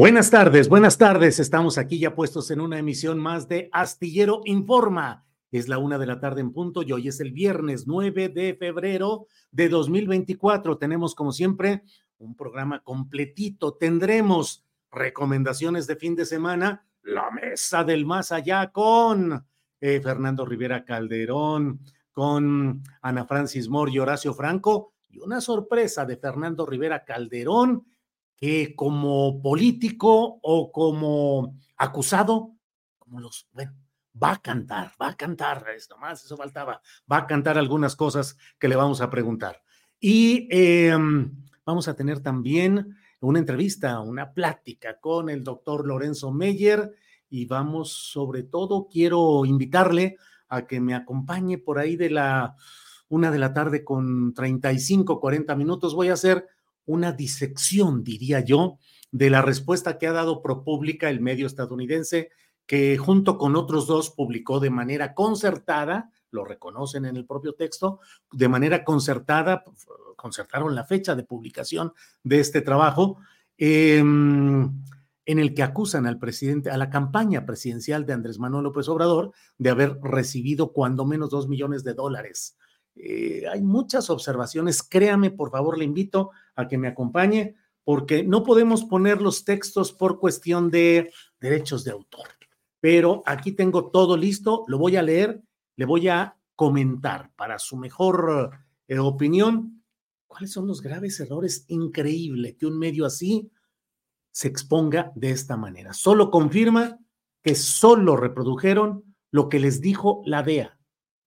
Buenas tardes, buenas tardes. Estamos aquí ya puestos en una emisión más de Astillero Informa. Es la una de la tarde en punto y hoy es el viernes 9 de febrero de 2024. Tenemos, como siempre, un programa completito. Tendremos recomendaciones de fin de semana, la mesa del más allá con eh, Fernando Rivera Calderón, con Ana Francis Moore y Horacio Franco, y una sorpresa de Fernando Rivera Calderón que como político o como acusado, como los, bueno, va a cantar, va a cantar, esto más, eso faltaba, va a cantar algunas cosas que le vamos a preguntar. Y em, vamos a tener también una entrevista, una plática con el doctor Lorenzo Meyer y vamos, sobre todo, quiero invitarle a que me acompañe por ahí de la una de la tarde con 35, 40 minutos. Voy a hacer una disección, diría yo, de la respuesta que ha dado ProPublica, el medio estadounidense, que junto con otros dos publicó de manera concertada, lo reconocen en el propio texto, de manera concertada, concertaron la fecha de publicación de este trabajo, em, en el que acusan al presidente, a la campaña presidencial de Andrés Manuel López Obrador de haber recibido cuando menos dos millones de dólares eh, hay muchas observaciones. Créame, por favor, le invito a que me acompañe, porque no podemos poner los textos por cuestión de derechos de autor. Pero aquí tengo todo listo, lo voy a leer, le voy a comentar para su mejor eh, opinión cuáles son los graves errores. Increíble que un medio así se exponga de esta manera. Solo confirma que solo reprodujeron lo que les dijo la DEA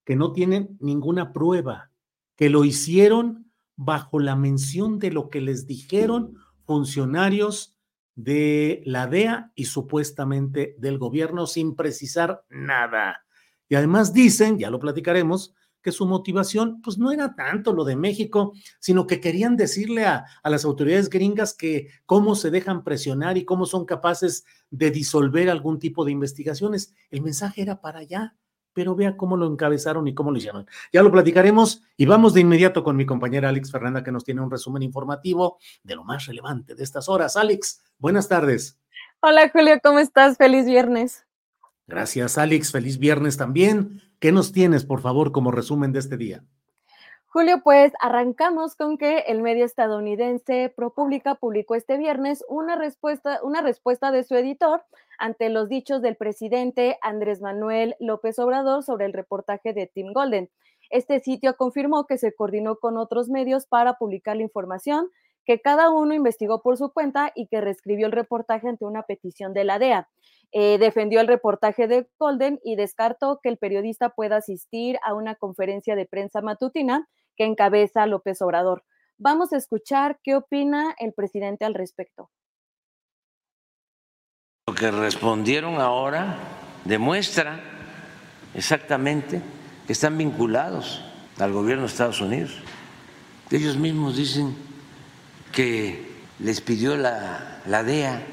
que no tienen ninguna prueba, que lo hicieron bajo la mención de lo que les dijeron funcionarios de la DEA y supuestamente del gobierno sin precisar nada. Y además dicen, ya lo platicaremos, que su motivación pues no era tanto lo de México, sino que querían decirle a, a, las autoridades gringas que cómo se dejan presionar y cómo son capaces de disolver algún tipo de investigaciones. El mensaje era para allá pero vea cómo lo encabezaron y cómo lo hicieron. Ya lo platicaremos y vamos de inmediato con mi compañera Alex Fernanda que nos tiene un resumen informativo de lo más relevante de estas horas. Alex, buenas tardes. Hola Julio, ¿cómo estás? Feliz viernes. Gracias Alex, feliz viernes también. ¿Qué nos tienes, por favor, como resumen de este día? Julio, pues arrancamos con que el medio estadounidense ProPublica publicó este viernes una respuesta, una respuesta de su editor ante los dichos del presidente Andrés Manuel López Obrador sobre el reportaje de Tim Golden. Este sitio confirmó que se coordinó con otros medios para publicar la información, que cada uno investigó por su cuenta y que reescribió el reportaje ante una petición de la DEA. Eh, defendió el reportaje de Golden y descartó que el periodista pueda asistir a una conferencia de prensa matutina que encabeza López Obrador. Vamos a escuchar qué opina el presidente al respecto. Lo que respondieron ahora demuestra exactamente que están vinculados al gobierno de Estados Unidos. Ellos mismos dicen que les pidió la, la DEA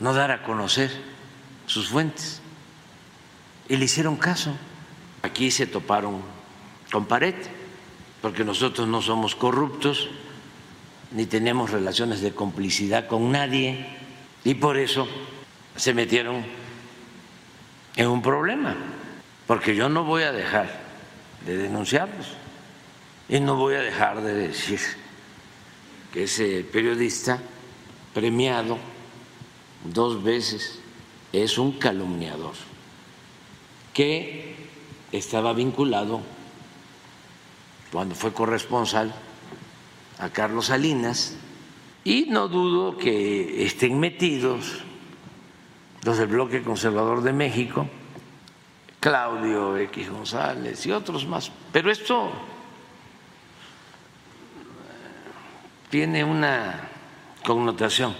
no dar a conocer sus fuentes y le hicieron caso. Aquí se toparon con pared, porque nosotros no somos corruptos, ni tenemos relaciones de complicidad con nadie, y por eso se metieron en un problema, porque yo no voy a dejar de denunciarlos y no voy a dejar de decir que ese periodista premiado dos veces es un calumniador que estaba vinculado cuando fue corresponsal a Carlos Salinas y no dudo que estén metidos los del bloque conservador de México, Claudio X González y otros más. Pero esto tiene una connotación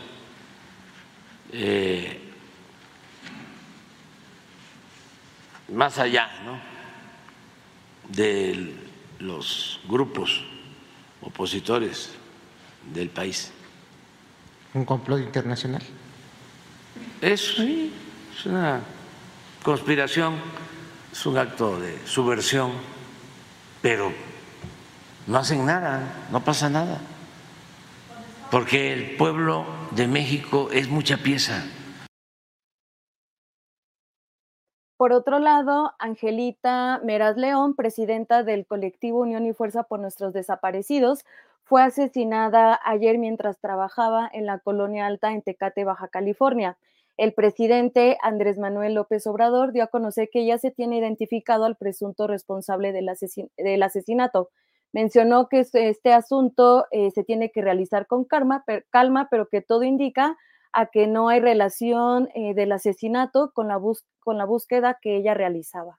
eh, más allá de los grupos opositores del país. ¿Un complot internacional? Eso sí, es una conspiración, es un acto de subversión, pero no hacen nada, no pasa nada, porque el pueblo de México es mucha pieza. Por otro lado, Angelita Meraz León, presidenta del colectivo Unión y Fuerza por Nuestros Desaparecidos, fue asesinada ayer mientras trabajaba en la colonia alta en Tecate, Baja California. El presidente Andrés Manuel López Obrador dio a conocer que ya se tiene identificado al presunto responsable del, asesinato. Mencionó que este asunto eh, se tiene que realizar con calma, pero que todo indica a que no hay relación eh, del asesinato con la, con la búsqueda que ella realizaba.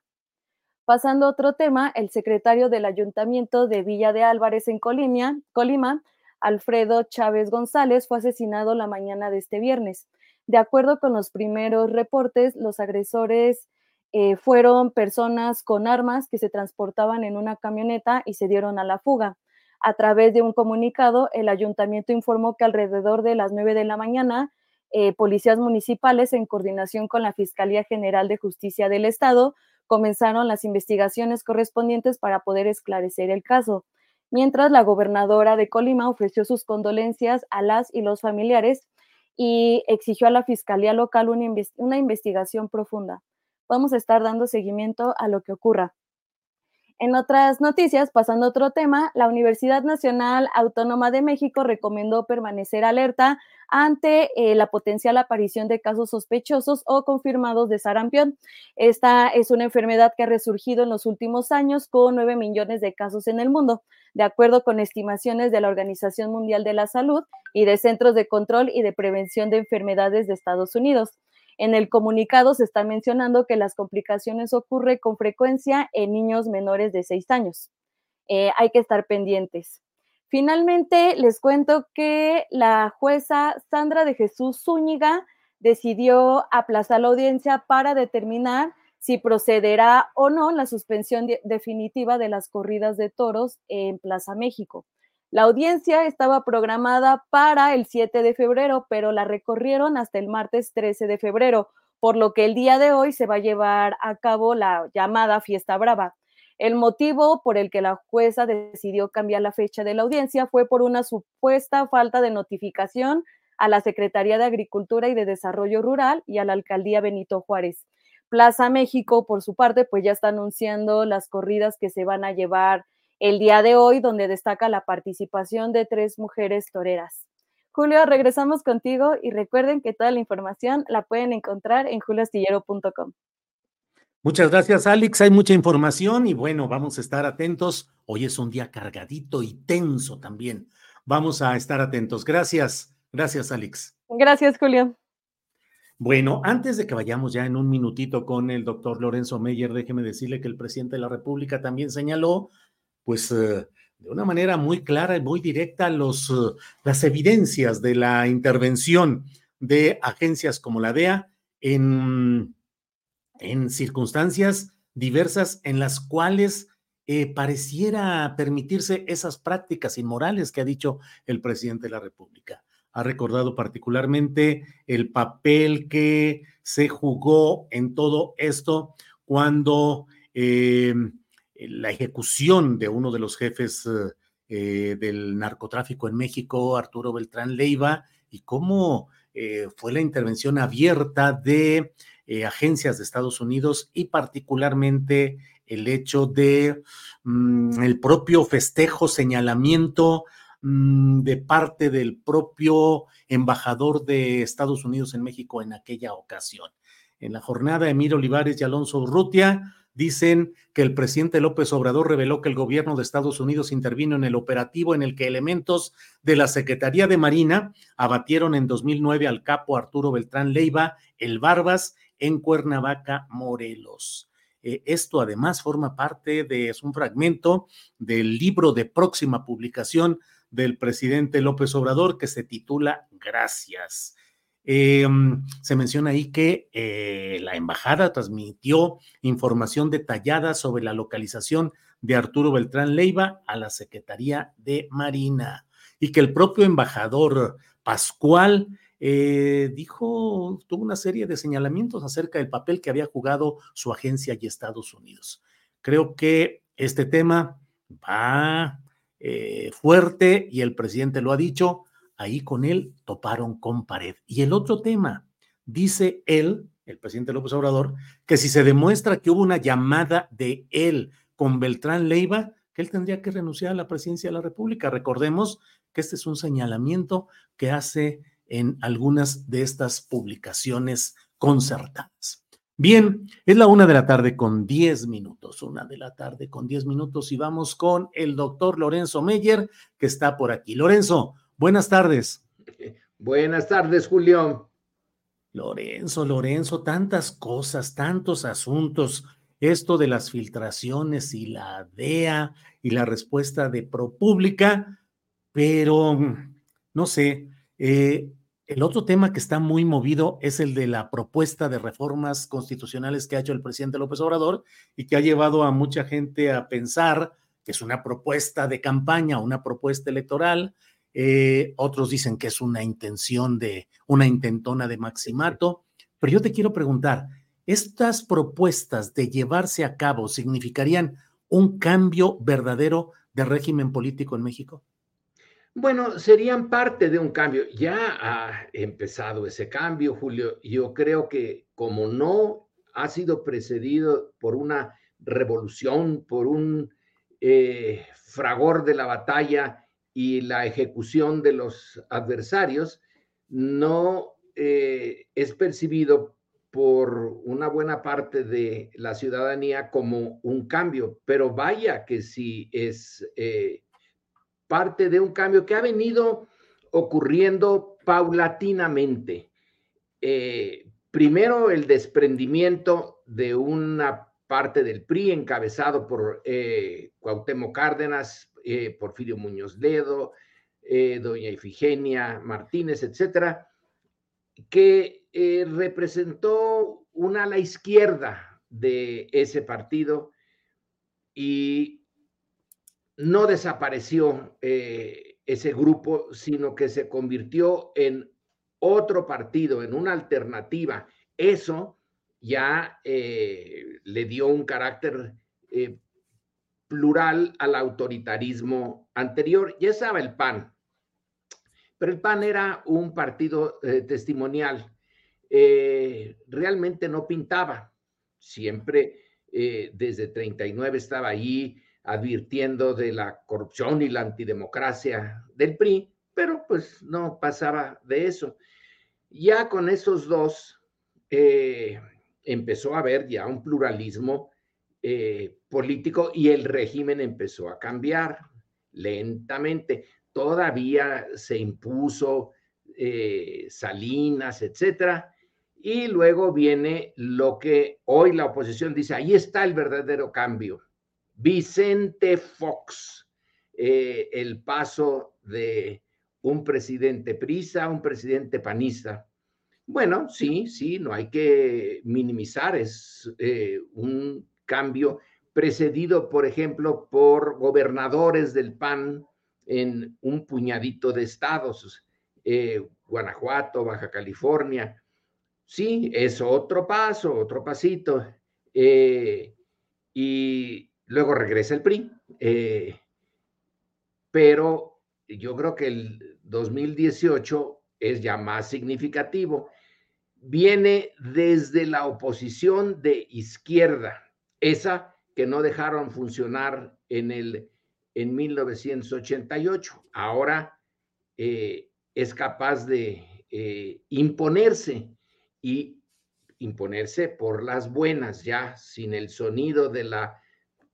Pasando a otro tema, el secretario del Ayuntamiento de Villa de Álvarez en Colima, Colima, Alfredo Chávez González, fue asesinado la mañana de este viernes. De acuerdo con los primeros reportes, los agresores eh, fueron personas con armas que se transportaban en una camioneta y se dieron a la fuga. A través de un comunicado, el ayuntamiento informó que alrededor de las 9 de la mañana eh, policías municipales, en coordinación con la Fiscalía General de Justicia del Estado, comenzaron las investigaciones correspondientes para poder esclarecer el caso, mientras la gobernadora de Colima ofreció sus condolencias a las y los familiares y exigió a la Fiscalía local una investigación profunda. Vamos a estar dando seguimiento a lo que ocurra. En otras noticias, pasando a otro tema, la Universidad Nacional Autónoma de México recomendó permanecer alerta ante eh, la potencial aparición de casos sospechosos o confirmados de sarampión. Esta es una enfermedad que ha resurgido en los últimos años con 9 millones de casos en el mundo, de acuerdo con estimaciones de la Organización Mundial de la Salud y de Centros de Control y de Prevención de Enfermedades de Estados Unidos. En el comunicado se está mencionando que las complicaciones ocurren con frecuencia en niños menores de 6 años. Eh, hay que estar pendientes. Finalmente, les cuento que la jueza Sandra de Jesús Zúñiga decidió aplazar la audiencia para determinar si procederá o no la suspensión definitiva de las corridas de toros en Plaza México. La audiencia estaba programada para el 7 de febrero, pero la recorrieron hasta el martes 13 de febrero, por lo que el día de hoy se va a llevar a cabo la llamada fiesta brava. El motivo por el que la jueza decidió cambiar la fecha de la audiencia fue por una supuesta falta de notificación a la Secretaría de Agricultura y de Desarrollo Rural y a la Alcaldía Benito Juárez. Plaza México, por su parte, pues ya está anunciando las corridas que se van a llevar el día de hoy, donde destaca la participación de tres mujeres toreras. Julio, regresamos contigo y recuerden que toda la información la pueden encontrar en julioastillero.com. Muchas gracias, Alex. Hay mucha información y bueno, vamos a estar atentos. Hoy es un día cargadito y tenso también. Vamos a estar atentos. Gracias. Gracias, Alex. Gracias, Julio. Bueno, antes de que vayamos ya en un minutito con el doctor Lorenzo Meyer, déjeme decirle que el presidente de la República también señaló pues eh, de una manera muy clara y muy directa los, uh, las evidencias de la intervención de agencias como la DEA en, en circunstancias diversas en las cuales eh, pareciera permitirse esas prácticas inmorales que ha dicho el presidente de la República. Ha recordado particularmente el papel que se jugó en todo esto cuando eh, la ejecución de uno de los jefes eh, del narcotráfico en México, Arturo Beltrán Leiva, y cómo fue la intervención abierta de agencias de Estados Unidos y particularmente el hecho de mm, el propio festejo, señalamiento mm, de parte del propio embajador de Estados Unidos en México en aquella ocasión. En la jornada, Emir Olivares y Alonso Urrutia dicen que el presidente López Obrador reveló que el gobierno de Estados Unidos intervino en el operativo en el que elementos de la Secretaría de Marina abatieron en 2009 al capo Arturo Beltrán Leiva, el Barbas, en Cuernavaca, Morelos. Eh, esto además forma parte de, es un fragmento del libro de próxima publicación del presidente López Obrador que se titula Gracias. Em, se menciona ahí que eh, la embajada transmitió información detallada sobre la localización de Arturo Beltrán Leiva a la Secretaría de Marina y que el propio embajador Pascual eh, dijo, tuvo una serie de señalamientos acerca del papel que había jugado su agencia y Estados Unidos. Creo que este tema va eh, fuerte y el presidente lo ha dicho, ahí con él toparon con pared. Y el otro tema, dice él, el presidente López Obrador, que si se demuestra que hubo una llamada de él con Beltrán Leiva, que él tendría que renunciar a la presidencia de la República. Recordemos que este es un señalamiento que hace en algunas de estas publicaciones concertadas. Bien, es la una de la tarde con diez minutos, una de la tarde con diez minutos y vamos con el doctor Lorenzo Meyer que está por aquí. Lorenzo, buenas tardes. Buenas tardes, Julio. Lorenzo, Lorenzo, tantas cosas, tantos asuntos, esto de las filtraciones y la DEA y la respuesta de ProPública, pero no sé, eh, el otro tema que está muy movido es el de la propuesta de reformas constitucionales que ha hecho el presidente López Obrador y que ha llevado a mucha gente a pensar que es una propuesta de campaña, una propuesta electoral. Eh, otros dicen que es una intención de, una intentona de maximato. Pero yo te quiero preguntar, ¿estas propuestas de llevarse a cabo significarían un cambio verdadero de régimen político en México? Bueno, serían parte de un cambio. Ya ha empezado ese cambio, Julio. Yo creo que como no ha sido precedido por una revolución, por un eh, fragor de la batalla y la ejecución de los adversarios, no eh, es percibido por una buena parte de la ciudadanía como un cambio, pero vaya que sí es eh, parte de un cambio que ha venido ocurriendo paulatinamente. Eh, primero, el desprendimiento de una parte del PRI encabezado por eh, Cárdenas, eh, Porfirio Muñoz Ledo, eh, doña Ifigenia Martínez, etcétera, que representó una ala izquierda de ese partido y no desapareció eh, ese grupo, sino que se convirtió en otro partido, en una alternativa. Eso ya eh, le dio un carácter eh, plural al autoritarismo anterior. Ya estaba el PAN, pero el PAN era un partido testimonial. realmente no pintaba. Siempre desde 39 estaba ahí advirtiendo de la corrupción y la antidemocracia del PRI, pero pues no pasaba de eso. Ya con esos dos eh, empezó a haber ya un pluralismo eh, político y el régimen empezó a cambiar lentamente. Todavía se impuso eh, Salinas, etcétera. Y luego viene lo que hoy la oposición dice, ahí está el verdadero cambio Vicente Fox, eh, el paso de un presidente prisa, un presidente panista. Bueno, sí, sí, no hay que minimizar, es un cambio precedido, por ejemplo, por gobernadores del PAN en un puñadito de estados, eh, Guanajuato, Baja California. Sí, es otro paso, otro pasito. Eh, y luego regresa el PRI. Eh, pero yo creo que el 2018 es ya más significativo. Viene desde la oposición de izquierda, esa que no dejaron funcionar en, el, en 1988. Ahora eh, es capaz de eh, imponerse y imponerse por las buenas, ya sin el sonido de la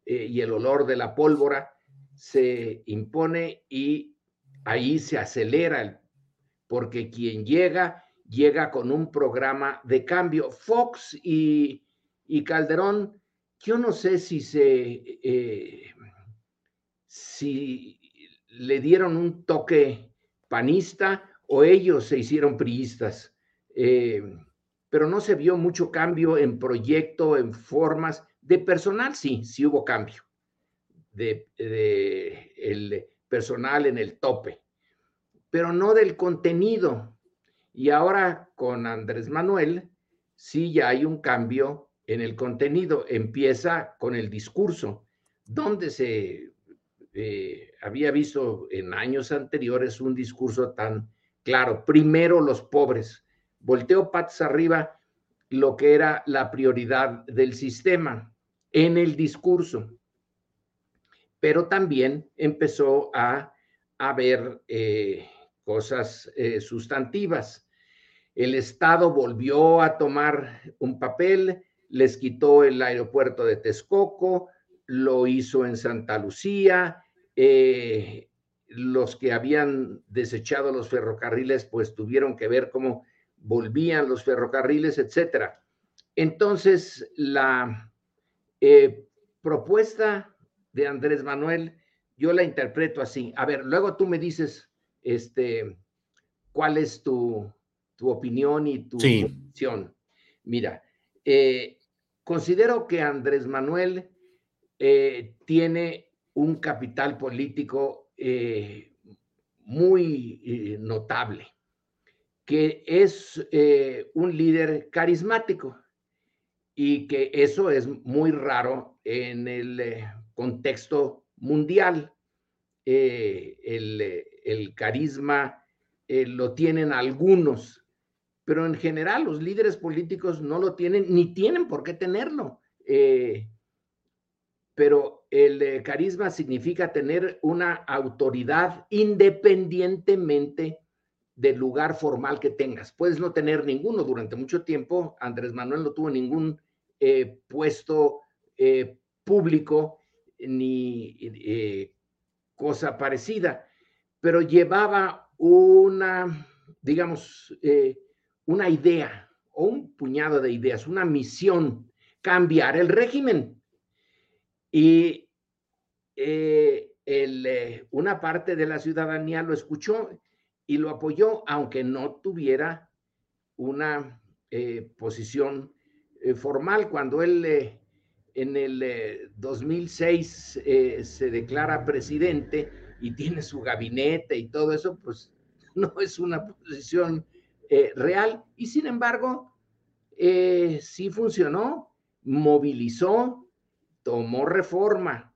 eh, y el olor de la pólvora, se impone y ahí se acelera, porque quien llega, llega con un programa de cambio. Fox y, y Calderón, yo no sé si se, eh, si le dieron un toque panista o ellos se hicieron priistas. Eh, pero no se vio mucho cambio en proyecto, en formas. De personal, sí, sí hubo cambio. De, el personal en el tope, pero no del contenido. Y ahora con Andrés Manuel, sí ya hay un cambio en el contenido. Empieza con el discurso, donde se eh, había visto en años anteriores un discurso tan claro. Primero los pobres, volteó patas arriba lo que era la prioridad del sistema en el discurso, pero también empezó a, ver eh, cosas eh, sustantivas. El Estado volvió a tomar un papel, les quitó el aeropuerto de Texcoco, lo hizo en Santa Lucía, eh, los que habían desechado los ferrocarriles pues tuvieron que ver cómo volvían los ferrocarriles, etcétera. Entonces, la eh, propuesta de Andrés Manuel, yo la interpreto así. A ver, luego tú me dices, este, cuál es tu, opinión y tu posición. Mira, eh, considero que Andrés Manuel eh, tiene un capital político muy notable que es eh, un líder carismático y que eso es muy raro en el eh, contexto mundial. Eh, el, carisma lo tienen algunos, pero en general los líderes políticos no lo tienen ni tienen por qué tenerlo. pero el carisma significa tener una autoridad independientemente del lugar formal que tengas. Puedes no tener ninguno durante mucho tiempo. Andrés Manuel no tuvo ningún eh, puesto eh, público ni eh, cosa parecida, pero llevaba una, digamos, una idea o un puñado de ideas, una misión, cambiar el régimen. Y el, una parte de la ciudadanía lo escuchó y lo apoyó, aunque no tuviera una eh, posición eh, formal. Cuando él eh, en el 2006 se declara presidente y tiene su gabinete y todo eso, pues no es una posición real. Y sin embargo, sí funcionó, movilizó, tomó reforma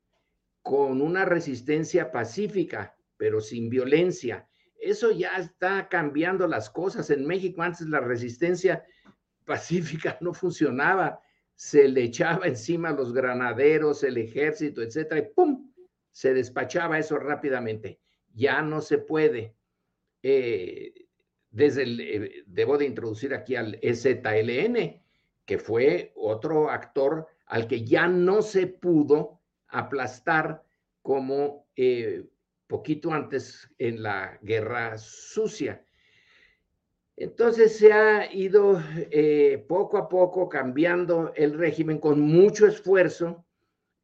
con una resistencia pacífica, pero sin violencia eso ya está cambiando las cosas. En México antes la resistencia pacífica no funcionaba, se le echaba encima los granaderos, el ejército, etcétera, y ¡pum! Se despachaba eso rápidamente. Ya no se puede. Eh, desde el, eh, debo de introducir aquí al EZLN, que fue otro actor al que ya no se pudo aplastar como eh, poquito antes en la guerra sucia. Entonces se ha ido eh, poco a poco cambiando el régimen con mucho esfuerzo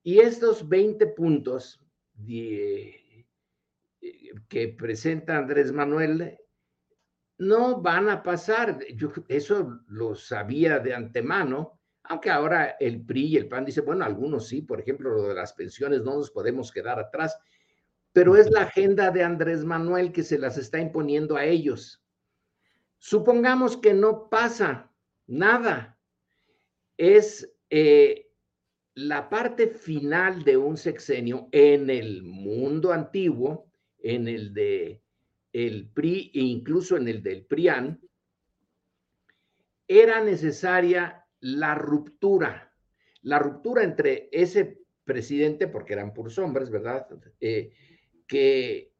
y estos 20 puntos que presenta Andrés Manuel no van a pasar. Eso lo sabía de antemano, aunque ahora el PRI y el PAN dicen, bueno, algunos sí, por ejemplo, lo de las pensiones no nos podemos quedar atrás, pero es la agenda de Andrés Manuel que se las está imponiendo a ellos. Supongamos que no pasa nada. Es eh, la parte final de un sexenio en el mundo antiguo, en el de el PRI e incluso en el del PRIAN, era necesaria la ruptura, la ruptura entre ese presidente, porque eran puros hombres, ¿verdad? Eh, que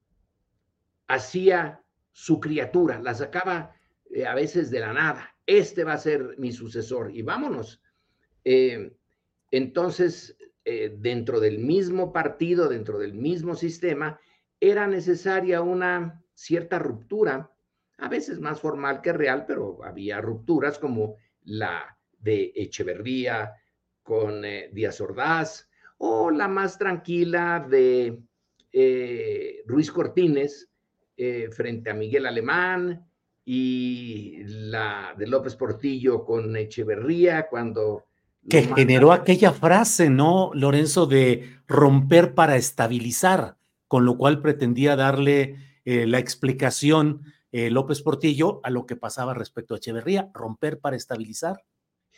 hacía su criatura, la sacaba eh, a veces de la nada. Este va a ser mi sucesor y vámonos. Eh, entonces, dentro del mismo partido, dentro del mismo sistema, era necesaria una cierta ruptura, a veces más formal que real, pero había rupturas como la de Echeverría con eh, Díaz Ordaz o la más tranquila de eh, Ruiz Cortines eh, frente a Miguel Alemán y la de López Portillo con Echeverría cuando... Que generó aquella frase, ¿no, Lorenzo, de romper para estabilizar, con lo cual pretendía darle eh, la explicación eh, López Portillo a lo que pasaba respecto a Echeverría, romper para estabilizar.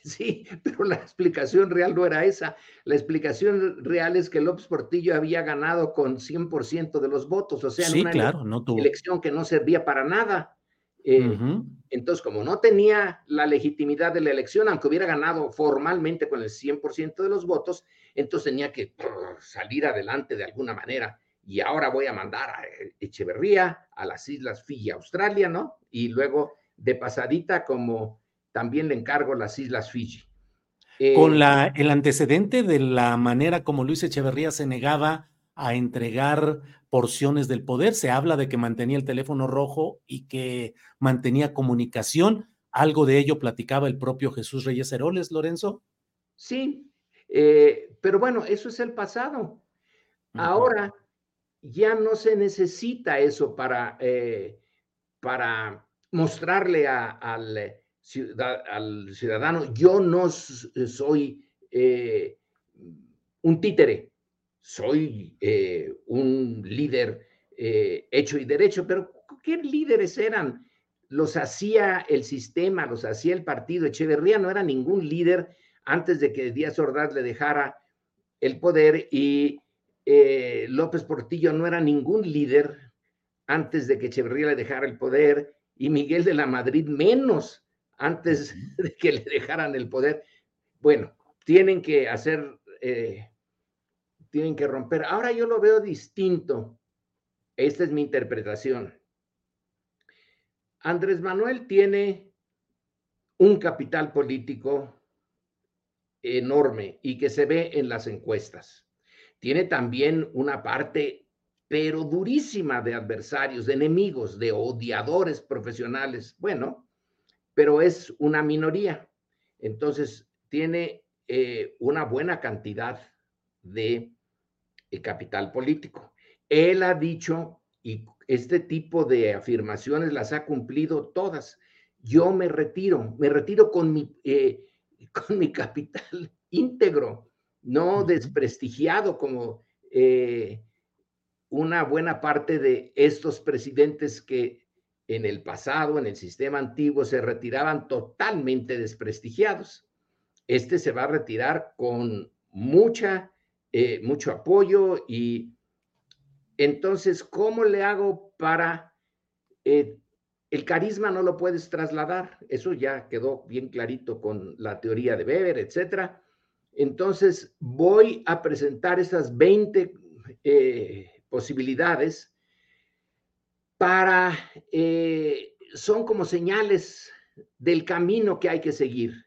Sí, pero la explicación real no era esa. La explicación real es que López Portillo había ganado con 100% de los votos, o sea, en una claro, no elección que no servía para nada. Eh, entonces, como no tenía la legitimidad de la elección, aunque hubiera ganado formalmente con el 100% de los votos, entonces tenía que salir adelante de alguna manera y ahora voy a mandar a Echeverría a las Islas Fiji, Australia, ¿no? Y luego de pasadita, como también le encargo las Islas Fiji. Con eh, la, el antecedente de la manera como Luis Echeverría se negaba a entregar porciones del poder, se habla de que mantenía el teléfono rojo y que mantenía comunicación. ¿Algo de ello platicaba el propio Jesús Reyes Heroles, Lorenzo? Sí, eh, pero bueno, eso es el pasado. Ahora, ya no se necesita eso para, eh, para mostrarle al, ciudadano, yo no soy eh, un títere, soy eh, un líder hecho y derecho, pero ¿qué líderes eran? Los hacía el sistema, los hacía el partido. Echeverría no era ningún líder antes de que Díaz Ordaz le dejara el poder y eh, López Portillo no era ningún líder antes de que Echeverría le dejara el poder y Miguel de la Madrid menos antes de que le dejaran el poder. Bueno, tienen que hacer, eh, tienen que romper. Ahora yo lo veo distinto. Esta es mi interpretación. Andrés Manuel tiene un capital político enorme y que se ve en las encuestas tiene también una parte, pero durísima, de adversarios, de enemigos, de odiadores profesionales. Bueno, pero es una minoría. Entonces, tiene eh, una buena cantidad de eh, capital político. Él ha dicho, y este tipo de afirmaciones las ha cumplido todas, yo me retiro, me retiro con mi, eh, con mi capital íntegro no desprestigiado como eh, una buena parte de estos presidentes que en el pasado, en el sistema antiguo, se retiraban totalmente desprestigiados. Este se va a retirar con mucha, eh, mucho apoyo y entonces, ¿cómo le hago para... Eh, el carisma no lo puedes trasladar, eso ya quedó bien clarito con la teoría de Weber, etcétera entonces, voy a presentar esas 20 eh, posibilidades para, eh, son como señales del camino que hay que seguir.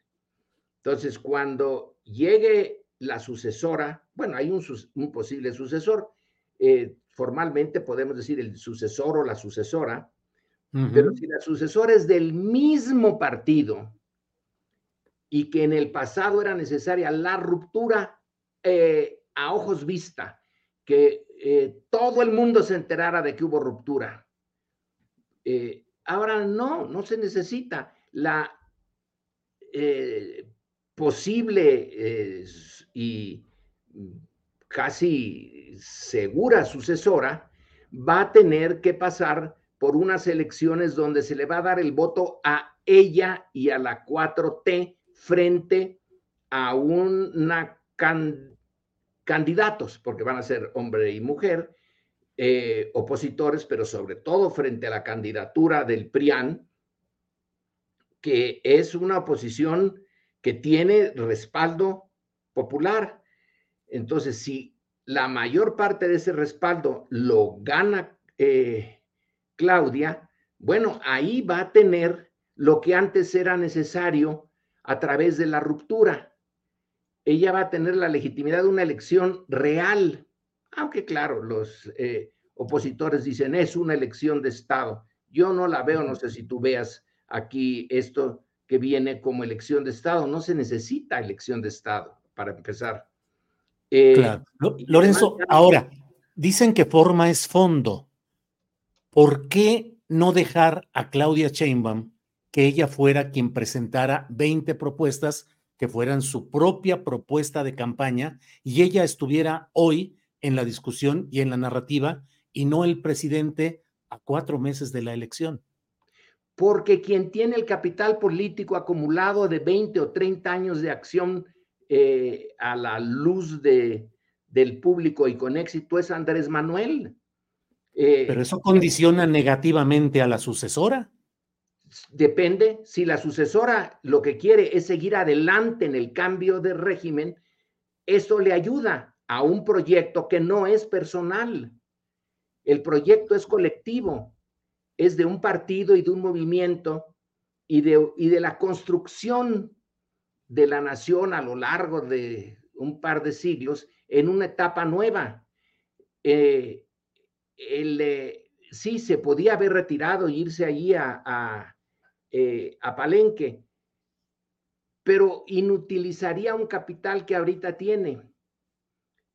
Entonces, cuando llegue la sucesora, bueno, hay un, posible sucesor, eh, formalmente podemos decir el sucesor o la sucesora, pero si la sucesora es del mismo partido, y que en el pasado era necesaria la ruptura eh, a ojos vista que eh, todo el mundo se enterara de que hubo ruptura. Eh, ahora no, no se necesita. La posible y casi segura sucesora va a tener que pasar por unas elecciones donde se le va a dar el voto a ella y a la 4T frente a una candidatos, porque van a ser hombre y mujer, eh, opositores, pero sobre todo frente a la candidatura del PRIAN, que es una oposición que tiene respaldo popular. Entonces, si la mayor parte de ese respaldo lo gana eh, Claudia, bueno, ahí va a tener lo que antes era necesario a través de la ruptura. Ella va a tener la legitimidad de una elección real, aunque claro, los eh, opositores dicen es una elección de Estado. Yo no la veo, no sé si tú veas aquí esto que viene como elección de Estado. No se necesita elección de Estado para empezar. Eh, claro. Lorenzo, ahora, dicen que forma es fondo. ¿Por qué no dejar a Claudia Sheinbaum que ella fuera quien presentara 20 propuestas que fueran su propia propuesta de campaña y ella estuviera hoy en la discusión y en la narrativa y no el presidente a cuatro meses de la elección? Porque quien tiene el capital político acumulado de 20 o 30 años de acción eh, a la luz de, del público y con éxito es Andrés Manuel. Eh, Pero eso condiciona negativamente a la sucesora. Depende, si la sucesora lo que quiere es seguir adelante en el cambio de régimen, eso le ayuda a un proyecto que no es personal. El proyecto es colectivo, es de un partido y de un movimiento y de, y de la construcción de la nación a lo largo de un par de siglos en una etapa nueva. Eh, eh, sí, se podía haber retirado e irse allí a, eh, a, Palenque, pero inutilizaría un capital que ahorita tiene.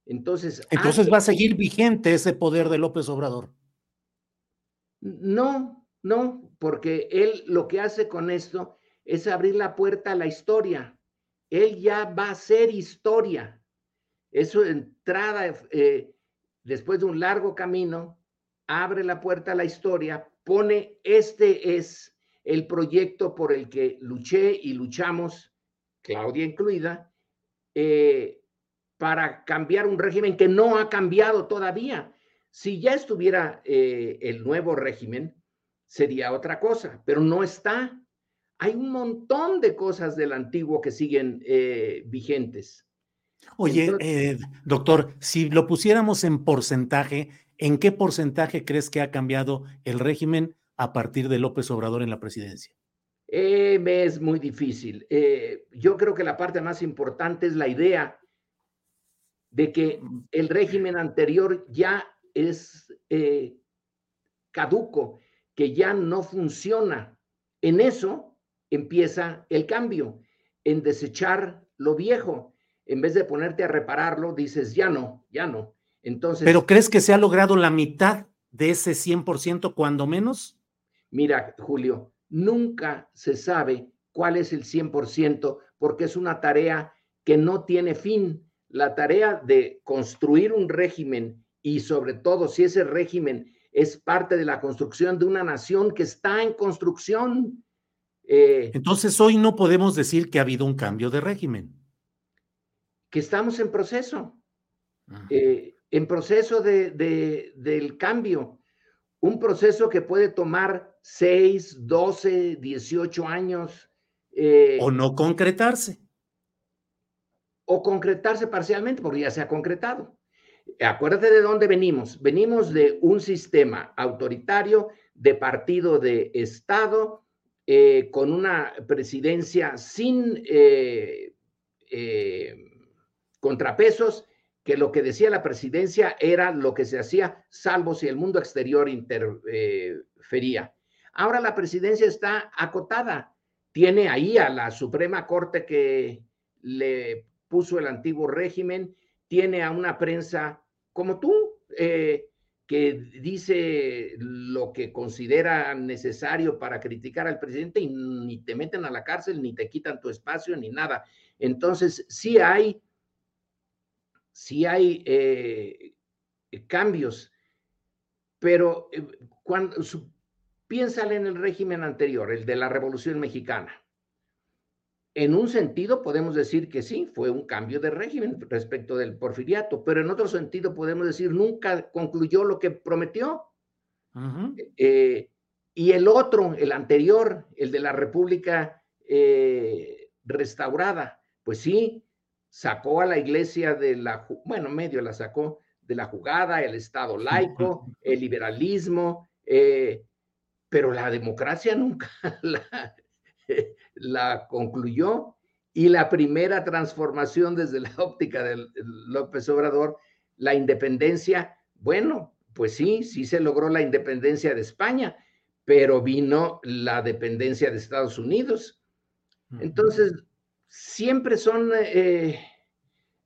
Entonces, Entonces va a seguir vigente ese poder de López Obrador. No, no, porque él lo que hace con esto es abrir la puerta a la historia él ya va a ser historia. Eso entrada, eh, después de un largo camino, abre la puerta a la historia, pone, este es el proyecto por el que luché y luchamos, Claudia incluida, eh, para cambiar un régimen que no ha cambiado todavía. Si ya estuviera eh, el nuevo régimen, sería otra cosa, pero no está hay un montón de cosas del antiguo que siguen eh, vigentes. Oye, doctor, si lo pusiéramos en porcentaje, ¿en qué porcentaje crees que ha cambiado el régimen a partir de López Obrador en la presidencia? Eh, es muy difícil. yo creo que la parte más importante es la idea de que mm. el régimen anterior ya es caduco, que ya no funciona. En eso empieza el cambio, en desechar lo viejo. En vez de ponerte a repararlo, dices, ya no, ya no. Entonces. ¿Pero crees que se ha logrado la mitad de ese 100% cuando menos? Mira, Julio, nunca se sabe cuál es el 100% porque es una tarea que no tiene fin. La tarea de construir un régimen y sobre todo si ese régimen es parte de la construcción de una nación que está en construcción, eh, Entonces hoy no podemos decir que ha habido un cambio de régimen. Que estamos en proceso, ah. eh, en proceso de, del cambio. Un proceso que puede tomar 6, 12, 18 años. Eh, o no concretarse. O concretarse parcialmente, porque ya se ha concretado. Acuérdate de dónde venimos. Venimos de un sistema autoritario, de partido de Estado, eh, con una presidencia sin eh, eh, contrapesos, que lo que decía la presidencia era lo que se hacía, salvo si el mundo exterior interfería. Ahora la presidencia está acotada, tiene ahí a la Suprema Corte que le puso el antiguo régimen, tiene a una prensa como tú, eh, que dice lo que considera necesario para criticar al presidente y ni te meten a la cárcel, ni te quitan tu espacio, ni nada. Entonces, sí hay, sí hay eh, cambios, pero eh, cuando, piénsale en el régimen anterior, el de la Revolución Mexicana en un sentido podemos decir que sí, fue un cambio de régimen respecto del porfiriato, pero en otro sentido podemos decir nunca concluyó lo que prometió. Eh, y el otro, el anterior, el de la República eh, restaurada, pues sí, sacó a la iglesia de la, bueno, medio la sacó de la jugada, el Estado laico, el liberalismo, eh, pero la democracia nunca la, la concluyó. Y la primera transformación desde la óptica de López Obrador, la independencia, bueno, pues sí, sí se logró la independencia de España, pero vino la dependencia de Estados Unidos. Entonces, siempre son, eh,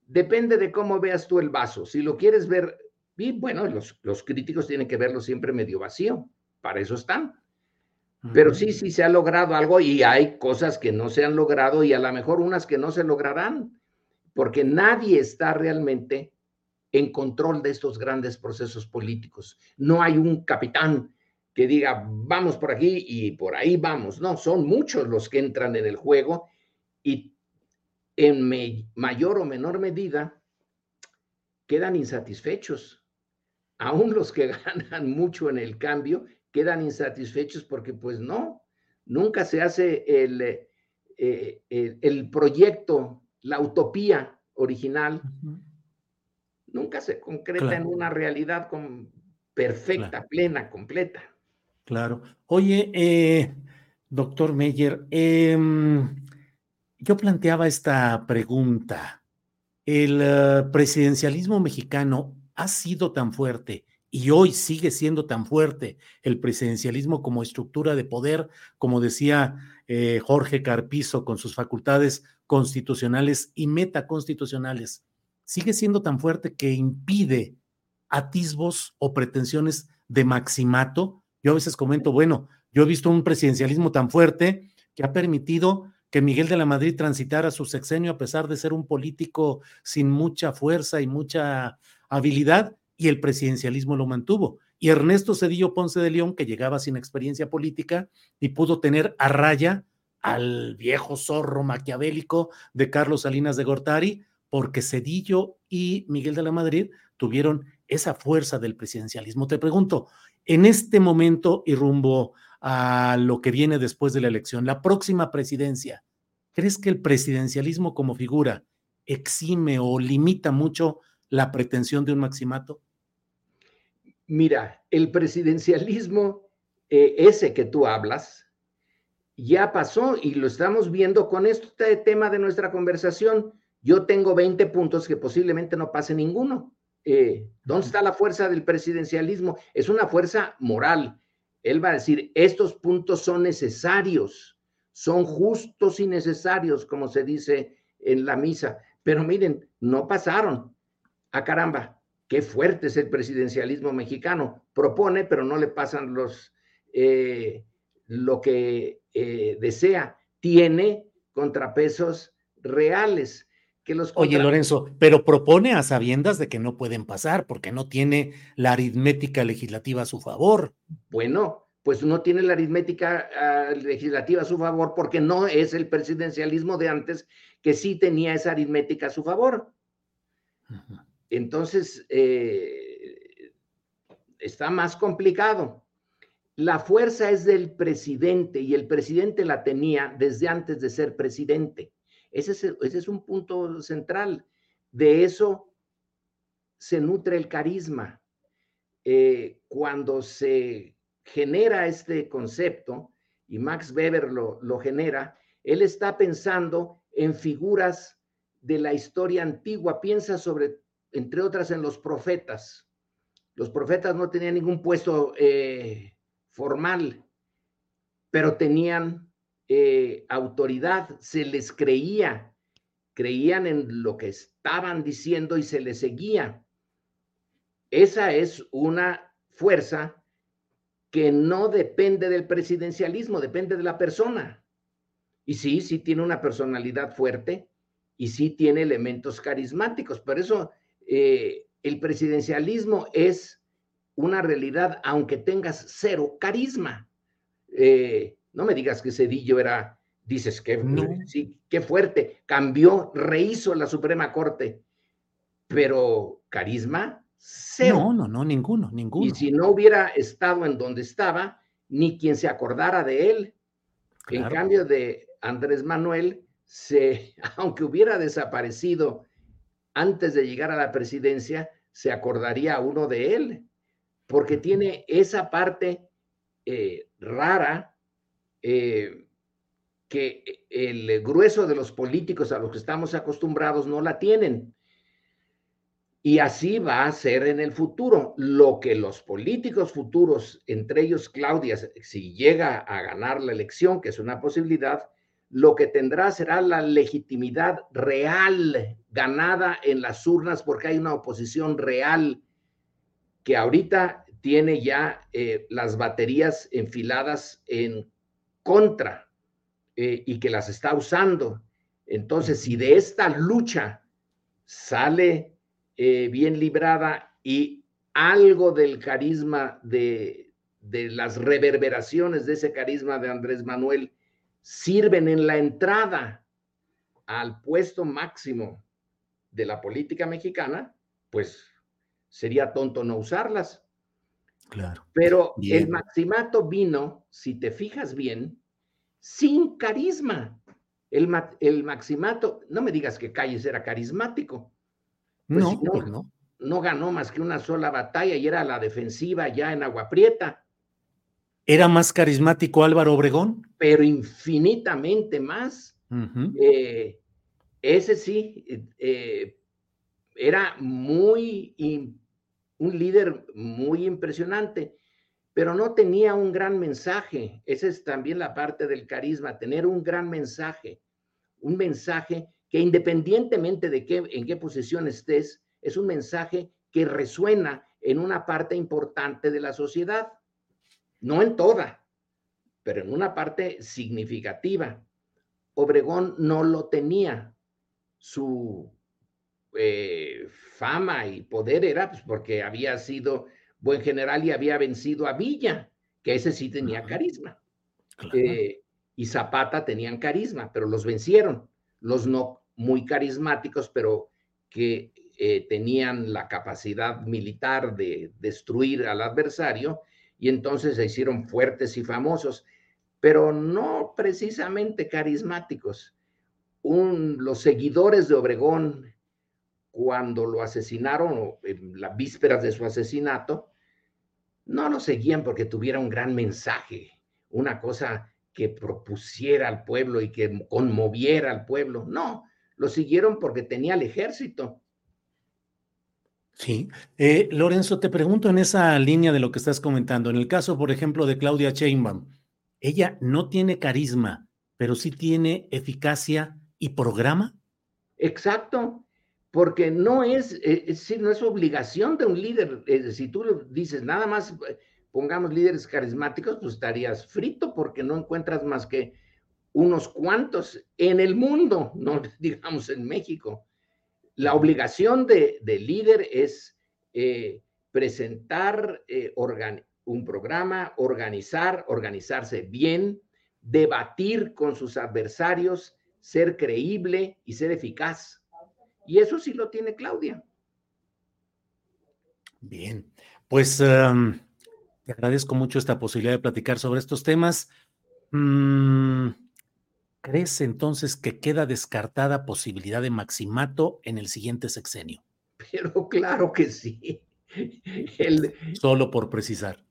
depende de cómo veas tú el vaso. Si lo quieres ver, y bueno, los, los críticos tienen que verlo siempre medio vacío, para eso están. Pero sí, sí se ha logrado algo y hay cosas que no se han logrado y a lo mejor unas que no se lograrán, porque nadie está realmente en control de estos grandes procesos políticos. No hay un capitán que diga, vamos por aquí y por ahí vamos. No, son muchos los que entran en el juego y en mayor o menor medida quedan insatisfechos. Aún los que ganan mucho en el cambio quedan insatisfechos porque pues no, nunca se hace el, eh, el, proyecto, la utopía original, nunca se concreta en una realidad con, perfecta, plena, completa. Claro. Oye, eh, doctor Meyer, em, yo planteaba esta pregunta. ¿El eh, presidencialismo mexicano ha sido tan fuerte y hoy sigue siendo tan fuerte el presidencialismo como estructura de poder, como decía eh, Jorge Carpizo, con sus facultades constitucionales y metaconstitucionales, sigue siendo tan fuerte que impide atisbos o pretensiones de maximato. Yo a veces comento, bueno, yo he visto un presidencialismo tan fuerte que ha permitido que Miguel de la Madrid transitara su sexenio a pesar de ser un político sin mucha fuerza y mucha habilidad, y el presidencialismo lo mantuvo. Y Ernesto Cedillo Ponce de León, que llegaba sin experiencia política y pudo tener a raya al viejo zorro maquiavélico de Carlos Salinas de Gortari, porque Cedillo y Miguel de la Madrid tuvieron esa fuerza del presidencialismo. Te pregunto, en este momento y rumbo a lo que viene después de la elección, la próxima presidencia, ¿crees que el presidencialismo como figura exime o limita mucho la pretensión de un maximato? Mira, el presidencialismo, eh, ese que tú hablas, ya pasó y lo estamos viendo con este tema de nuestra conversación. Yo tengo 20 puntos que posiblemente no pase ninguno. Eh, ¿Dónde está la fuerza del presidencialismo? Es una fuerza moral. Él va a decir, estos puntos son necesarios, son justos y necesarios, como se dice en la misa. Pero miren, no pasaron. A ah, caramba, qué fuerte es el presidencialismo mexicano. Propone, pero no le pasan los, eh, lo que eh, desea. Tiene contrapesos reales. Que los Oye, Lorenzo, pero propone a sabiendas de que no pueden pasar porque no tiene la aritmética legislativa a su favor. Bueno, pues no tiene la aritmética ah, legislativa a su favor porque no es el presidencialismo de antes que sí tenía esa aritmética a su favor. Entonces, eh, está más complicado. La fuerza es del presidente y el presidente la tenía desde antes de ser presidente. Ese es, un punto central. De eso se nutre el carisma. Eh, cuando se genera este concepto, y Max Weber lo, lo genera, él está pensando en figuras de la historia antigua, piensa sobre entre otras en los profetas. Los profetas no tenían ningún puesto eh, formal, pero tenían eh, autoridad, se les creía, creían en lo que estaban diciendo y se les seguía. esa es una fuerza que no depende del presidencialismo, depende de la persona. Y sí, sí tiene una personalidad fuerte y sí tiene elementos carismáticos. Por eso eh, el presidencialismo es una realidad, aunque tengas cero carisma. Eh, no me digas que Cedillo era, dices que sí, qué fuerte, cambió, rehizo la Suprema Corte, pero carisma, cero. No, no, no, ninguno, ninguno. Y si no hubiera estado en donde estaba, ni quien se acordara de él. En cambio de Andrés Manuel, se, aunque hubiera desaparecido antes de llegar a la presidencia, se acordaría uno de él, porque tiene esa parte eh, rara eh, que el grueso de los políticos a los que estamos acostumbrados no la tienen. Y así va a ser en el futuro. Lo que los políticos futuros, entre ellos Claudia, si llega a ganar la elección, que es una posibilidad, lo que tendrá será la legitimidad real ganada en las urnas porque hay una oposición real que ahorita tiene ya eh, las baterías enfiladas en contra eh, y que las está usando. Entonces, si de esta lucha sale eh, bien librada y algo del carisma de, de las reverberaciones de ese carisma de Andrés Manuel sirven en la entrada al puesto máximo de la política mexicana, pues sería tonto no usarlas. Claro. Pero el maximato vino, si te fijas bien, sin carisma. El, el maximato, no me digas que Calles era carismático. Pues no, pues no, no ganó más que una sola batalla y era la defensiva ya en Agua Prieta. ¿Era más carismático Álvaro Obregón? Pero infinitamente más. Eh, ese sí, eh, era muy, un líder muy impresionante, pero no tenía un gran mensaje. Esa es también la parte del carisma, tener un gran mensaje, un mensaje que independientemente de qué, en qué posición estés, es un mensaje que resuena en una parte importante de la sociedad no en toda, pero en una parte significativa. Obregón no lo tenía. Su eh, fama y poder era pues, porque había sido buen general y había vencido a Villa, que ese sí tenía carisma. Eh, y Zapata tenían carisma, pero los vencieron. Los no muy carismáticos, pero que eh, tenían la capacidad militar de destruir al adversario y entonces se hicieron fuertes y famosos, pero no precisamente carismáticos. los seguidores de Obregón, cuando lo asesinaron, en las vísperas de su asesinato, no lo seguían porque tuviera un gran mensaje, una cosa que propusiera al pueblo y que conmoviera al pueblo. No, lo siguieron porque tenía el ejército Sí. Eh, Lorenzo, te pregunto en esa línea de lo que estás comentando. En el caso, por ejemplo, de Claudia Sheinbaum, ella no tiene carisma, pero sí tiene eficacia y programa. Exacto, porque no es, eh, es no es obligación de un líder. si tú dices nada más eh, pongamos líderes carismáticos, pues estarías frito porque no encuentras más que unos cuantos en el mundo, no digamos en México. La obligación de, líder es eh, presentar eh, un programa, organizar, organizarse bien, debatir con sus adversarios, ser creíble y ser eficaz. Y eso sí lo tiene Claudia. Bien, pues em, te agradezco mucho esta posibilidad de platicar sobre estos temas. Mm, ¿Crees entonces que queda descartada posibilidad de maximato en el siguiente sexenio? Pero claro que sí. Solo por precisar.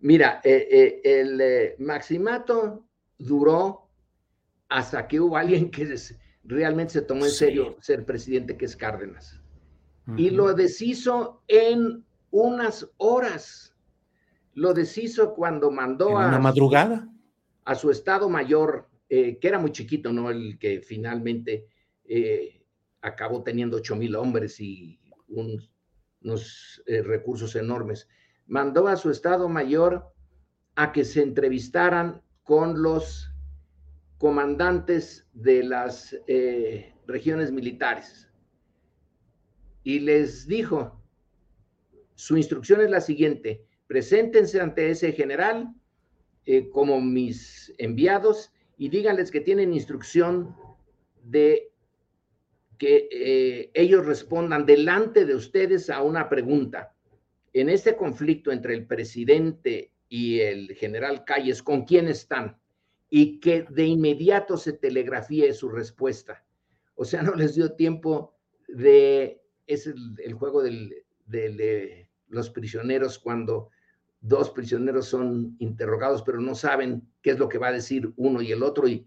Mira, eh, eh, el eh, maximato duró hasta que hubo alguien que realmente se tomó en serio ser presidente, que es Cárdenas. Y lo deshizo en unas horas. Lo deshizo cuando mandó a... Una madrugada. A su estado mayor eh, que era muy chiquito, ¿no? El que finalmente eh, acabó teniendo ocho mil hombres y un unos eh, recursos enormes. Mandó a su Estado Mayor a que se entrevistaran con los comandantes de las eh, regiones militares y les dijo, su instrucción es la siguiente, preséntense ante ese general eh, como mis enviados y díganles que tienen instrucción de que eh, ellos respondan delante de ustedes a una pregunta. En este conflicto entre el presidente y el general Calles, ¿con quién están? Y que de inmediato se telegrafíe su respuesta. O sea, no les dio tiempo de, es el, juego de los prisioneros cuando dos prisioneros son interrogados, pero no saben qué es lo que va a decir uno y el otro, y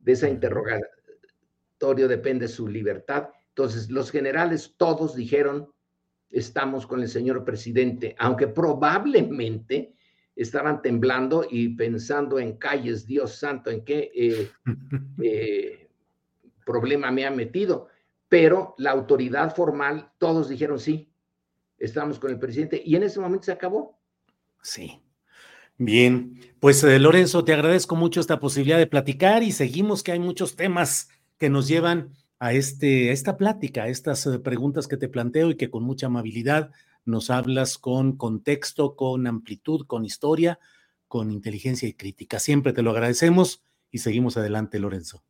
de esa interrogatorio depende su libertad. Entonces, los generales todos dijeron, estamos con el señor presidente, aunque probablemente estaban temblando y pensando en calles, Dios santo, en qué eh, eh, problema me ha metido. Pero la autoridad formal, todos dijeron sí, estamos con el presidente y en ese momento se acabó. Sí. Bien, pues eh, Lorenzo, te agradezco mucho esta posibilidad de platicar y seguimos que hay muchos temas que nos llevan a, este, a esta plática, a estas preguntas que te planteo y que con mucha amabilidad nos hablas con contexto, con amplitud, con historia, con inteligencia y crítica. Siempre te lo agradecemos y seguimos adelante, Lorenzo.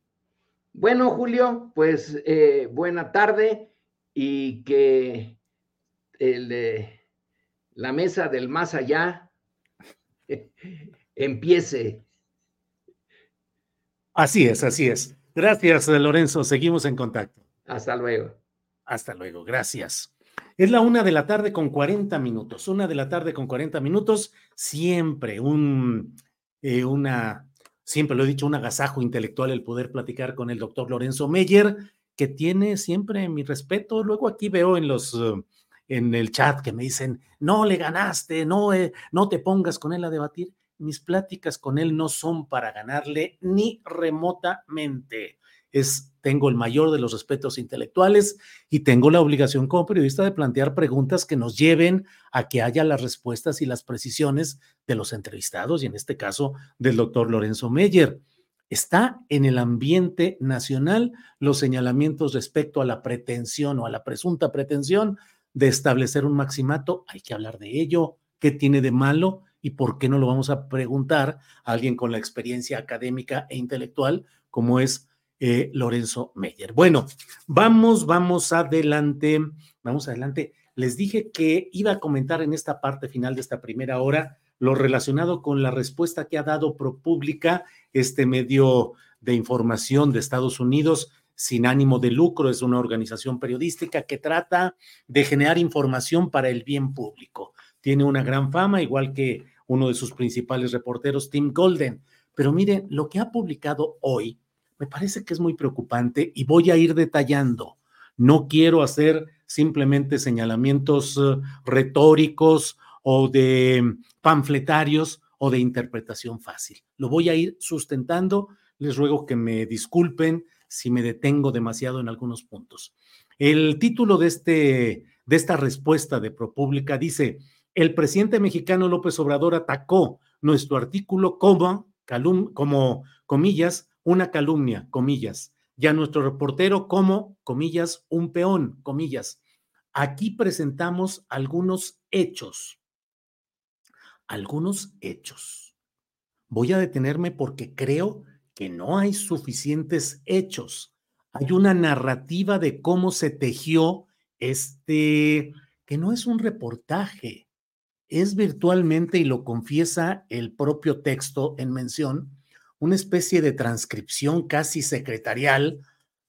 Bueno, Julio, pues eh, buena tarde y que el, la mesa del más allá empiece. Así es, así es. Gracias, Lorenzo. Seguimos en contacto. Hasta luego. Hasta luego. Gracias. Es la una de la tarde con 40 minutos. Una de la tarde con 40 minutos. Siempre un, eh, una, siempre lo he dicho, un agasajo intelectual el poder platicar con el doctor Lorenzo Meyer, que tiene siempre mi respeto. Luego aquí veo en los, en el chat que me dicen, no le ganaste, no, eh, no te pongas con él a debatir. Mis pláticas con él no son para ganarle ni remotamente es, tengo el mayor de los respetos intelectuales y tengo la obligación como periodista de plantear preguntas que nos lleven a que haya las respuestas y las precisiones de los entrevistados y en este caso del doctor Lorenzo Meyer. Está en el ambiente nacional los señalamientos respecto a la pretensión o a la presunta pretensión de establecer un maximato. Hay que hablar de ello. ¿Qué tiene de malo? ¿Y por qué no lo vamos a preguntar a alguien con la experiencia académica e intelectual como es eh, Lorenzo Meyer. Bueno, vamos, vamos adelante, vamos adelante. Les dije que iba a comentar en esta parte final de esta primera hora lo relacionado con la respuesta que ha dado ProPública, este medio de información de Estados Unidos sin ánimo de lucro, es una organización periodística que trata de generar información para el bien público. Tiene una gran fama, igual que uno de sus principales reporteros, Tim Golden. Pero miren, lo que ha publicado hoy me parece que es muy preocupante y voy a ir detallando. No quiero hacer simplemente señalamientos eh, retóricos o de panfletarios o de interpretación fácil. Lo voy a ir sustentando. Les ruego que me disculpen si me detengo demasiado en algunos puntos. El título de, este, de esta respuesta de ProPública dice, el presidente mexicano López Obrador atacó nuestro artículo como, como comillas, una calumnia, comillas, y a nuestro reportero como, comillas, un peón, comillas. Aquí presentamos algunos hechos, algunos hechos. Voy a detenerme porque creo que no hay suficientes hechos. Hay una narrativa de cómo se tejió este, que no es un reportaje, es virtualmente, y lo confiesa el propio texto en mención, una especie de transcripción casi secretarial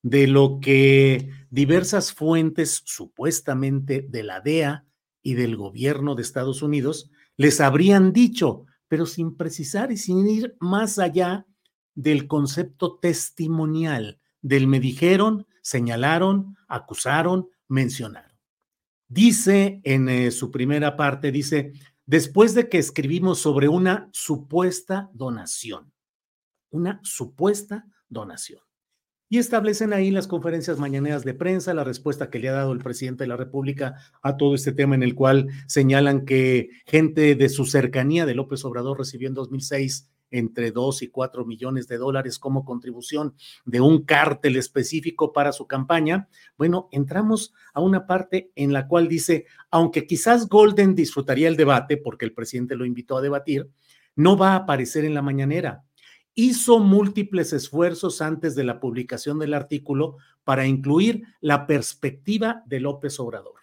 de lo que diversas fuentes, supuestamente de la DEA y del gobierno de Estados Unidos, les habrían dicho, pero sin precisar y sin ir más allá del concepto testimonial, del me dijeron, señalaron, acusaron, mencionaron. Dice en eh, su primera parte, dice, después de que escribimos sobre una supuesta donación, una supuesta donación. y establecen ahí las conferencias mañaneras de prensa, la respuesta que le ha dado el presidente de la República a todo este tema en el cual señalan que gente de su cercanía de López Obrador recibió en 2006 entre 2 y 4 millones de dólares como contribución de un cártel específico para su campaña. Bueno, entramos a una parte en la cual dice, aunque quizás Golden disfrutaría el debate porque el presidente lo invitó a debatir, no va a aparecer en la mañanera hizo múltiples esfuerzos antes de la publicación del artículo para incluir la perspectiva de López Obrador.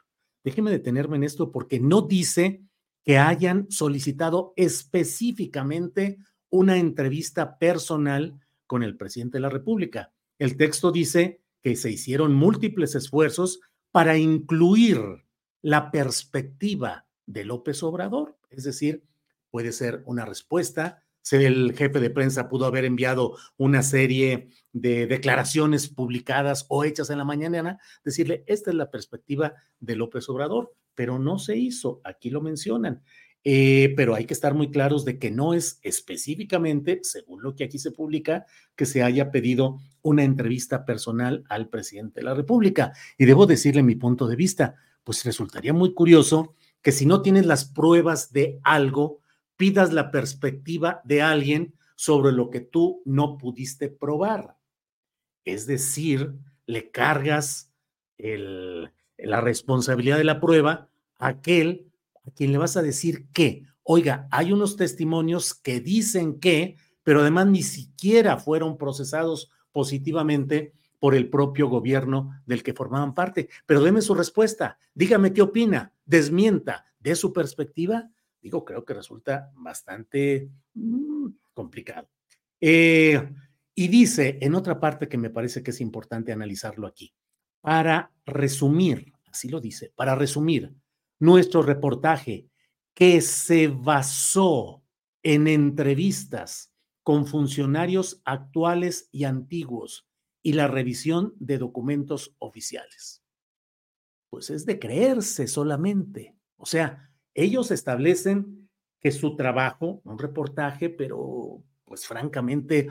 Déjeme detenerme en esto porque no dice que hayan solicitado específicamente una entrevista personal con el presidente de la República. El texto dice que se hicieron múltiples esfuerzos para incluir la perspectiva de López Obrador, es decir, puede ser una respuesta, el jefe de prensa pudo haber enviado una serie de declaraciones publicadas o hechas en la mañana, decirle, esta es la perspectiva de López Obrador, pero no se hizo, aquí lo mencionan. Eh, pero hay que estar muy claros de que no es específicamente, según lo que aquí se publica, que se haya pedido una entrevista personal al presidente de la República. Y debo decirle mi punto de vista, pues resultaría muy curioso que si no tienes las pruebas de algo, pidas la perspectiva de alguien sobre lo que tú no pudiste probar. Es decir, le cargas la responsabilidad de la prueba a aquel a quien le vas a decir que, oiga, hay unos testimonios que dicen que, pero además ni siquiera fueron procesados positivamente por el propio gobierno del que formaban parte. Pero deme su respuesta, dígame qué opina, desmienta de su perspectiva digo, creo que resulta bastante mm, complicado. Eh, y dice en otra parte que me parece que es importante analizarlo aquí, para resumir, así lo dice, para resumir nuestro reportaje que se basó en entrevistas con funcionarios actuales y antiguos y la revisión de documentos oficiales. Pues es de creerse solamente. O sea, ellos establecen que su trabajo, un reportaje, pero pues francamente,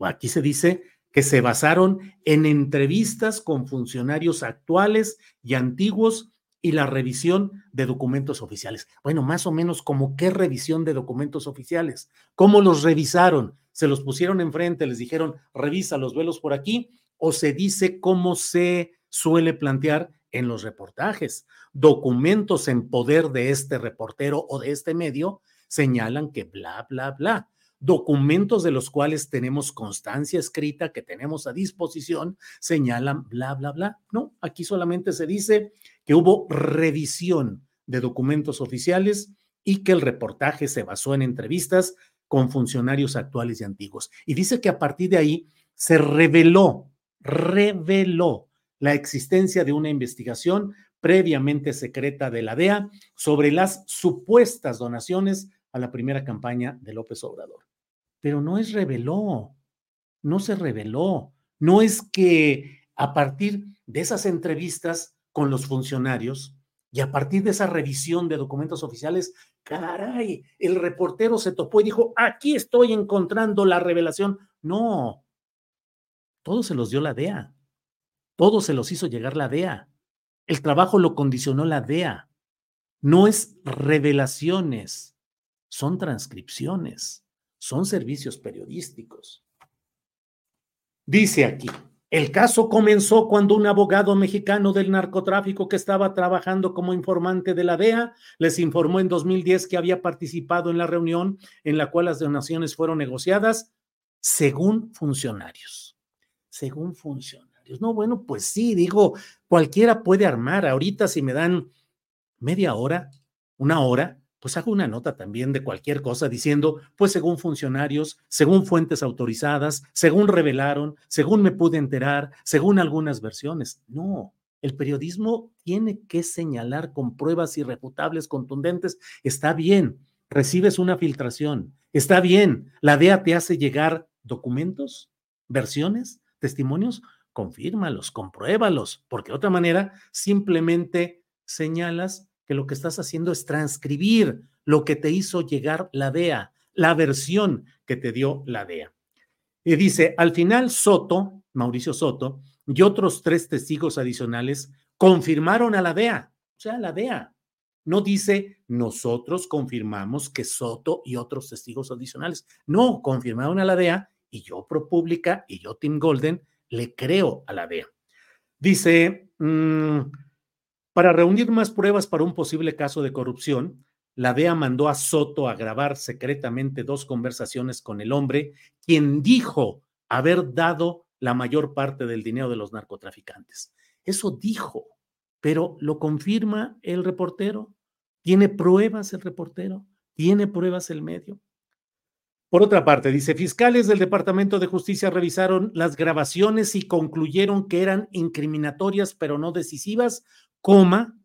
aquí se dice que se basaron en entrevistas con funcionarios actuales y antiguos y la revisión de documentos oficiales. Bueno, más o menos como qué revisión de documentos oficiales, cómo los revisaron, se los pusieron enfrente, les dijeron, revisa los vuelos por aquí, o se dice cómo se suele plantear en los reportajes. Documentos en poder de este reportero o de este medio señalan que bla, bla, bla. Documentos de los cuales tenemos constancia escrita que tenemos a disposición señalan bla, bla, bla. No, aquí solamente se dice que hubo revisión de documentos oficiales y que el reportaje se basó en entrevistas con funcionarios actuales y antiguos. Y dice que a partir de ahí se reveló, reveló la existencia de una investigación previamente secreta de la DEA sobre las supuestas donaciones a la primera campaña de López Obrador. Pero no es reveló, no se reveló, no es que a partir de esas entrevistas con los funcionarios y a partir de esa revisión de documentos oficiales, caray, el reportero se topó y dijo, aquí estoy encontrando la revelación. No, todo se los dio la DEA. Todo se los hizo llegar la DEA. El trabajo lo condicionó la DEA. No es revelaciones, son transcripciones, son servicios periodísticos. Dice aquí, el caso comenzó cuando un abogado mexicano del narcotráfico que estaba trabajando como informante de la DEA les informó en 2010 que había participado en la reunión en la cual las donaciones fueron negociadas según funcionarios. Según funcionarios. No, bueno, pues sí, digo, cualquiera puede armar. Ahorita si me dan media hora, una hora, pues hago una nota también de cualquier cosa diciendo, pues según funcionarios, según fuentes autorizadas, según revelaron, según me pude enterar, según algunas versiones. No, el periodismo tiene que señalar con pruebas irrefutables, contundentes. Está bien, recibes una filtración. Está bien, la DEA te hace llegar documentos, versiones, testimonios confírmalos, compruébalos, porque de otra manera simplemente señalas que lo que estás haciendo es transcribir lo que te hizo llegar la DEA, la versión que te dio la DEA. Y dice, al final Soto Mauricio Soto, y otros tres testigos adicionales confirmaron a la DEA, o sea, la DEA. No dice nosotros confirmamos que Soto y otros testigos adicionales. No, confirmaron a la DEA y yo, ProPública y yo, Tim Golden, le creo a la DEA. Dice, mm, para reunir más pruebas para un posible caso de corrupción, la DEA mandó a Soto a grabar secretamente dos conversaciones con el hombre, quien dijo haber dado la mayor parte del dinero de los narcotraficantes. Eso dijo, pero lo confirma el reportero. ¿Tiene pruebas el reportero? ¿Tiene pruebas el medio? Por otra parte, dice, fiscales del Departamento de Justicia revisaron las grabaciones y concluyeron que eran incriminatorias, pero no decisivas, coma,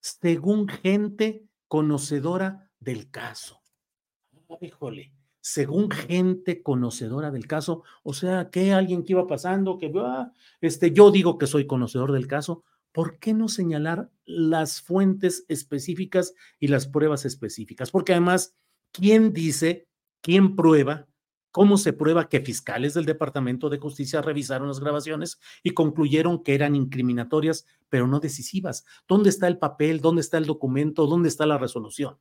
según gente conocedora del caso. Híjole, según gente conocedora del caso, o sea, que alguien que iba pasando, que ah, este, yo digo que soy conocedor del caso, ¿por qué no señalar las fuentes específicas y las pruebas específicas? Porque además, ¿quién dice, quién prueba, cómo se prueba que fiscales del Departamento de Justicia revisaron las grabaciones y concluyeron que eran incriminatorias, pero no decisivas? ¿Dónde está el papel? ¿Dónde está el documento? ¿Dónde está la resolución?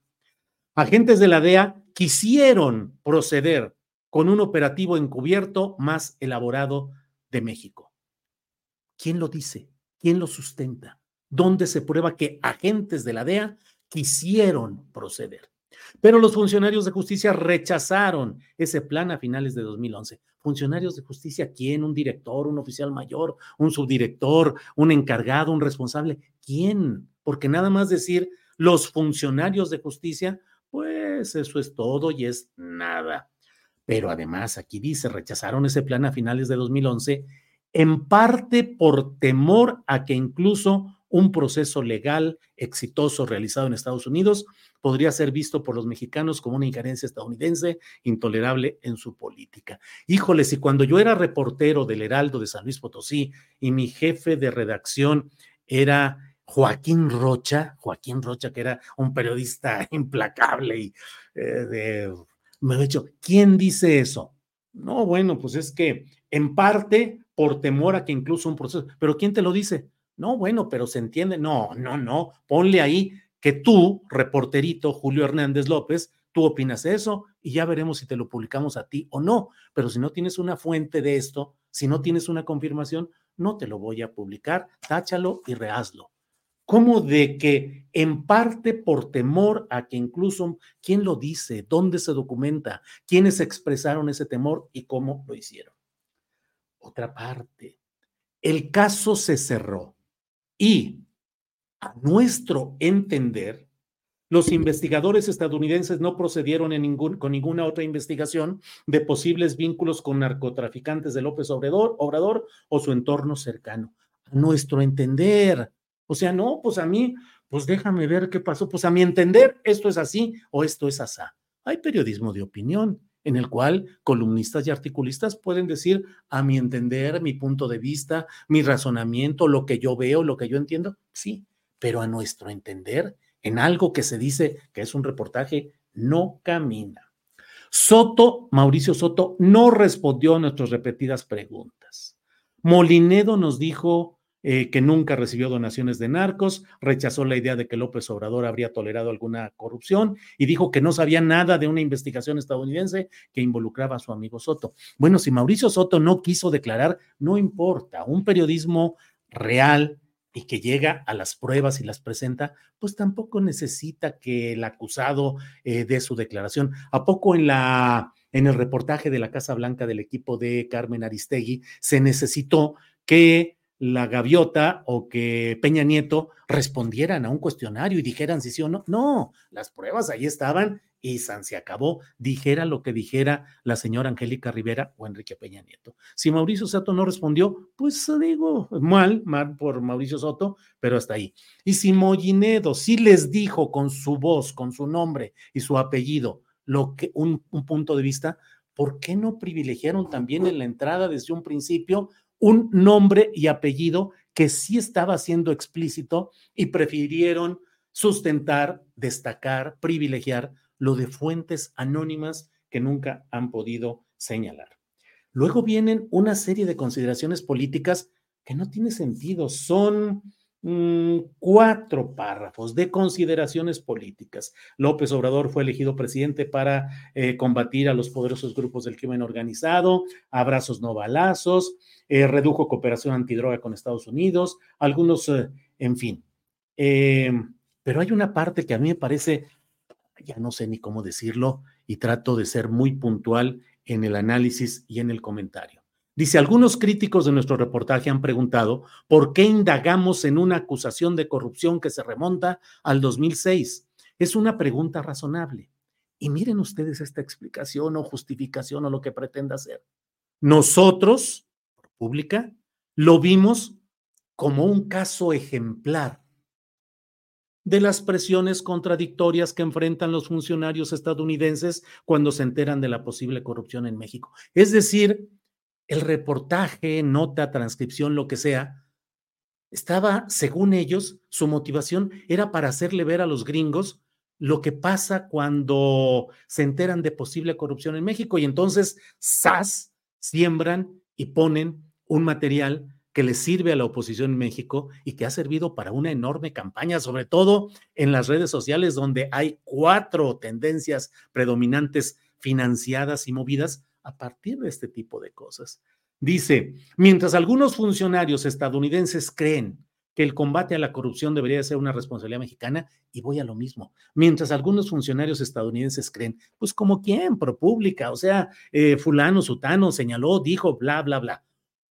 Agentes de la DEA quisieron proceder con un operativo encubierto más elaborado de México. ¿Quién lo dice? ¿Quién lo sustenta? ¿Dónde se prueba que agentes de la DEA quisieron proceder? Pero los funcionarios de justicia rechazaron ese plan a finales de 2011. Funcionarios de justicia, ¿quién? ¿Un director, un oficial mayor, un subdirector, un encargado, un responsable? ¿Quién? Porque nada más decir los funcionarios de justicia pues eso es todo y es nada. Pero además, aquí dice, rechazaron ese plan a finales de 2011, en parte por temor a que incluso un proceso legal exitoso realizado en Estados Unidos podría ser visto por los mexicanos como una injerencia estadounidense intolerable en su política. Híjole, si cuando yo era reportero del Heraldo de San Luis Potosí y mi jefe de redacción era Joaquín Rocha, Joaquín Rocha, que era un periodista implacable y eh, de, me he dicho, ¿quién dice eso? No, bueno, pues es que en parte por temor a que incluso un proceso, pero ¿quién te lo dice? No, bueno, pero se entiende, no, no, no, ponle ahí que tú, reporterito Julio Hernández López, tú opinas eso y ya veremos si te lo publicamos a ti o no, pero si no tienes una fuente de esto, si no tienes una confirmación, no te lo voy a publicar, táchalo y rehazlo como de que en parte por temor a que incluso, ¿quién lo dice? ¿Dónde se documenta? ¿Quiénes expresaron ese temor y cómo lo hicieron? Otra parte, el caso se cerró y a nuestro entender, los investigadores estadounidenses no procedieron en ningún, con ninguna otra investigación de posibles vínculos con narcotraficantes de López Obrador, Obrador o su entorno cercano. A nuestro entender, o sea, no, pues a mí, pues déjame ver qué pasó. Pues a mi entender, esto es así o esto es asá. Hay periodismo de opinión en el cual columnistas y articulistas pueden decir, a mi entender, mi punto de vista, mi razonamiento, lo que yo veo, lo que yo entiendo. Sí, pero a nuestro entender, en algo que se dice que es un reportaje, no camina. Soto, Mauricio Soto, no respondió a nuestras repetidas preguntas. Molinedo nos dijo eh, que nunca recibió donaciones de narcos, rechazó la idea de que López Obrador habría tolerado alguna corrupción y dijo que no sabía nada de una investigación estadounidense que involucraba a su amigo Soto. Bueno, si Mauricio Soto no quiso declarar, no importa, un periodismo real y que llega a las pruebas y las presenta, pues tampoco necesita que el acusado eh, dé su declaración. ¿A poco en la en el reportaje de la Casa Blanca del equipo de Carmen Aristegui se necesitó que la gaviota o que Peña Nieto respondieran a un cuestionario y dijeran si sí o no. No, las pruebas ahí estaban y San se acabó, dijera lo que dijera la señora Angélica Rivera o Enrique Peña Nieto. Si Mauricio Soto no respondió, pues digo, mal, mal por Mauricio Soto, pero hasta ahí. Y si Mollinedo sí les dijo con su voz, con su nombre y su apellido, lo que un, un punto de vista, ¿por qué no privilegiaron también en la entrada desde un principio un nombre y apellido que sí estaba siendo explícito y prefirieron sustentar, destacar, privilegiar lo de fuentes anónimas que nunca han podido señalar. Luego vienen una serie de consideraciones políticas que no tiene sentido. Son mm, cuatro párrafos de consideraciones políticas. López Obrador fue elegido presidente para eh, combatir a los poderosos grupos del crimen organizado, abrazos no balazos, eh, redujo cooperación antidroga con Estados Unidos, algunos, eh, en fin. pero hay una parte que a mí me parece, ya no sé ni cómo decirlo, y trato de ser muy puntual en el análisis y en el comentario. Dice, algunos críticos de nuestro reportaje han preguntado por qué indagamos en una acusación de corrupción que se remonta al 2006. Es una pregunta razonable. Y miren ustedes esta explicación o justificación o lo que pretenda hacer. Nosotros, pública, lo vimos como un caso ejemplar de las presiones contradictorias que enfrentan los funcionarios estadounidenses cuando se enteran de la posible corrupción en México. Es decir, el reportaje, nota, transcripción, lo que sea, estaba, según ellos, su motivación era para hacerle ver a los gringos lo que pasa cuando se enteran de posible corrupción en México y entonces SAS siembran y ponen un material que le sirve a la oposición en México y que ha servido para una enorme campaña, sobre todo en las redes sociales donde hay cuatro tendencias predominantes financiadas y movidas a partir de este tipo de cosas. Dice, mientras algunos funcionarios estadounidenses creen que el combate a la corrupción debería ser una responsabilidad mexicana, y voy a lo mismo. Mientras algunos funcionarios estadounidenses creen, pues como quién, ProPública, o sea, eh, fulano, sutano, señaló, dijo, bla, bla, bla.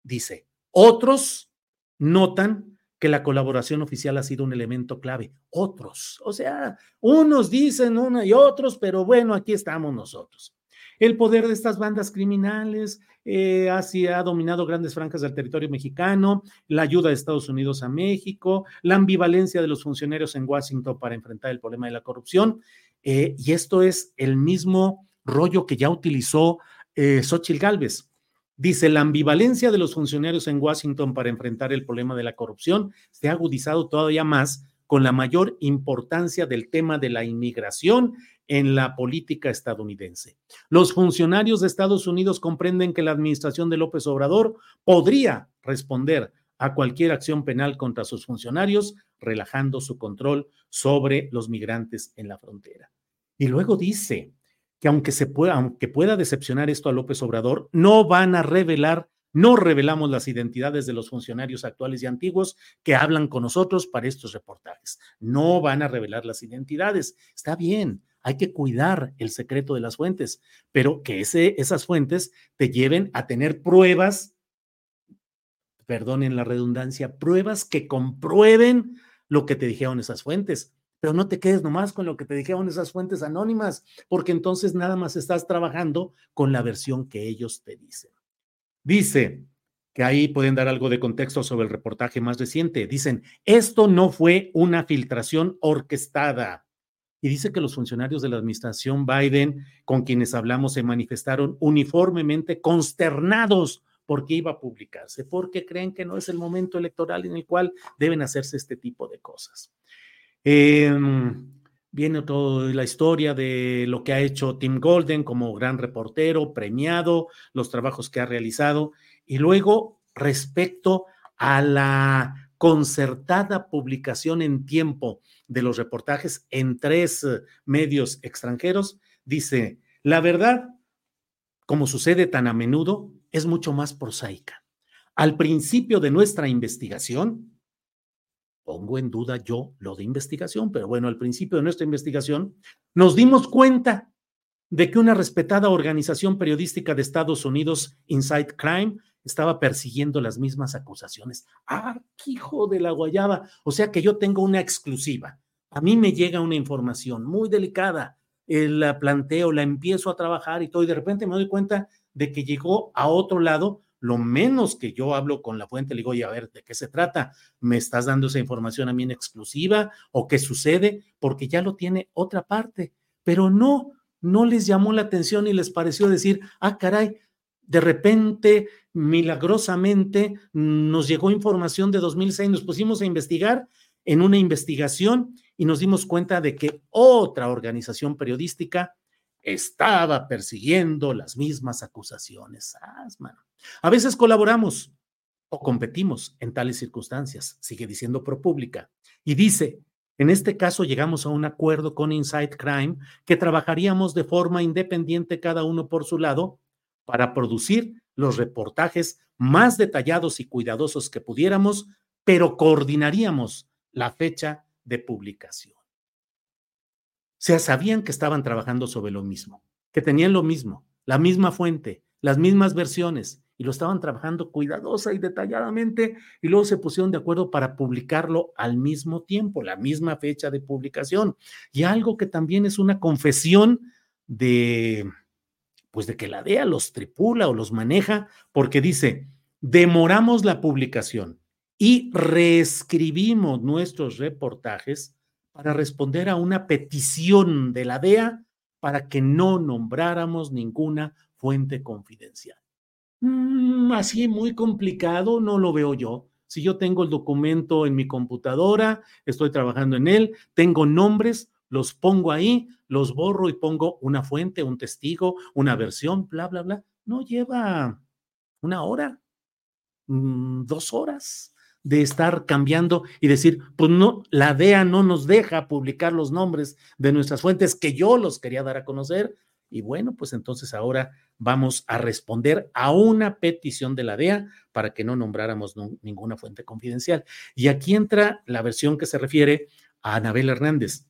Dice, otros notan que la colaboración oficial ha sido un elemento clave. Otros, o sea, unos dicen una y otros, pero bueno, aquí estamos nosotros. El poder de estas bandas criminales eh, ha dominado grandes franjas del territorio mexicano, la ayuda de Estados Unidos a México, la ambivalencia de los funcionarios en Washington para enfrentar el problema de la corrupción. Eh, y esto es el mismo rollo que ya utilizó eh, Xochitl Gálvez. Dice, la ambivalencia de los funcionarios en Washington para enfrentar el problema de la corrupción se ha agudizado todavía más con la mayor importancia del tema de la inmigración en la política estadounidense. Los funcionarios de Estados Unidos comprenden que la administración de López Obrador podría responder a cualquier acción penal contra sus funcionarios, relajando su control sobre los migrantes en la frontera. Y luego dice, que aunque, se pueda, aunque pueda decepcionar esto a López Obrador, no van a revelar, no revelamos las identidades de los funcionarios actuales y antiguos que hablan con nosotros para estos reportajes. No van a revelar las identidades. Está bien, hay que cuidar el secreto de las fuentes, pero que esas fuentes te lleven a tener pruebas, perdonen la redundancia, pruebas que comprueben lo que te dijeron esas fuentes pero no te quedes nomás con lo que te dijeron esas fuentes anónimas, porque entonces nada más estás trabajando con la versión que ellos te dicen. Dice que ahí pueden dar algo de contexto sobre el reportaje más reciente. Dicen, esto no fue una filtración orquestada. Y dice que los funcionarios de la administración Biden, con quienes hablamos, se manifestaron uniformemente consternados porque iba a publicarse, porque creen que no es el momento electoral en el cual deben hacerse este tipo de cosas. Em, viene toda la historia de lo que ha hecho Tim Golden como gran reportero, premiado, los trabajos que ha realizado. Y luego, respecto a la concertada publicación en tiempo de los reportajes en tres eh, medios extranjeros, dice, la verdad, como sucede tan a menudo, es mucho más prosaica. Al principio de nuestra investigación, pongo en duda yo lo de investigación, pero bueno, al principio de nuestra investigación nos dimos cuenta de que una respetada organización periodística de Estados Unidos, Inside Crime, estaba persiguiendo las mismas acusaciones. ¡Ah, hijo de la guayaba! O sea que yo tengo una exclusiva. A mí me llega una información muy delicada, eh, la planteo, la empiezo a trabajar y todo, y de repente me doy cuenta de que llegó a otro lado lo menos que yo hablo con la fuente, le digo, oye, a ver, ¿de qué se trata? ¿Me estás dando esa información a mí en exclusiva? ¿O qué sucede? Porque ya lo tiene otra parte. Pero no, no les llamó la atención y les pareció decir, ah, caray, de repente, milagrosamente, nos llegó información de 2006, nos pusimos a investigar en una investigación y nos dimos cuenta de que otra organización periodística estaba persiguiendo las mismas acusaciones. A veces colaboramos o competimos en tales circunstancias, sigue diciendo ProPublica. Y dice, en este caso llegamos a un acuerdo con Inside Crime que trabajaríamos de forma independiente cada uno por su lado para producir los reportajes más detallados y cuidadosos que pudiéramos, pero coordinaríamos la fecha de publicación. O sea, sabían que estaban trabajando sobre lo mismo, que tenían lo mismo, la misma fuente, las mismas versiones, y lo estaban trabajando cuidadosa y detalladamente, y luego se pusieron de acuerdo para publicarlo al mismo tiempo, la misma fecha de publicación. Y algo que también es una confesión de, pues de que la DEA los tripula o los maneja, porque dice, demoramos la publicación y reescribimos nuestros reportajes para responder a una petición de la DEA para que no nombráramos ninguna fuente confidencial. Mm, así muy complicado, no lo veo yo. Si yo tengo el documento en mi computadora, estoy trabajando en él, tengo nombres, los pongo ahí, los borro y pongo una fuente, un testigo, una versión, bla, bla, bla. No lleva una hora, mm, dos horas de estar cambiando y decir, pues no, la DEA no nos deja publicar los nombres de nuestras fuentes que yo los quería dar a conocer. Y bueno, pues entonces ahora vamos a responder a una petición de la DEA para que no nombráramos ninguna fuente confidencial. Y aquí entra la versión que se refiere a Anabel Hernández.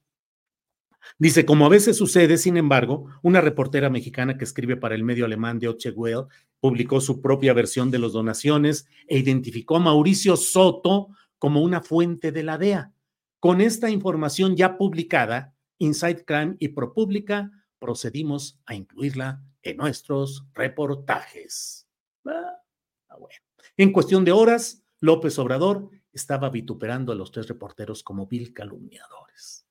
Dice, como a veces sucede, sin embargo, una reportera mexicana que escribe para el medio alemán de Well publicó su propia versión de las donaciones e identificó a Mauricio Soto como una fuente de la DEA. Con esta información ya publicada, Inside Crime y ProPublica procedimos a incluirla en nuestros reportajes. Ah, ah, en cuestión de horas, López Obrador estaba vituperando a los tres reporteros como vil calumniadores.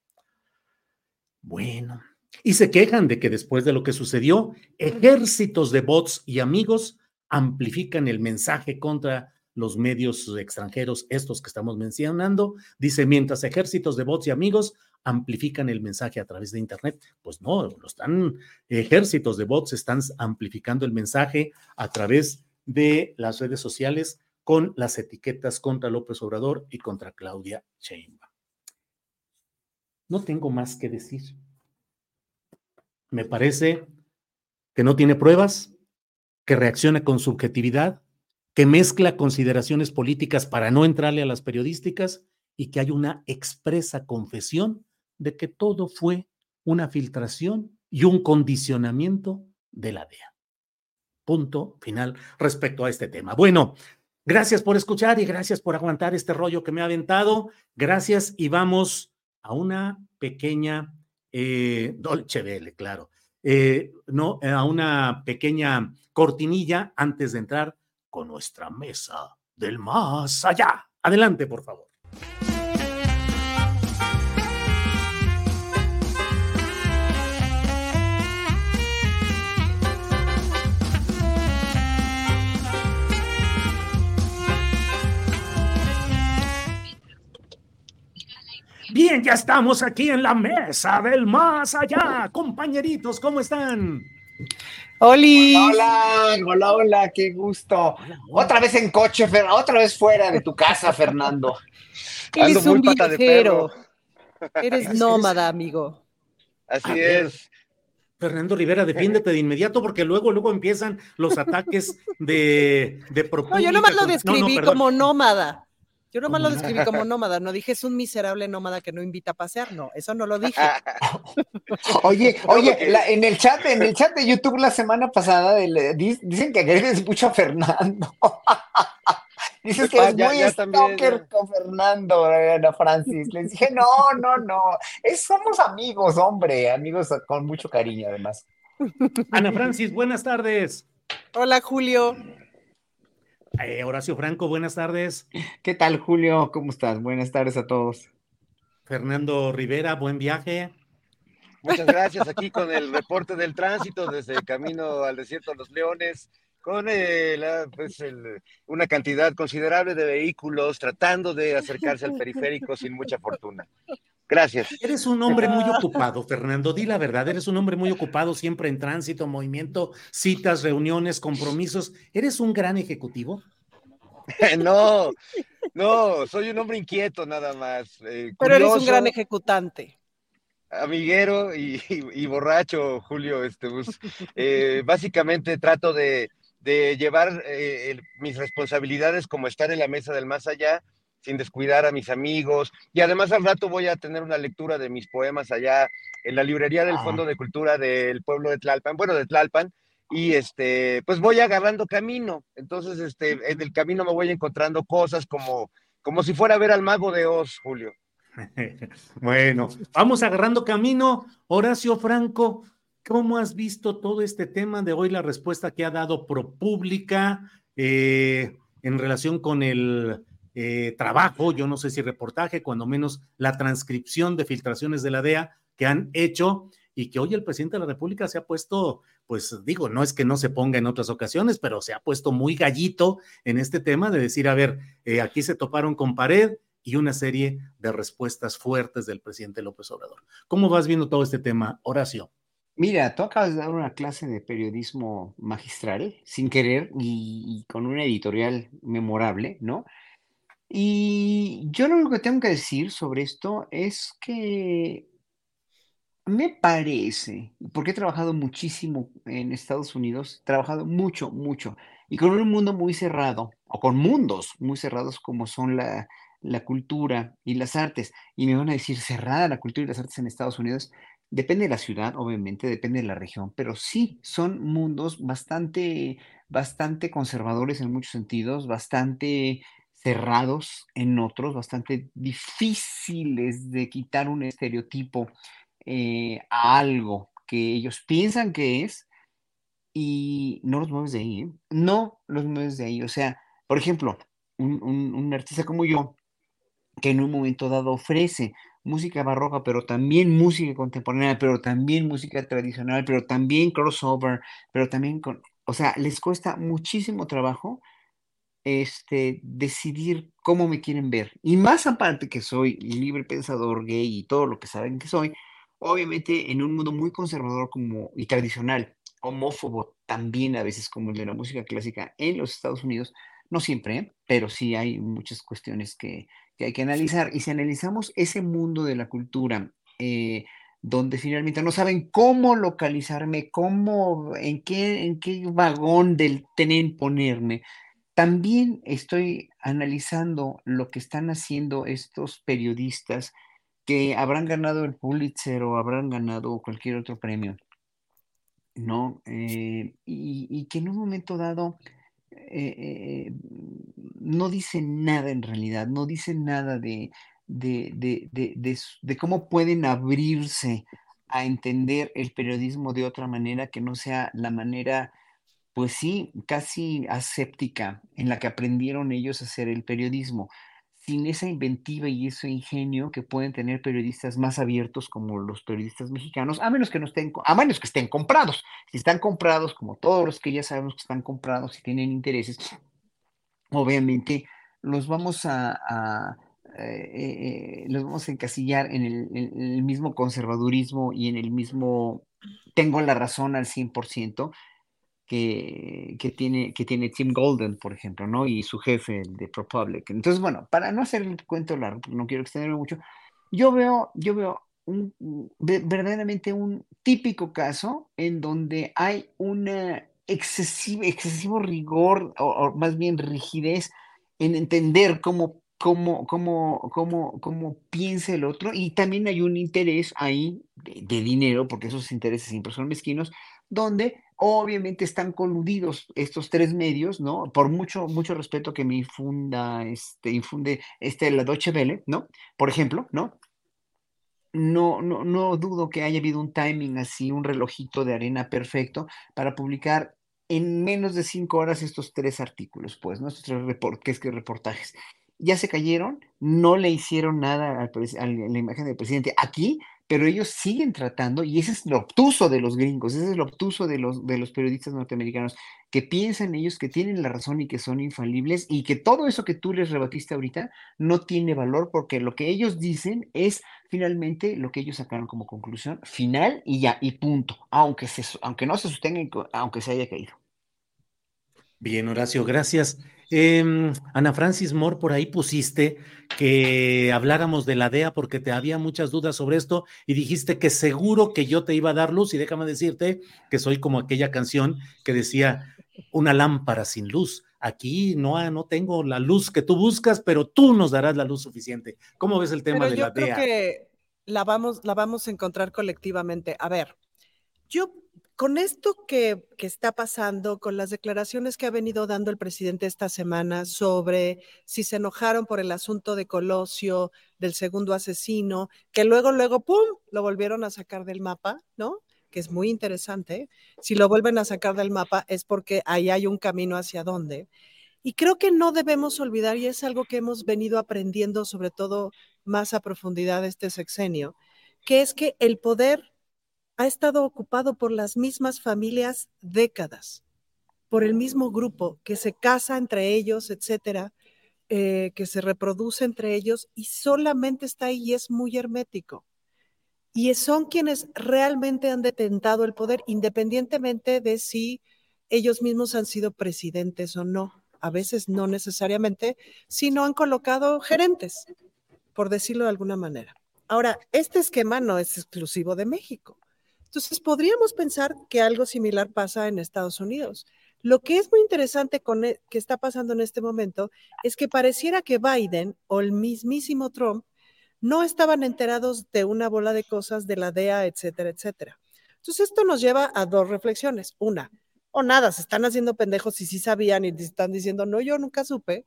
Bueno, y se quejan de que después de lo que sucedió, ejércitos de bots y amigos amplifican el mensaje contra los medios extranjeros, estos que estamos mencionando. Dice, mientras ejércitos de bots y amigos amplifican el mensaje a través de Internet. Pues no, los están, ejércitos de bots están amplificando el mensaje a través de las redes sociales con las etiquetas contra López Obrador y contra Claudia Sheinbaum. No tengo más que decir. Me parece que no tiene pruebas, que reacciona con subjetividad, que mezcla consideraciones políticas para no entrarle a las periodísticas y que hay una expresa confesión de que todo fue una filtración y un condicionamiento de la DEA. Punto final respecto a este tema. Bueno, gracias por escuchar y gracias por aguantar este rollo que me ha aventado. Gracias y vamos a una pequeña eh, Dolce Vele, claro, eh, no, a una pequeña cortinilla antes de entrar con nuestra mesa del más allá. Adelante, por favor. Bien, ya estamos aquí en la mesa del más allá. Compañeritos, ¿cómo están? Hola, hola, hola, hola, qué gusto. Otra vez en coche, otra vez fuera de tu casa, Fernando. Eres un viajero. Eres nómada, amigo. Así es. Fernando Rivera, defiéndete de inmediato porque luego, luego empiezan los ataques de, de No, yo nomás lo describí como nómada. Yo nomás lo describí como nómada, no dije es un miserable nómada que no invita a pasear, no, eso no lo dije. oye, oye, en el chat, en el chat de YouTube la semana pasada dicen que eres mucho a Fernando. Dices que es muy stalker con Fernando, Ana Francis. Les dije, no, no, no. somos amigos, hombre, amigos con mucho cariño, además. Ana Francis, buenas tardes. Hola, Julio. Eh, Horacio Franco, buenas tardes. ¿Qué tal, Julio? ¿Cómo estás? Buenas tardes a todos. Fernando Rivera, buen viaje. Muchas gracias aquí con el reporte del tránsito desde el camino al desierto de los Leones, con eh, pues, una cantidad considerable de vehículos tratando de acercarse al periférico sin mucha fortuna. Gracias. Eres un hombre muy ocupado, Fernando. Di la verdad, eres un hombre muy ocupado, siempre en tránsito, movimiento, citas, reuniones, compromisos. ¿Eres un gran ejecutivo? no, no, soy un hombre inquieto nada más. Eh, Pero eres un gran ejecutante. Amiguero y, borracho, Julio. Este, pues, eh, básicamente trato de, llevar eh, mis responsabilidades como estar en la mesa del más allá sin descuidar a mis amigos. Y además al rato voy a tener una lectura de mis poemas allá en la librería del ah. Fondo de Cultura del pueblo de Tlalpan, bueno, de Tlalpan, y este, pues voy agarrando camino. Entonces, este, en el camino me voy encontrando cosas como, como si fuera a ver al mago de Oz, Julio. bueno, vamos agarrando camino. Horacio Franco, ¿cómo has visto todo este tema de hoy, la respuesta que ha dado ProPública eh, en relación con el eh, trabajo, yo no sé si reportaje, cuando menos la transcripción de filtraciones de la DEA que han hecho y que hoy el presidente de la República se ha puesto, pues digo, no es que no se ponga en otras ocasiones, pero se ha puesto muy gallito en este tema de decir, a ver, eh, aquí se toparon con pared y una serie de respuestas fuertes del presidente López Obrador. ¿Cómo vas viendo todo este tema, Horacio? Mira, tú acabas de dar una clase de periodismo magistral, sin querer, y con una editorial memorable, ¿no? Y yo lo único que tengo que decir sobre esto es que me parece, porque he trabajado muchísimo en Estados Unidos, he trabajado mucho, mucho, y con un mundo muy cerrado, o con mundos muy cerrados como son la, la cultura y las artes, y me van a decir cerrada la cultura y las artes en Estados Unidos, depende de la ciudad, obviamente, depende de la región, pero sí son mundos bastante, bastante conservadores en muchos sentidos, bastante cerrados en otros, bastante difíciles de quitar un estereotipo eh, a algo que ellos piensan que es y no los mueves de ahí, ¿eh? no los mueves de ahí. O sea, por ejemplo, un, artista como yo, que en un momento dado ofrece música barroca, pero también música contemporánea, pero también música tradicional, pero también crossover, pero también con, o sea, les cuesta muchísimo trabajo este, decidir cómo me quieren ver. Y más aparte que soy libre pensador, gay y todo lo que saben que soy, obviamente en un mundo muy conservador como, y tradicional, homófobo también a veces como el de la música clásica en los Estados Unidos, no siempre, ¿eh? pero sí hay muchas cuestiones que, hay que analizar. Y si analizamos ese mundo de la cultura, eh, donde finalmente no saben cómo localizarme, cómo, en qué, en qué vagón del tren ponerme, también estoy analizando lo que están haciendo estos periodistas que habrán ganado el Pulitzer o habrán ganado cualquier otro premio, ¿no? Eh, y, que en un momento dado eh, eh, no dicen nada en realidad, no dicen nada de, de cómo pueden abrirse a entender el periodismo de otra manera que no sea la manera pues sí, casi aséptica en la que aprendieron ellos a hacer el periodismo, sin esa inventiva y ese ingenio que pueden tener periodistas más abiertos como los periodistas mexicanos, a menos que no estén, a menos que estén comprados. Si están comprados, como todos los que ya sabemos que están comprados y tienen intereses, obviamente los vamos a, eh, eh, los vamos a encasillar en el, mismo conservadurismo y en el mismo tengo la razón al 100%, que, que, tiene, que tiene Tim Golden, por ejemplo, ¿no? Y su jefe, de ProPublic. Entonces, bueno, para no hacer el cuento largo, no quiero extenderme mucho, yo veo, yo veo un, verdaderamente un típico caso en donde hay un excesivo, excesivo rigor, o, más bien rigidez, en entender cómo cómo, cómo, cómo, cómo piensa el otro y también hay un interés ahí de, de, dinero, porque esos intereses siempre son mezquinos, donde Obviamente están coludidos estos tres medios, ¿no? Por mucho, mucho respeto que me infunda, este, infunde este, la Deutsche Welle, ¿no? Por ejemplo, ¿no? No, no, no dudo que haya habido un timing así, un relojito de arena perfecto para publicar en menos de cinco horas estos tres artículos, pues, ¿no? Estos tres que es que reportajes. Ya se cayeron, no le hicieron nada a la imagen del presidente aquí, pero ellos siguen tratando, y ese es lo obtuso de los gringos, ese es lo obtuso de los, de los periodistas norteamericanos, que piensan ellos que tienen la razón y que son infalibles, y que todo eso que tú les rebatiste ahorita no tiene valor, porque lo que ellos dicen es finalmente lo que ellos sacaron como conclusión final y ya, y punto, aunque, se, aunque no se sostenga, aunque se haya caído. Bien, Horacio, gracias. Em, Ana Francis Moore, por ahí pusiste que habláramos de la DEA porque te había muchas dudas sobre esto y dijiste que seguro que yo te iba a dar luz y déjame decirte que soy como aquella canción que decía una lámpara sin luz. Aquí no, no tengo la luz que tú buscas, pero tú nos darás la luz suficiente. ¿Cómo ves el tema de la DEA? Yo creo que la vamos, la vamos a encontrar colectivamente. A ver, yo con esto que, está pasando, con las declaraciones que ha venido dando el presidente esta semana sobre si se enojaron por el asunto de Colosio, del segundo asesino, que luego, luego, ¡pum!, lo volvieron a sacar del mapa, ¿no? Que es muy interesante. Si lo vuelven a sacar del mapa es porque ahí hay un camino hacia dónde. Y creo que no debemos olvidar, y es algo que hemos venido aprendiendo, sobre todo más a profundidad este sexenio, que es que el poder ha estado ocupado por las mismas familias décadas, por el mismo grupo que se casa entre ellos, etcétera, eh, que se reproduce entre ellos y solamente está ahí y es muy hermético. Y son quienes realmente han detentado el poder, independientemente de si ellos mismos han sido presidentes o no. A veces no necesariamente, sino han colocado gerentes, por decirlo de alguna manera. Ahora, este esquema no es exclusivo de México. Entonces, podríamos pensar que algo similar pasa en Estados Unidos. Lo que es muy interesante con e, que está pasando en este momento es que pareciera que Biden o el mismísimo Trump no estaban enterados de una bola de cosas de la DEA, etcétera, etcétera. Entonces, esto nos lleva a dos reflexiones. Una, o nada, se están haciendo pendejos y sí sabían y están diciendo, no, yo nunca supe.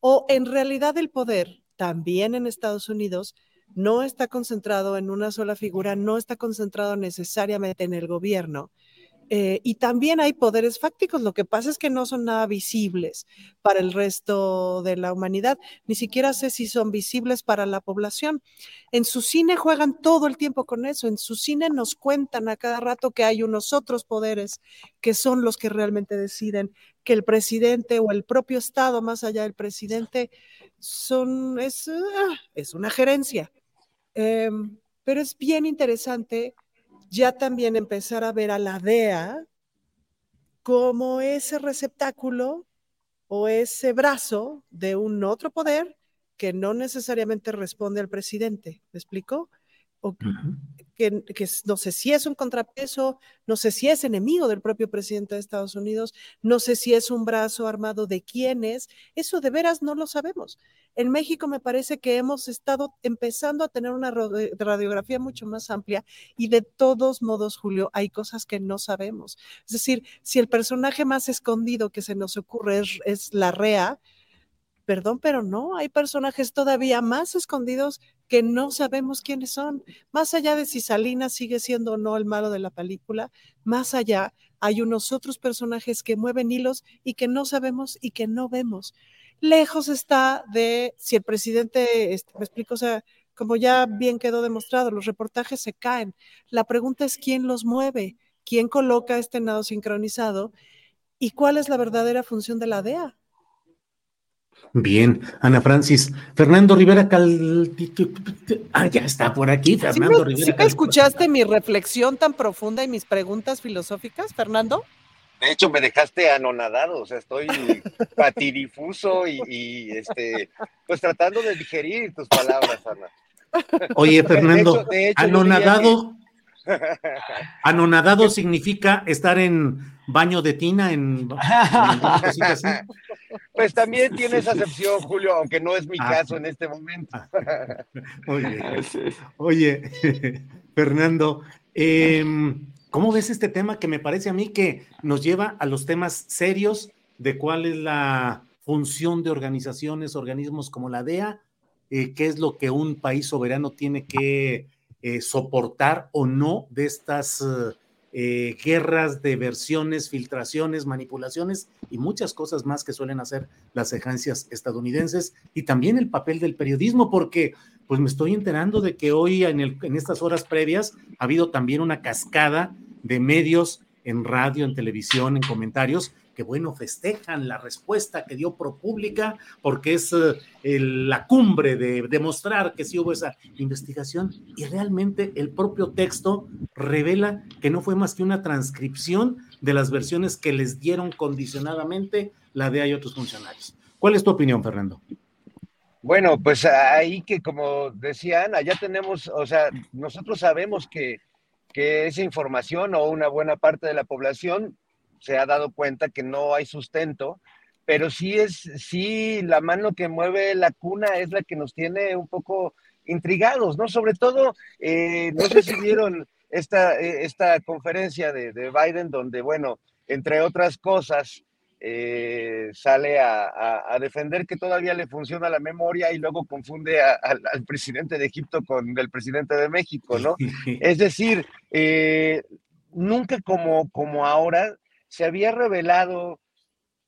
O en realidad el poder, también en Estados Unidos, no está concentrado en una sola figura, no está concentrado necesariamente en el gobierno. Eh, y también hay poderes fácticos, lo que pasa es que no son nada visibles para el resto de la humanidad, ni siquiera sé si son visibles para la población. En su cine juegan todo el tiempo con eso, en su cine nos cuentan a cada rato que hay unos otros poderes que son los que realmente deciden, que el presidente o el propio Estado, más allá del presidente, son, es, ah, es una gerencia. Em, pero es bien interesante ya también empezar a ver a la DEA como ese receptáculo o ese brazo de un otro poder que no necesariamente responde al presidente. ¿Me explico? O, que, no sé si es un contrapeso, no sé si es enemigo del propio presidente de Estados Unidos, no sé si es un brazo armado de quiénes, eso de veras no lo sabemos. En México me parece que hemos estado empezando a tener una radiografía mucho más amplia y de todos modos, Julio, hay cosas que no sabemos. Es decir, si el personaje más escondido que se nos ocurre es, es la REA, perdón, pero no, hay personajes todavía más escondidos que no sabemos quiénes son. Más allá de si Salinas sigue siendo o no el malo de la película, más allá hay unos otros personajes que mueven hilos y que no sabemos y que no vemos. Lejos está de si el presidente, este, me explico, o sea, como ya bien quedó demostrado, los reportajes se caen. La pregunta es quién los mueve, quién coloca este nado sincronizado y cuál es la verdadera función de la DEA. Bien, Ana Francis. Fernando Rivera Cal... Ah, ya está por aquí, Fernando Rivera. ¿Sí escuchaste mi reflexión tan profunda y mis preguntas filosóficas, Fernando? De hecho, me dejaste anonadado, o sea, estoy patidifuso y, este, pues tratando de digerir tus palabras, Ana. Oye, Fernando, anonadado, Anonadado significa estar en baño de tina, en, Pues también tiene esa acepción, Julio, aunque no es mi ah, caso en este momento. Ah, oye, Fernando, em, ¿cómo ves este tema que me parece a mí que nos lleva a los temas serios de cuál es la función de organizaciones, organismos como la DEA, eh, qué es lo que un país soberano tiene que eh, soportar o no de estas eh, guerras de versiones, filtraciones, manipulaciones y muchas cosas más que suelen hacer las agencias estadounidenses y también el papel del periodismo, porque pues me estoy enterando de que hoy en, estas horas previas ha habido también una cascada de medios en radio, en televisión, en comentarios que bueno, festejan la respuesta que dio ProPública porque es eh, la cumbre de demostrar que sí hubo esa investigación y realmente el propio texto revela que no fue más que una transcripción de las versiones que les dieron condicionadamente la DEA y otros funcionarios. ¿Cuál es tu opinión, Fernando? Bueno, pues ahí que como decía Ana, ya tenemos, o sea, nosotros sabemos que, que esa información o una buena parte de la población se ha dado cuenta que no hay sustento, pero sí es, sí, la mano que mueve la cuna es la que nos tiene un poco intrigados, ¿no? Sobre todo, eh, no sé si vieron esta, eh, esta conferencia de, Biden donde, bueno, entre otras cosas, eh, sale a, defender que todavía le funciona la memoria y luego confunde al presidente de Egipto con el presidente de México, ¿no? Es decir, nunca como, como ahora se había revelado,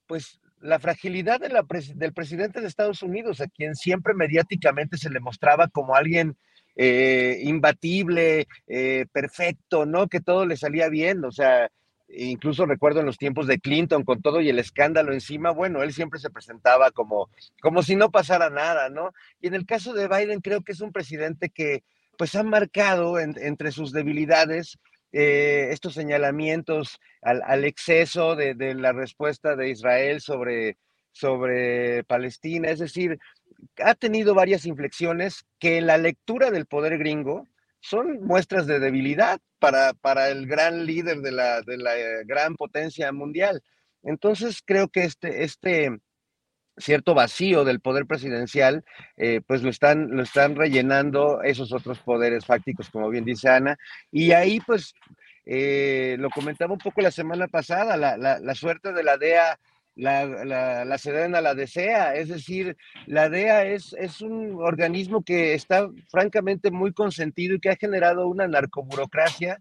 pues, la fragilidad del presidente de Estados Unidos, a quien siempre mediáticamente se le mostraba como alguien eh, imbatible, eh, perfecto, ¿no? Que todo le salía bien, o sea, incluso recuerdo en los tiempos de Clinton con todo y el escándalo encima, bueno, él siempre se presentaba como, como si no pasara nada, ¿no? Y en el caso de Biden creo que es un presidente que pues ha marcado entre sus debilidades eh, estos señalamientos al, exceso de, la respuesta de Israel sobre, sobre Palestina. Es decir, ha tenido varias inflexiones que la lectura del poder gringo son muestras de debilidad para, para el gran líder de la, de la eh, gran potencia mundial. Entonces creo que este, este, cierto vacío del poder presidencial, eh, pues lo están, lo están rellenando esos otros poderes fácticos, como bien dice Ana. Y ahí, pues, eh, lo comentaba un poco la semana pasada, la, suerte de la DEA, la, la, la la desea, es decir, la DEA es, es un organismo que está francamente muy consentido y que ha generado una narcoburocracia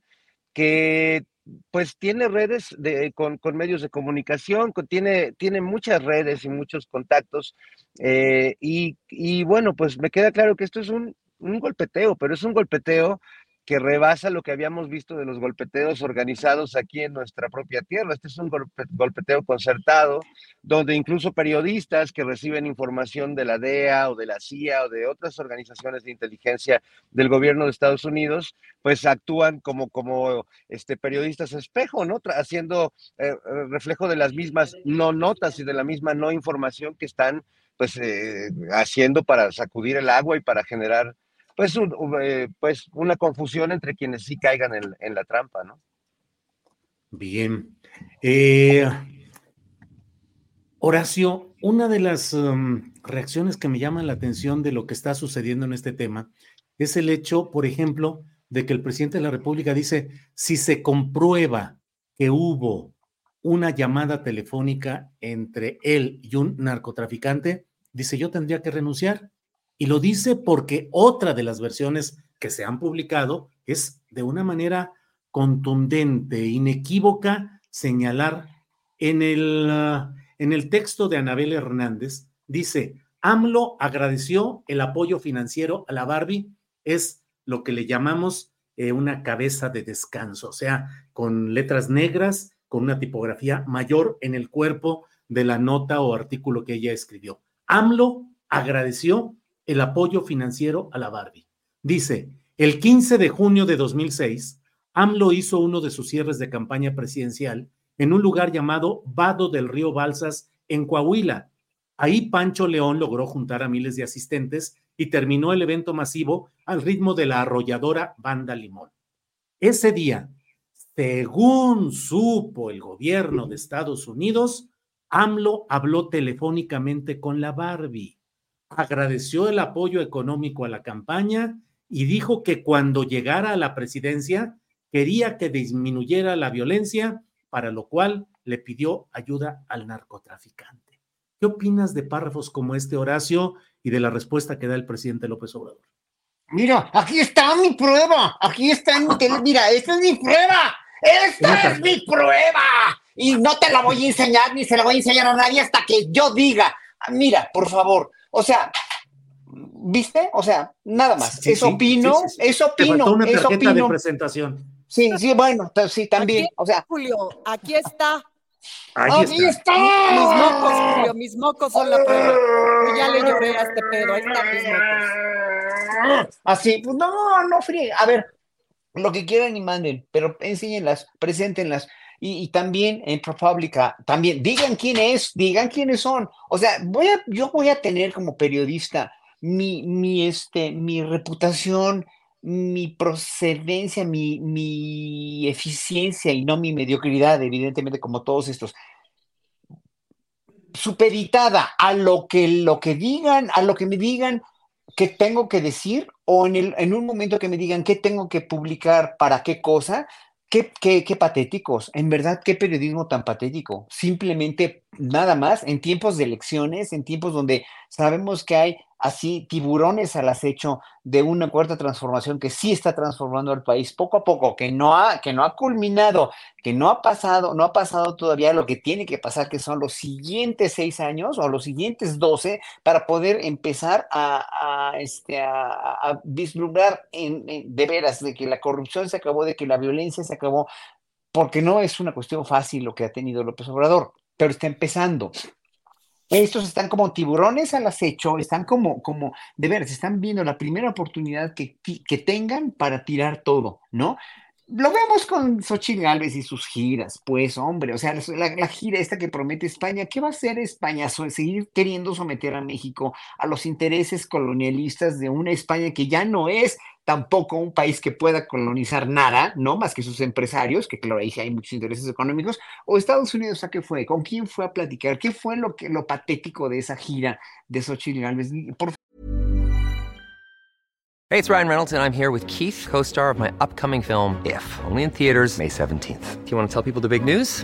que pues tiene redes de, con, medios de comunicación, tiene, tiene muchas redes y muchos contactos. Eh, y, bueno, pues me queda claro que esto es un, un golpeteo, pero es un golpeteo que rebasa lo que habíamos visto de los golpeteos organizados aquí en nuestra propia tierra. Este es un golpeteo concertado, donde incluso periodistas que reciben información de la DEA o de la CIA o de otras organizaciones de inteligencia del gobierno de Estados Unidos, pues actúan como, como este, periodistas espejo, ¿no? Haciendo eh, reflejo de las mismas no notas y de la misma no información que están pues eh, haciendo para sacudir el agua y para generar pues, eh, pues una confusión entre quienes sí caigan en, la trampa, ¿no? Bien. Eh, Horacio, una de las um, reacciones que me llaman la atención de lo que está sucediendo en este tema es el hecho, por ejemplo, de que el presidente de la República dice, si se comprueba que hubo una llamada telefónica entre él y un narcotraficante, dice, yo tendría que renunciar. Y lo dice porque otra de las versiones que se han publicado es de una manera contundente, inequívoca, señalar en el, ah, en el texto de Anabel Hernández, dice, AMLO agradeció el apoyo financiero a la Barbie, es lo que le llamamos eh, una cabeza de descanso, o sea, con letras negras, con una tipografía mayor en el cuerpo de la nota o artículo que ella escribió. AMLO agradeció el apoyo financiero a la Barbie. Dice, el 15 de junio de 2006, AMLO hizo uno de sus cierres de campaña presidencial en un lugar llamado Vado del Río Balsas, en Coahuila. Ahí Pancho León logró juntar a miles de asistentes y terminó el evento masivo al ritmo de la arrolladora Banda Limón. Ese día, según supo el gobierno de Estados Unidos, AMLO habló telefónicamente con la Barbie agradeció el apoyo económico a la campaña y dijo que cuando llegara a la presidencia quería que disminuyera la violencia, para lo cual le pidió ayuda al narcotraficante. ¿Qué opinas de párrafos como este, Horacio, y de la respuesta que da el presidente López Obrador? Mira, aquí está mi prueba, aquí está, mi mira, esta es mi prueba. Esta es mi prueba. Y no te la voy a enseñar ni se la voy a enseñar a nadie hasta que yo diga. Mira, por favor. O sea, ¿viste? O sea, nada más. eso opino, eso opino, una eso opino. de presentación. Sí, sí, bueno, sí, también. o sea, Julio, aquí está. Ahí, está. Mis mocos, Julio, mis mocos son la prueba. Yo ya le lloré a este pedo, ahí están mis mocos. Así, pues no, no fríe. A ver, lo que quieran y manden, pero enséñenlas, preséntenlas. Y, y, también en ProPublica, también digan quién es, digan quiénes son. O sea, voy a, yo voy a tener como periodista mi, mi, este, mi reputación, mi procedencia, mi, mi eficiencia y no mi mediocridad, evidentemente, como todos estos, supeditada a lo que, lo que digan, a lo que me digan que tengo que decir, o en, el, en un momento que me digan qué tengo que publicar para qué cosa, Qué, qué, qué, patéticos, en verdad, qué periodismo tan patético. Simplemente nada más en tiempos de elecciones, en tiempos donde sabemos que hay así tiburones al acecho de una cuarta transformación que sí está transformando al país poco a poco, que no ha, que no ha culminado, que no ha pasado, no ha pasado todavía lo que tiene que pasar, que son los siguientes seis años o los siguientes doce, para poder empezar a, este, a, vislumbrar en, de veras de que la corrupción se acabó, de que la violencia se acabó, porque no es una cuestión fácil lo que ha tenido López Obrador, pero está empezando. Estos están como tiburones al acecho, están como, como, de veras, están viendo la primera oportunidad que, que tengan para tirar todo, ¿no? Lo vemos con Xochitl y sus giras, pues, hombre, o sea, la, gira esta que promete España, ¿qué va a hacer España? seguir queriendo someter a México a los intereses colonialistas de una España que ya no es tampoco un país que pueda colonizar nada, no más que sus empresarios, que claro, ahí sí hay muchos intereses económicos, o Estados Unidos, ¿a qué fue? ¿Con quién fue a platicar? ¿Qué fue lo, que, lo patético de esa gira de Xochitl Gálvez? Por Hey, it's Ryan Reynolds, and I'm here with Keith, co star of my upcoming film, If, only in theaters, May 17th. Do you want to tell people the big news?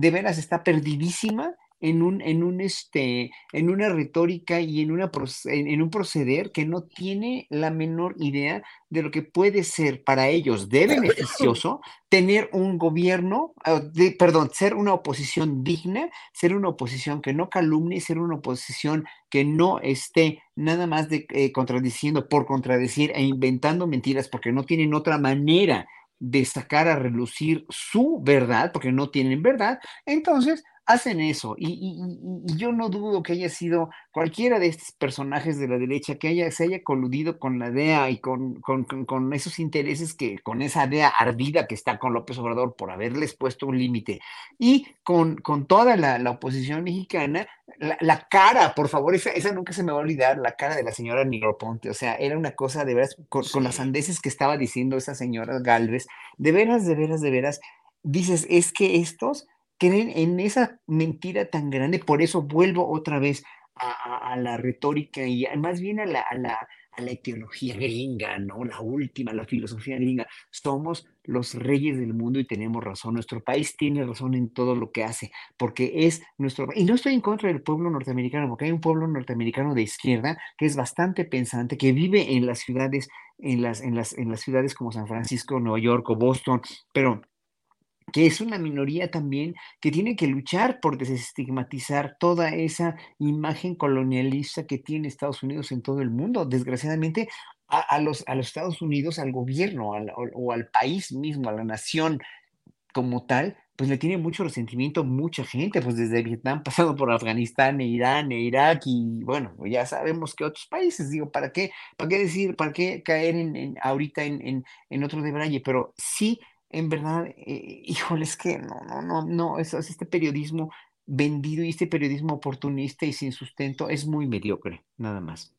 de veras, está perdidísima en un, en un este, en una retórica y en, una, en, un proceder que no tiene la menor idea de lo que puede ser para ellos de beneficioso tener un gobierno, ah, de, perdón, ser una oposición digna, ser una oposición que no calumnie, ser una oposición que no esté nada más de, eh, contradiciendo por contradecir e inventando mentiras porque no tienen otra manera de sacar a relucir su verdad, porque no tienen verdad, entonces hacen eso. Y, yo no dudo que haya sido cualquiera de estos personajes de la derecha que haya, se haya coludido con la DEA y con, con, esos intereses que, con esa DEA ardida que está con López Obrador por haberles puesto un límite. Y con, con toda la, oposición mexicana, la, cara, por favor, esa, esa, nunca se me va a olvidar, la cara de la señora Nigroponte. O sea, era una cosa de veras, con, con las andeses que estaba diciendo esa señora Galvez, de veras, de veras, de veras, dices, es que estos creen en esa mentira tan grande, por eso vuelvo otra vez a, la retórica y más bien a la, a gringa, ¿no? La última, la filosofía gringa. Somos los reyes del mundo y tenemos razón. Nuestro país tiene razón en todo lo que hace, porque es nuestro... Y no estoy en contra del pueblo norteamericano, porque hay un pueblo norteamericano de izquierda que es bastante pensante, que vive en las ciudades, en las, en las, en las ciudades como San Francisco, Nueva York o Boston, pero que es una minoría también que tiene que luchar por desestigmatizar toda esa imagen colonialista que tiene Estados Unidos en todo el mundo. Desgraciadamente, a, los, a los Estados Unidos, al gobierno o al país mismo, a la nación como tal, pues le tiene mucho resentimiento mucha gente, pues desde Vietnam, pasando por Afganistán, e Irán, e Irak, y bueno, ya sabemos que otros países, digo, ¿para qué, para qué decir, para qué caer en, ahorita en, en, otro de Braille? Pero sí, en verdad, eh, híjole, es que no, no, no, no, eso, este periodismo vendido y este periodismo oportunista y sin sustento es muy mediocre, nada más.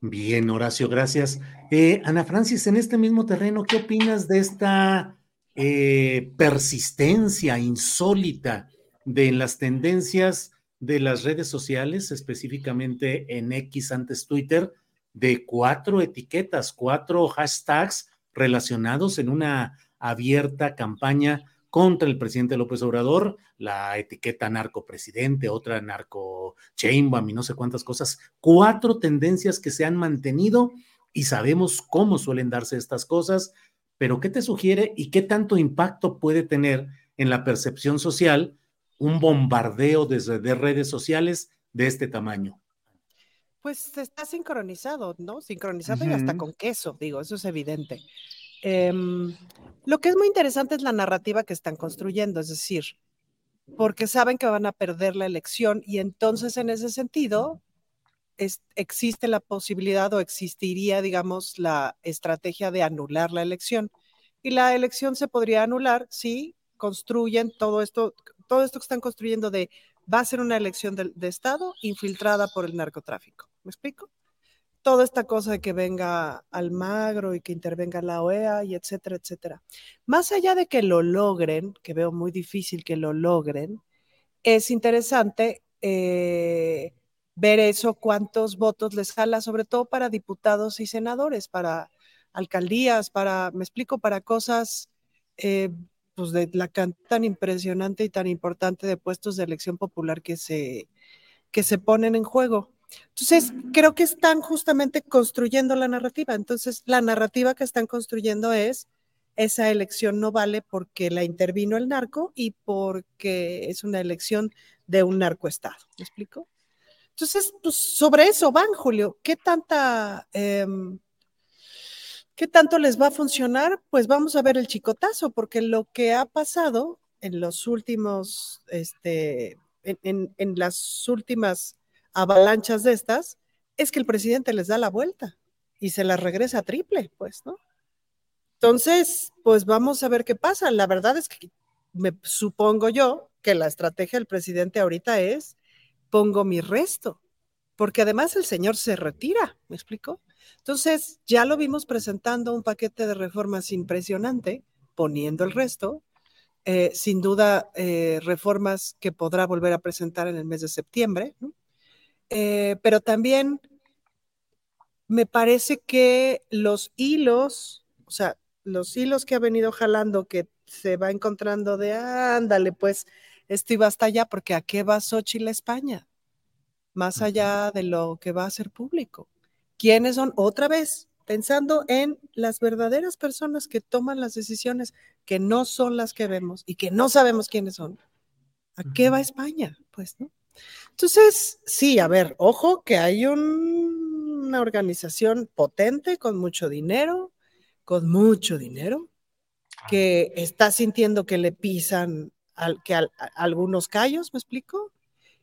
Bien, Horacio, gracias. Eh, Ana Francis, en este mismo terreno, ¿qué opinas de esta eh, persistencia insólita de las tendencias de las redes sociales, específicamente en X antes Twitter, de cuatro etiquetas, cuatro hashtags relacionados en una abierta campaña contra el presidente López Obrador, la etiqueta narcopresidente, otra narco y no sé cuántas cosas, cuatro tendencias que se han mantenido y sabemos cómo suelen darse estas cosas pero ¿qué te sugiere y qué tanto impacto puede tener en la percepción social un bombardeo desde de redes sociales de este tamaño? Pues está sincronizado, ¿no? Sincronizado y hasta con queso, digo, eso es evidente. Em, lo que es muy interesante es la narrativa que están construyendo, es decir, porque saben que van a perder la elección y entonces en ese sentido existe la posibilidad o existiría, digamos, la estrategia de anular la elección. Y la elección se podría anular si construyen todo esto, todo esto que están construyendo de va a ser una elección de, de Estado infiltrada por el narcotráfico. ¿Me explico? Toda esta cosa de que venga Almagro y que intervenga la OEA y etcétera, etcétera. Más allá de que lo logren, que veo muy difícil que lo logren, es interesante eh, ver eso, cuántos votos les jala, sobre todo para diputados y senadores, para alcaldías, para, me explico, para cosas eh, pues de la tan impresionante y tan importante de puestos de elección popular que se, que se ponen en juego. Entonces, creo que están justamente construyendo la narrativa. Entonces, la narrativa que están construyendo es, esa elección no vale porque la intervino el narco y porque es una elección de un narcoestado. ¿Me explico? Entonces, pues sobre eso van, Julio. ¿Qué tanta, em, qué tanto les va a funcionar? Pues vamos a ver el chicotazo, porque lo que ha pasado en los últimos, este, en, en las últimas avalanchas de estas, es que el presidente les da la vuelta y se las regresa triple, pues, ¿no? Entonces, pues vamos a ver qué pasa. La verdad es que me supongo yo que la estrategia del presidente ahorita es pongo mi resto, porque además el señor se retira, ¿me explico? Entonces, ya lo vimos presentando un paquete de reformas impresionante, poniendo el resto, eh, sin duda eh, reformas que podrá volver a presentar en el mes de septiembre, eh, pero también me parece que los hilos, o sea, los hilos que ha venido jalando, que se va encontrando de, ándale, pues esto iba hasta allá, porque ¿a qué va Xochitl a España? Más allá de lo que va a ser público. ¿Quiénes son? Otra vez, pensando en las verdaderas personas que toman las decisiones, que no son las que vemos y que no sabemos quiénes son. ¿A qué va España? Pues, ¿no? Entonces, sí, a ver, ojo que hay una organización potente con mucho dinero, con mucho dinero, que está sintiendo que le pisan que algunos callos, ¿me explico?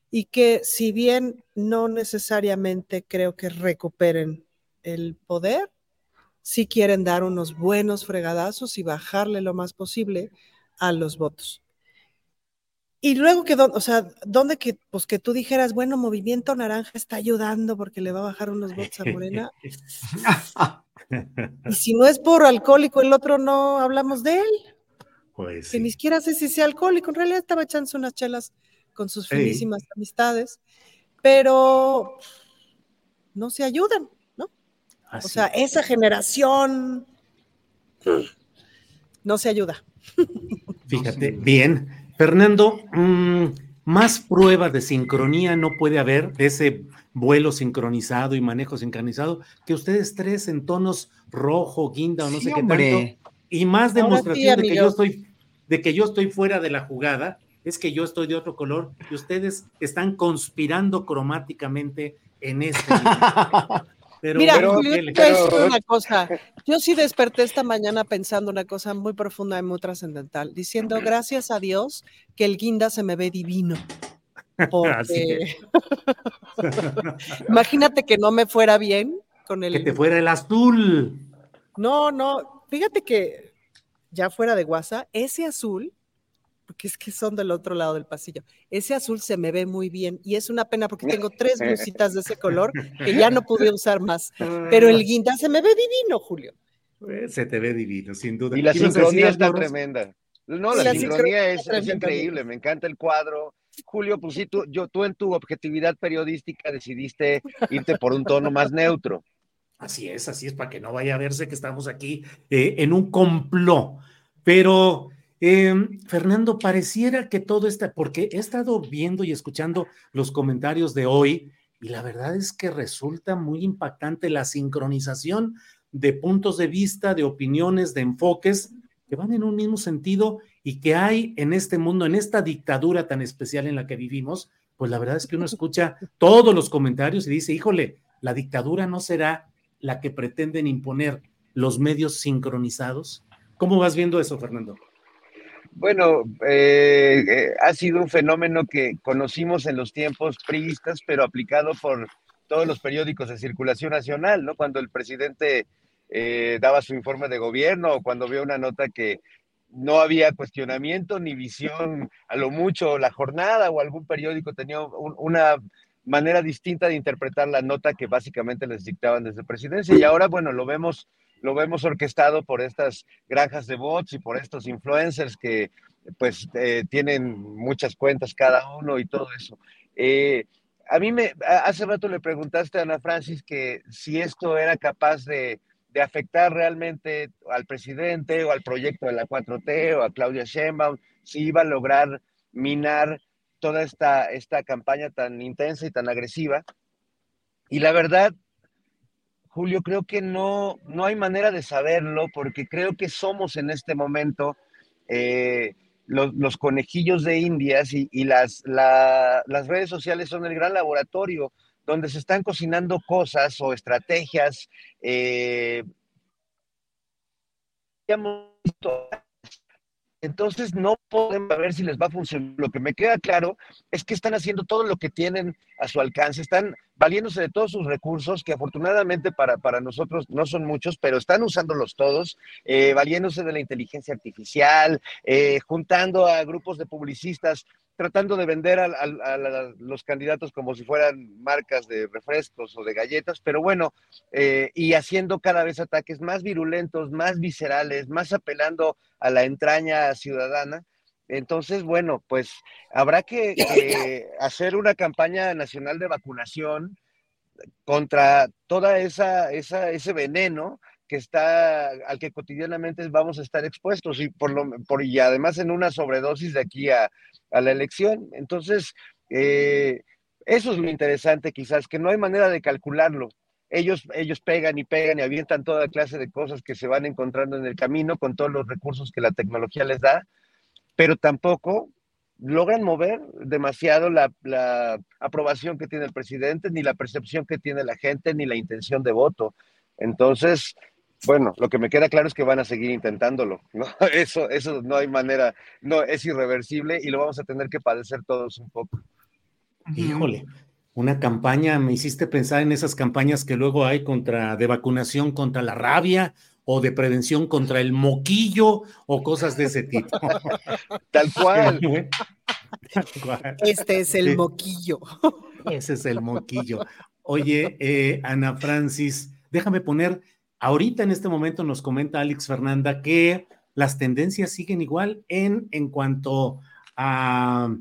Y que si bien no necesariamente creo que recuperen el poder, sí quieren dar unos buenos fregadazos y bajarle lo más posible a los votos. Y luego que, o sea, ¿dónde que, pues que tú dijeras, bueno, Movimiento Naranja está ayudando porque le va a bajar unos votos a Morena? y si no es por alcohólico, el otro no hablamos de él. Pues que ni siquiera sé si sea alcohólico, en realidad estaba echándose unas chelas con sus finísimas amistades, pero no se ayudan, ¿no? O sea, esa generación no se ayuda. Fíjate, bien. Fernando, mm, más prueba de sincronía no puede haber de ese vuelo sincronizado y manejo sincronizado que ustedes tres en tonos rojo, guinda o no sé qué tanto y más demostración de que yo estoy de que yo estoy fuera de la jugada es que yo estoy de otro color y ustedes están conspirando cromáticamente en este. Mira, Julio, una cosa. Yo sí desperté esta mañana pensando una cosa muy profunda y muy trascendental, diciendo gracias a Dios que el guinda se me ve divino. Porque... Imagínate que no me fuera bien con el. Que te fuera el azul. No, no. Fíjate que ya fuera de guasa, ese azul porque es que son del otro lado del pasillo. Ese azul se me ve muy bien y es una pena porque tengo tres blusitas de ese color que ya no pude usar más. Pero el guinda se me ve divino, Julio. Eh, se te ve divino, sin duda. Y la sincronía está tremenda. No, la, sincronía, es, increíble, me encanta el cuadro. Julio, pues sí, tú, yo, tú en tu objetividad periodística decidiste irte por un tono más neutro. Así es, así es, para que no vaya a verse que estamos aquí eh, en un complot. Pero Em, Fernando, pareciera que todo está, porque he estado viendo y escuchando los comentarios de hoy y la verdad es que resulta muy impactante la sincronización de puntos de vista, de opiniones, de enfoques que van en un mismo sentido y que hay en este mundo, en esta dictadura tan especial en la que vivimos, pues la verdad es que uno escucha todos los comentarios y dice, híjole, la dictadura no será la que pretenden imponer los medios sincronizados. ¿Cómo vas viendo eso, Fernando? Bueno, eh, eh, ha sido un fenómeno que conocimos en los tiempos priistas, pero aplicado por todos los periódicos de circulación nacional, ¿no? Cuando el presidente eh, daba su informe de gobierno o cuando vio una nota que no había cuestionamiento ni visión a lo mucho la jornada o algún periódico tenía una manera distinta de interpretar la nota que básicamente les dictaban desde presidencia. Y ahora, bueno, lo vemos lo vemos orquestado por estas granjas de bots y por estos influencers que pues eh, tienen muchas cuentas cada uno y todo eso. Eh, a mí me, hace rato le preguntaste a Ana Francis que si esto era capaz de, de, afectar realmente al presidente o al proyecto de la 4T o a Claudia Sheinbaum, si iba a lograr minar toda esta, esta campaña tan intensa y tan agresiva. Y la verdad, Julio, creo que no, no hay manera de saberlo porque creo que somos en este momento eh, los, conejillos de Indias y, las, las redes sociales son el gran laboratorio donde se están cocinando cosas o estrategias. Eh, entonces no podemos ver si les va a funcionar. Lo que me queda claro es que están haciendo todo lo que tienen a su alcance, están valiéndose de todos sus recursos, que afortunadamente para, para nosotros no son muchos, pero están usándolos todos, eh, valiéndose de la inteligencia artificial, eh, juntando a grupos de publicistas tratando de vender a, los candidatos como si fueran marcas de refrescos o de galletas, pero bueno, eh, y haciendo cada vez ataques más virulentos, más viscerales, más apelando a la entraña ciudadana. Entonces, bueno, pues habrá que, hacer una campaña nacional de vacunación contra toda esa, esa ese veneno que está al que cotidianamente vamos a estar expuestos y por lo por y además en una sobredosis de aquí a, a la elección. Entonces, eh, eso es lo interesante quizás, que no hay manera de calcularlo. Ellos, ellos pegan y pegan y avientan toda clase de cosas que se van encontrando en el camino con todos los recursos que la tecnología les da, pero tampoco logran mover demasiado la, la aprobación que tiene el presidente, ni la percepción que tiene la gente, ni la intención de voto. Entonces, bueno, lo que me queda claro es que van a seguir intentándolo, ¿no? Eso, eso no hay manera, no, es irreversible y lo vamos a tener que padecer todos un poco. Híjole, una campaña, me hiciste pensar en esas campañas que luego hay contra, de vacunación contra la rabia o de prevención contra el moquillo o cosas de ese tipo. Tal cual. Este es el moquillo. Ese es el moquillo. Oye, eh, Ana Francis, déjame poner Ahorita en este momento nos comenta Alex Fernanda que las tendencias siguen igual en, en cuanto a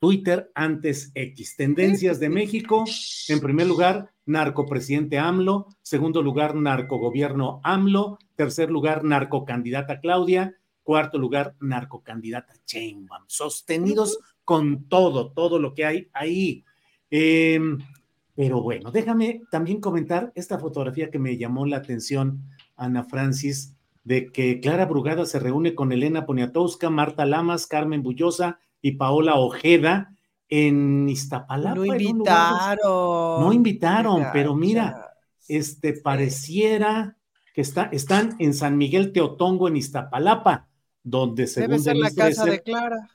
Twitter antes X. Tendencias de México, en primer lugar, narcopresidente AMLO, segundo lugar, narcogobierno AMLO, tercer lugar, narcocandidata Claudia, cuarto lugar, narcocandidata Chainbaum, sostenidos con todo, todo lo que hay ahí. Eh, pero bueno, déjame también comentar esta fotografía que me llamó la atención, Ana Francis, de que Clara Brugada se reúne con Elena Poniatowska, Marta Lamas, Carmen Bullosa y Paola Ojeda en Iztapalapa. No invitaron. No invitaron, pero mira, este, pareciera que está, están en San Miguel Teotongo, en Iztapalapa, donde según Debe ser la casa de Clara.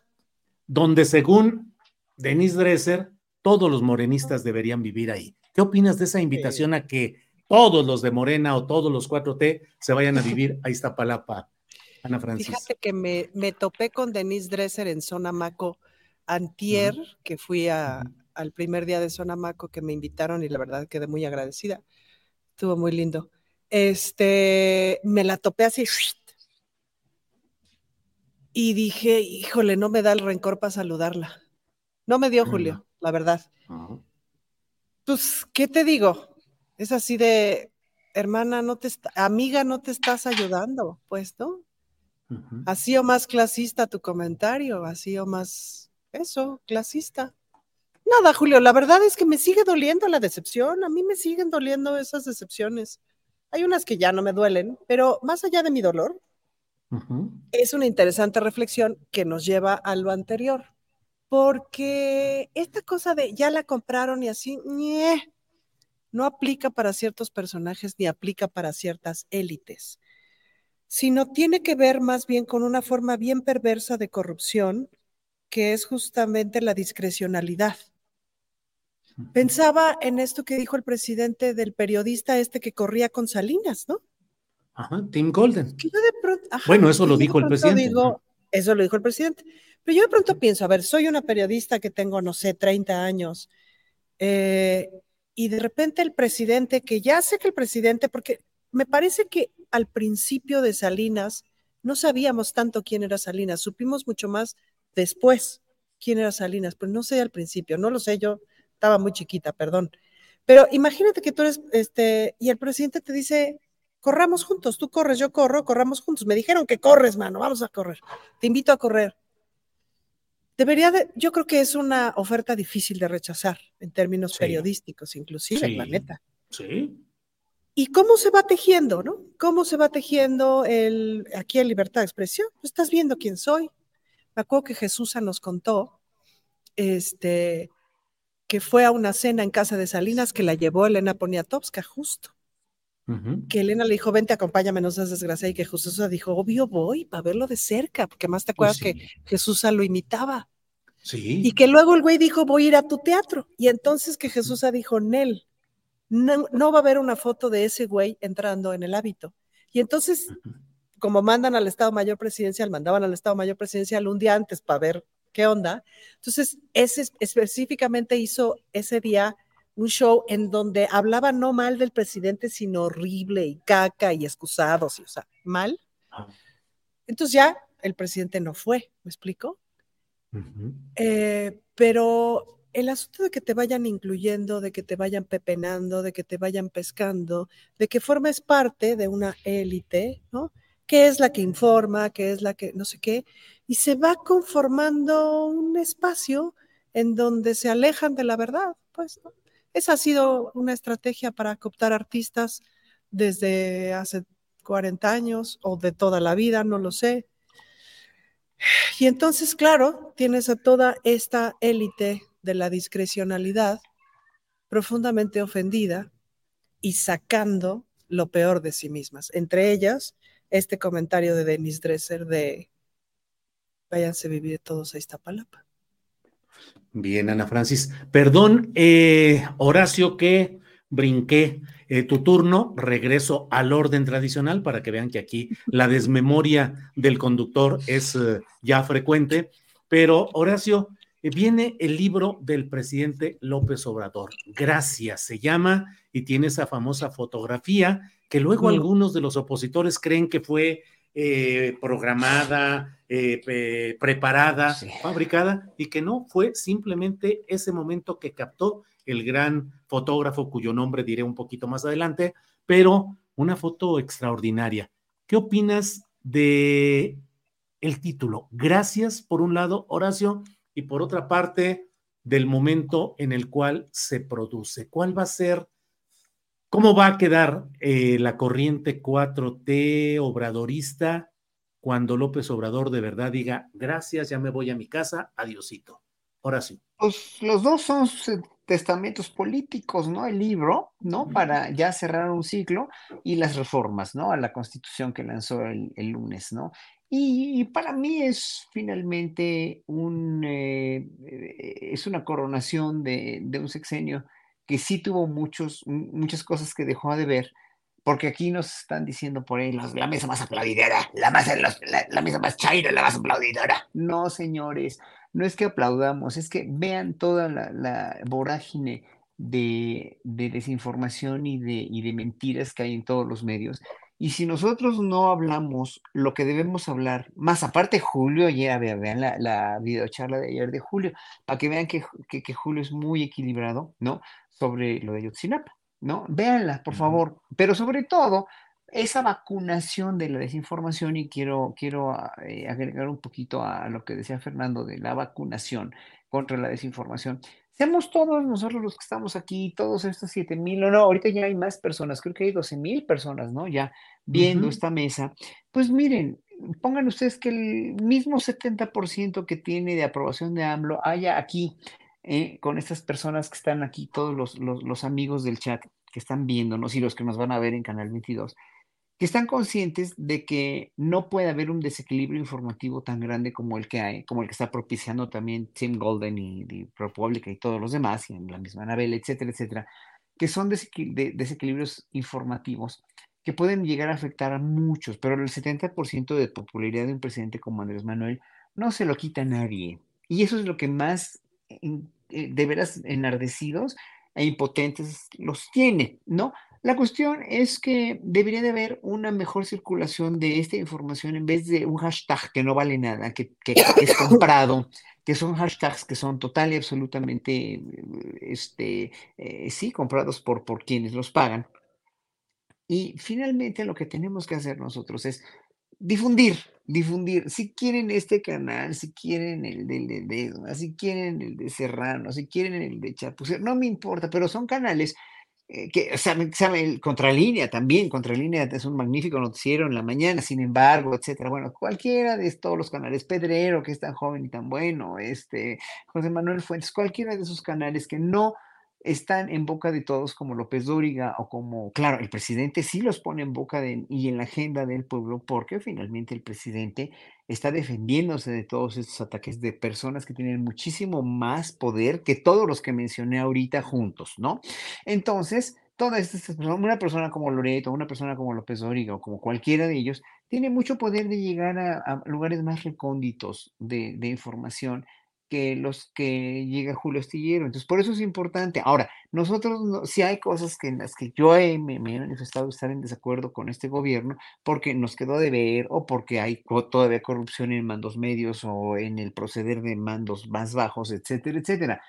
Donde según Denis Dresser, todos los morenistas deberían vivir ahí. ¿Qué opinas de esa invitación a que todos los de Morena o todos los 4T se vayan a vivir a Iztapalapa, Ana Francis? Fíjate que me, me topé con Denise Dresser en Zona Maco antier, que fui a, al primer día de Zona Maco que me invitaron y la verdad quedé muy agradecida. Estuvo muy lindo. Este, me la topé así y dije, híjole, no me da el rencor para saludarla. No me dio Julio, la verdad. Pues, ¿qué te digo? Es así de, hermana, no te amiga, no te estás ayudando, pues, ¿no? Así o más clasista tu comentario, así o más, eso, clasista. Nada, Julio, la verdad es que me sigue doliendo la decepción, a mí me siguen doliendo esas decepciones. Hay unas que ya no me duelen, pero más allá de mi dolor, es una interesante reflexión que nos lleva a lo anterior, porque esta cosa de ya la compraron y así, no aplica para ciertos personajes ni aplica para ciertas élites, sino tiene que ver más bien con una forma bien perversa de corrupción, que es justamente la discrecionalidad. Pensaba en esto que dijo el presidente del periodista este que corría con Salinas, ¿no? Ajá, Tim Golden. bueno, eso lo dijo el presidente. eso lo dijo el presidente. Pero yo de pronto pienso, a ver, soy una periodista que tengo, no sé, 30 años, eh, y de repente el presidente, que ya sé que el presidente, porque me parece que al principio de Salinas no sabíamos tanto quién era Salinas, supimos mucho más después quién era Salinas, pero no sé al principio, no lo sé yo, estaba muy chiquita, perdón. Pero imagínate que tú eres, este, y el presidente te dice, corramos juntos, tú corres, yo corro, corramos juntos. Me dijeron que corres, mano, vamos a correr. Te invito a correr. Debería de, yo creo que es una oferta difícil de rechazar en términos periodísticos, inclusive, la neta. Sí. ¿Y cómo se va tejiendo, no? ¿Cómo se va tejiendo el, aquí en Libertad de Expresión? Pues estás viendo quién soy. Me acuerdo que Jesús nos contó, este, que fue a una cena en casa de Salinas que la llevó Elena Poniatowska, justo. Que Elena le dijo, vente, acompáñame, no seas desgracia, y que Jesús dijo, obvio voy, para verlo de cerca, porque más te pues acuerdas que Jesús lo imitaba. Sí. Y que luego el güey dijo, voy a ir a tu teatro. Y entonces que Jesús dijo, Nel, no, no, va a haber una foto de ese güey entrando en el hábito. Y entonces, como mandan al Estado Mayor Presidencial, mandaban al Estado Mayor Presidencial un día antes para ver qué onda. Entonces, ese específicamente hizo ese día un show en donde hablaba no mal del presidente, sino horrible y caca y excusados, y, o sea, mal. Entonces ya el presidente no fue, ¿me explico? Eh, pero el asunto de que te vayan incluyendo, de que te vayan pepenando, de que te vayan pescando, de que formes parte de una élite, ¿no? Que es la que informa, que es la que no sé qué, y se va conformando un espacio en donde se alejan de la verdad, pues, Esa ha sido una estrategia para cooptar artistas desde hace 40 años o de toda la vida, no lo sé. Y entonces, claro, tienes a toda esta élite de la discrecionalidad profundamente ofendida y sacando lo peor de sí mismas. Entre ellas, este comentario de Denis Dresser de váyanse a vivir todos a Iztapalapa. Bien, Ana Francis. Perdón, eh, Horacio, que brinqué eh, tu turno. Regreso al orden tradicional para que vean que aquí la desmemoria del conductor es eh, ya frecuente. Pero, Horacio, viene el libro del presidente López Obrador. Gracias, se llama, y tiene esa famosa fotografía que luego algunos de los opositores creen que fue eh, programada, eh, preparada, fabricada, y que no fue simplemente ese momento que captó el gran fotógrafo cuyo nombre diré un poquito más adelante, pero una foto extraordinaria. ¿Qué opinas de el título? Gracias, por un lado, Horacio, y por otra parte, del momento en el cual se produce. ¿Cuál va a ser ¿Cómo va a quedar eh, la corriente 4T obradorista cuando López Obrador de verdad diga, gracias, ya me voy a mi casa, adiosito? Ahora sí. Pues los dos son testamentos políticos, ¿no? El libro, ¿no? Para ya cerrar un ciclo y las reformas, ¿no? A la constitución que lanzó el, lunes, ¿no? Y, para mí es finalmente un, eh, es una coronación de, un sexenio que sí tuvo muchos, muchas cosas que dejó de ver, porque aquí nos están diciendo por ahí la mesa más aplaudidora, la, la, mesa más chaira, la más aplaudidora. No, señores, no es que aplaudamos, es que vean toda la, vorágine de, desinformación y de, y de mentiras que hay en todos los medios. Y si nosotros no hablamos lo que debemos hablar, más aparte Julio, ya vean, la, la videocharla de ayer de Julio, para que vean que, que, Julio es muy equilibrado, ¿no? Sobre lo de Yotzinapa. ¿no? Véanla, por favor. Pero sobre todo, esa vacunación de la desinformación, y quiero, quiero eh, agregar un poquito a lo que decía Fernando de la vacunación contra la desinformación. Seamos todos nosotros los que estamos aquí, todos estos 7 mil, no, no, ahorita ya hay más personas, creo que hay 12 mil personas, ¿no? Ya viendo esta mesa. Pues miren, pongan ustedes que el mismo 70% que tiene de aprobación de AMLO haya aquí eh, con estas personas que están aquí, todos los, los, amigos del chat que están viéndonos y los que nos van a ver en Canal 22, que están conscientes de que no puede haber un desequilibrio informativo tan grande como el que hay, como el que está propiciando también Tim Golden y, y ProPublica y todos los demás, y en la misma Anabel, etcétera, etcétera, que son desequilibrios informativos que pueden llegar a afectar a muchos, pero el 70% de popularidad de un presidente como Andrés Manuel no se lo quita a nadie. Y eso es lo que más de veras enardecidos e impotentes los tiene, ¿no? La cuestión es que debería de haber una mejor circulación de esta información en vez de un hashtag que no vale nada, que, es comprado, que son hashtags que son total y absolutamente, este, eh, sí, comprados por, por quienes los pagan. Y finalmente lo que tenemos que hacer nosotros es difundir, difundir. Si quieren este canal, si quieren el de, de, si quieren el de Serrano, si quieren el de Chapucer, no me importa, pero son canales eh, que saben, saben, Contralínea también, Contralínea es un magnífico noticiero en la mañana, sin embargo, etcétera. Bueno, cualquiera de todos los canales, Pedrero, que es tan joven y tan bueno, este, José Manuel Fuentes, cualquiera de esos canales que no están en boca de todos como López Dóriga o como, claro, el presidente sí los pone en boca de, y en la agenda del pueblo porque finalmente el presidente está defendiéndose de todos estos ataques de personas que tienen muchísimo más poder que todos los que mencioné ahorita juntos, ¿no? Entonces, todas estas personas, una persona como Loreto, una persona como López Dóriga o como cualquiera de ellos, tiene mucho poder de llegar a, lugares más recónditos de, de información que los que llega Julio Astillero. Entonces, por eso es importante. Ahora, nosotros, si hay cosas que en las que yo me, he manifestado estar en desacuerdo con este gobierno, porque nos quedó de ver o porque hay todavía corrupción en mandos medios o en el proceder de mandos más bajos, etcétera, etcétera.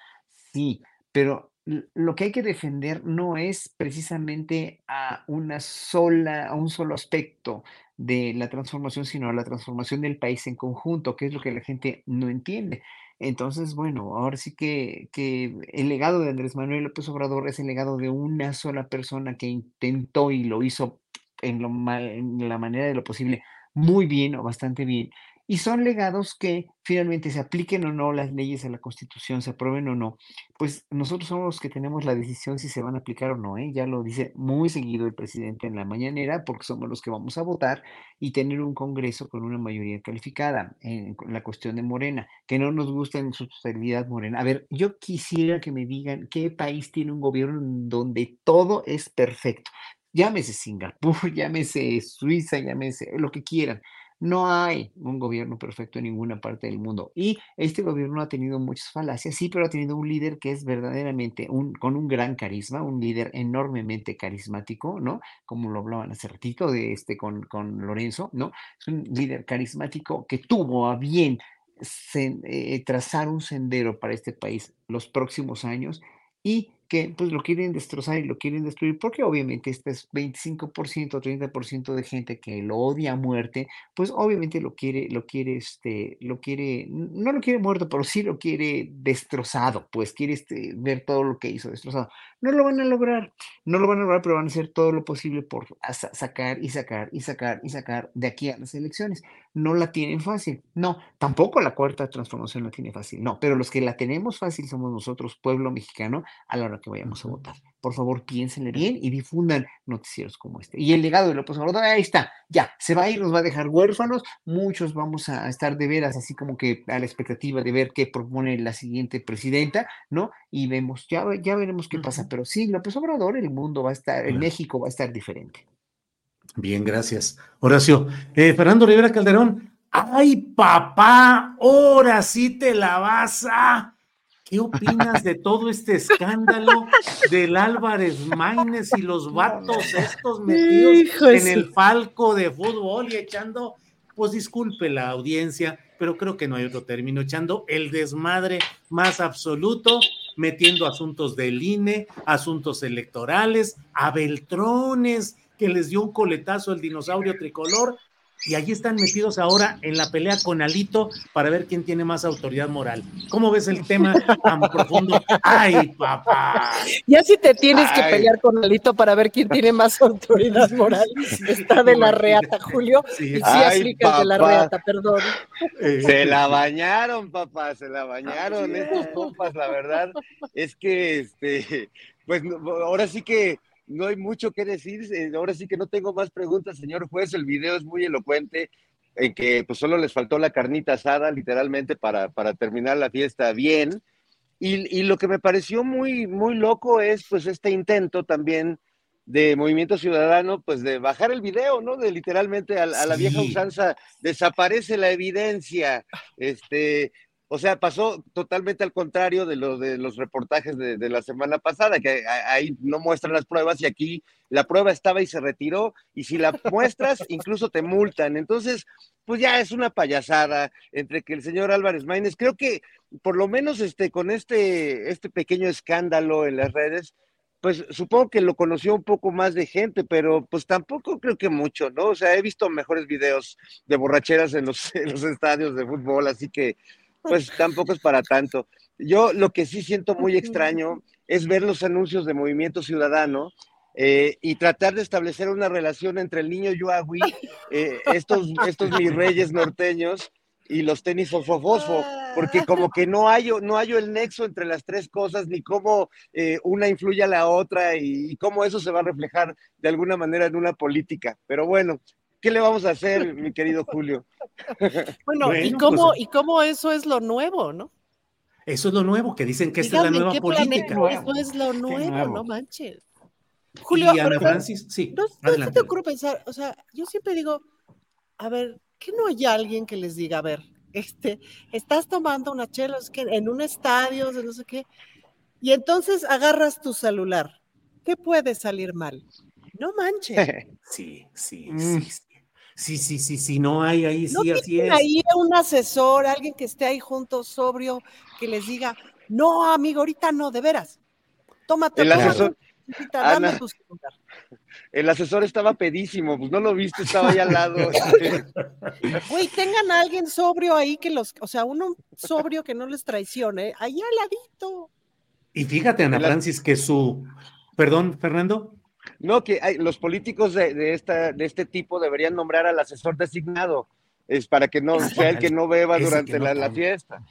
Sí, pero lo que hay que defender no es precisamente a una sola, a un solo aspecto de la transformación, sino a la transformación del país en conjunto, que es lo que la gente no entiende. Entonces, bueno, ahora sí que, que el legado de Andrés Manuel López Obrador es el legado de una sola persona que intentó y lo hizo en, lo en la manera de lo posible muy bien o bastante bien y son legados que finalmente se apliquen o no las leyes a la Constitución, se aprueben o no, pues nosotros somos los que tenemos la decisión si se van a aplicar o no, ¿eh? ya lo dice muy seguido el presidente en la mañanera, porque somos los que vamos a votar y tener un Congreso con una mayoría calificada en la cuestión de Morena, que no nos gusta en su totalidad Morena. A ver, yo quisiera que me digan qué país tiene un gobierno donde todo es perfecto. Llámese Singapur, llámese Suiza, llámese lo que quieran no hay un gobierno perfecto en ninguna parte del mundo. Y este gobierno ha tenido muchas falacias, sí, pero ha tenido un líder que es verdaderamente un, con un gran carisma, un líder enormemente carismático, ¿no? Como lo hablaban hace ratito de este con, con Lorenzo, ¿no? Es un líder carismático que tuvo a bien eh, trazar un sendero para este país los próximos años y que pues lo quieren destrozar y lo quieren destruir, porque obviamente este es 25%, 30% de gente que lo odia a muerte, pues obviamente lo quiere, lo quiere, este, lo quiere, no lo quiere muerto, pero sí lo quiere destrozado, pues quiere este, ver todo lo que hizo destrozado. No lo van a lograr, no lo van a lograr, pero van a hacer todo lo posible por sacar y sacar y sacar y sacar de aquí a las elecciones. No la tienen fácil, no, tampoco la cuarta transformación la tiene fácil, no, pero los que la tenemos fácil somos nosotros, pueblo mexicano, a la hora que vayamos a votar. Por favor, piénsenle bien y difundan noticieros como este. Y el legado de López Obrador, ahí está, ya, se va a ir, nos va a dejar huérfanos, muchos vamos a estar de veras así como que a la expectativa de ver qué propone la siguiente presidenta, ¿no? Y vemos, ya, ya veremos qué pasa, pero sí, López Obrador, el mundo va a estar, en México va a estar diferente. Bien, gracias. Horacio. Eh, Fernando Rivera Calderón, ay papá, ahora sí te la vas a... ¿Qué opinas de todo este escándalo del Álvarez Maínez y los vatos estos metidos en el falco de fútbol y echando, pues disculpe la audiencia, pero creo que no hay otro término, echando el desmadre más absoluto, metiendo asuntos del INE, asuntos electorales, a Beltrones, que les dio un coletazo el dinosaurio tricolor, y allí están metidos ahora en la pelea con Alito para ver quién tiene más autoridad moral. ¿Cómo ves el tema tan profundo? ¡Ay, papá! Ya si te tienes que pelear con Alito para ver quién tiene más autoridad moral, está de la reata, Julio. Sí, sí aplica de la reata, perdón. Eh, se la bañaron, papá, se la bañaron estos compas, la verdad. Es que, este, pues ahora sí que no hay mucho que decir. Eh, ahora sí que no tengo más preguntas, señor juez. El video es muy elocuente en que pues solo les faltó la carnita asada, literalmente, para, para terminar la fiesta bien. Y, y, lo que me pareció muy, muy loco es pues este intento también de Movimiento Ciudadano, pues de bajar el video, ¿no? De literalmente a, a la vieja usanza, desaparece la evidencia, este, o sea, pasó totalmente al contrario de lo de los reportajes de, la semana pasada, que ahí no muestran las pruebas y aquí la prueba estaba y se retiró, y si la muestras, incluso te multan. Entonces, pues ya es una payasada entre que el señor Álvarez Maínez, creo que por lo menos este, con este, este pequeño escándalo en las redes, pues supongo que lo conoció un poco más de gente, pero pues tampoco creo que mucho, ¿no? O sea, he visto mejores videos de borracheras en los, en los estadios de fútbol, así que pues tampoco es para tanto. Yo lo que sí siento muy extraño es ver los anuncios de Movimiento Ciudadano eh, y tratar de establecer una relación entre el niño Yuagui, eh, estos, estos mis reyes norteños y los tenis fosfo, porque como que no hay, no hay el nexo entre las tres cosas, ni cómo eh, una influye a la otra y, y, cómo eso se va a reflejar de alguna manera en una política. Pero bueno, ¿qué le vamos a hacer, mi querido Julio? Bueno, ¿y, cómo, pues, ¿y cómo eso es lo nuevo, no? Eso es lo nuevo, que dicen que esta es la nueva política. Eso es lo nuevo, no manches. Julio, y Ana Francis, sí. No, no se te ocurre pensar, o sea, yo siempre digo, a ver, ¿qué no hay alguien que les diga, a ver, este, estás tomando una chela, es que en un estadio, no sé qué, y entonces agarras tu celular, ¿qué puede salir mal? No manches. Sí, sí, mm. sí, sí. Sí, sí, sí, sí, no hay ahí, sí, así es. Ahí un asesor, alguien que esté ahí junto, sobrio, que les diga, no, amigo, ahorita no, de veras. Tómate el asesor. Ana, el asesor estaba pedísimo, pues no lo viste, estaba ahí al lado. Güey, tengan a alguien sobrio ahí que los, o sea, uno sobrio que no les traicione, ahí al ladito. Y fíjate, Ana Francis, que su, perdón, Fernando. No, que hay, los políticos de, esta, de este tipo deberían nombrar al asesor designado, es para que no sea el que no beba durante la, fiesta.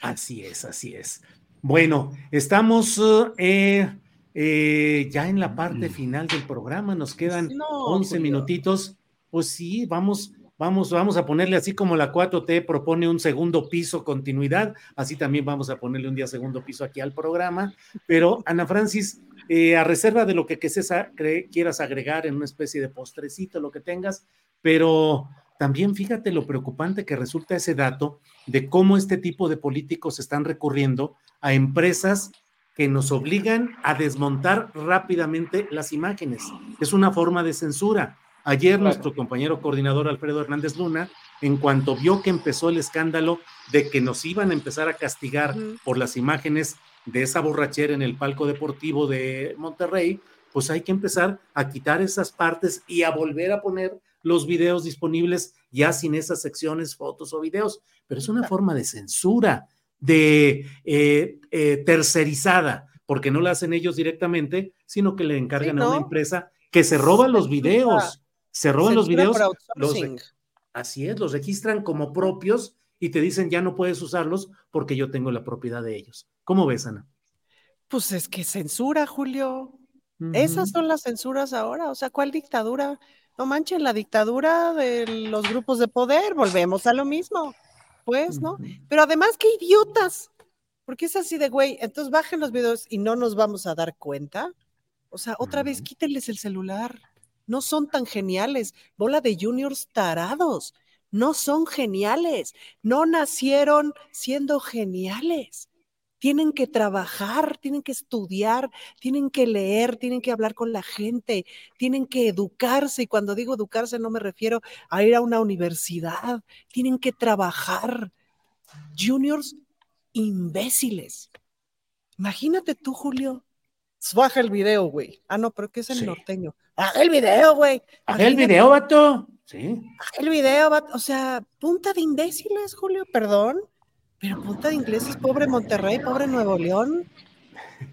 Así es, así es. Bueno, estamos eh, eh, ya en la parte final del programa, nos quedan 11 minutitos. Pues sí, vamos, vamos, vamos a ponerle así como la 4T propone un segundo piso continuidad, así también vamos a ponerle un día segundo piso aquí al programa. Pero Ana Francis, eh, a reserva de lo que, que quieras agregar en una especie de postrecito, lo que tengas, pero también fíjate lo preocupante que resulta ese dato de cómo este tipo de políticos están recurriendo a empresas que nos obligan a desmontar rápidamente las imágenes. Es una forma de censura. Ayer nuestro compañero coordinador Alfredo Hernández Luna, en cuanto vio que empezó el escándalo de que nos iban a empezar a castigar por las imágenes de esa borrachera en el palco deportivo de Monterrey, pues hay que empezar a quitar esas partes y a volver a poner los videos disponibles ya sin esas secciones, fotos o videos. Pero es una forma de censura, de eh, eh, tercerizada, porque no la hacen ellos directamente, sino que le encargan a una empresa que se roba los videos, se roban los videos. así es, los registran como propios y te dicen ya no puedes usarlos porque yo tengo la propiedad de ellos. ¿Cómo ves, Ana? Pues es que censura, Julio. Esas son las censuras ahora. O sea, ¿cuál dictadura? No manchen, la dictadura de los grupos de poder. Volvemos a lo mismo. Pues, ¿no? Pero además, qué idiotas. Porque es así de, güey, entonces bajen los videos y no nos vamos a dar cuenta. O sea, otra vez quítenles el celular. No son tan geniales. Bola de juniors tarados. No son geniales. No nacieron siendo geniales tienen que trabajar, tienen que estudiar, tienen que leer, tienen que hablar con la gente, tienen que educarse. Y cuando digo educarse no me refiero a ir a una universidad, tienen que trabajar. Juniors imbéciles. Imagínate tú, Julio. Baja el video, güey. Ah, no, pero ¿qué es el norteño? Baja el video, güey. Baja el video, vato. Sí. Baja el video, vato. O sea, punta de imbéciles, Julio, perdón. Pero punta de ingleses, pobre Monterrey, pobre Nuevo León,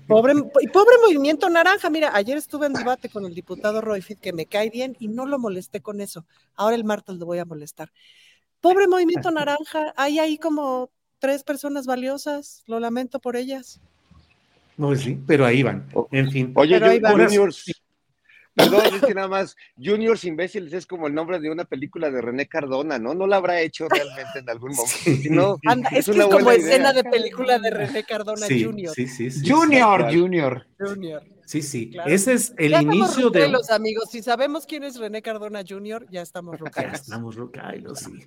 pobre, y pobre Movimiento Naranja. Mira, ayer estuve en debate con el diputado Roy Fit, que me cae bien y no lo molesté con eso. Ahora el martes lo voy a molestar. Pobre Movimiento Naranja, hay ahí como tres personas valiosas, lo lamento por ellas. No, sí, pero ahí van. En fin. Oye, yo, Perdón, es que nada más, Juniors Imbéciles es como el nombre de una película de René Cardona, ¿no? No la habrá hecho realmente en algún momento. es, que es como escena de película de René Cardona Junior. Sí, sí, sí, Junior, Junior. Junior. Sí, sí. Ese es el inicio de. los amigos. Si sabemos quién es René Cardona Junior, ya estamos Ya estamos rocailos, sí.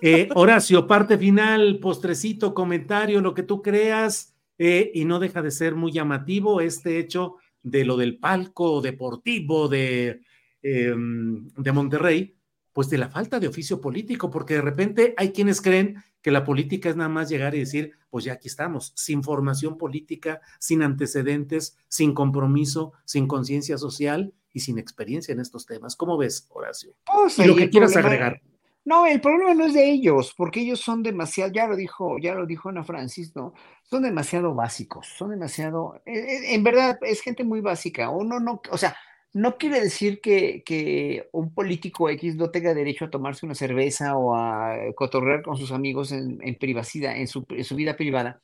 Eh, Horacio, parte final, postrecito, comentario, lo que tú creas, eh, y no deja de ser muy llamativo este hecho de lo del palco deportivo de, em, de Monterrey, pues de la falta de oficio político, porque de repente hay quienes creen que la política es nada más llegar y decir, pues ya aquí estamos, sin formación política, sin antecedentes, sin compromiso, sin conciencia social y sin experiencia en estos temas. ¿Cómo ves, Horacio? Pues, lo que quieras agregar. No, el problema no es de ellos, porque ellos son demasiado, ya lo dijo, ya lo dijo Ana Francis, ¿no? Son demasiado básicos, son demasiado, e, e, en verdad, es gente muy básica. Uno no, o sea, no quiere decir que, que un político X no tenga derecho a tomarse una cerveza o a cotorrear con sus amigos en, privacidad, en su, vida privada,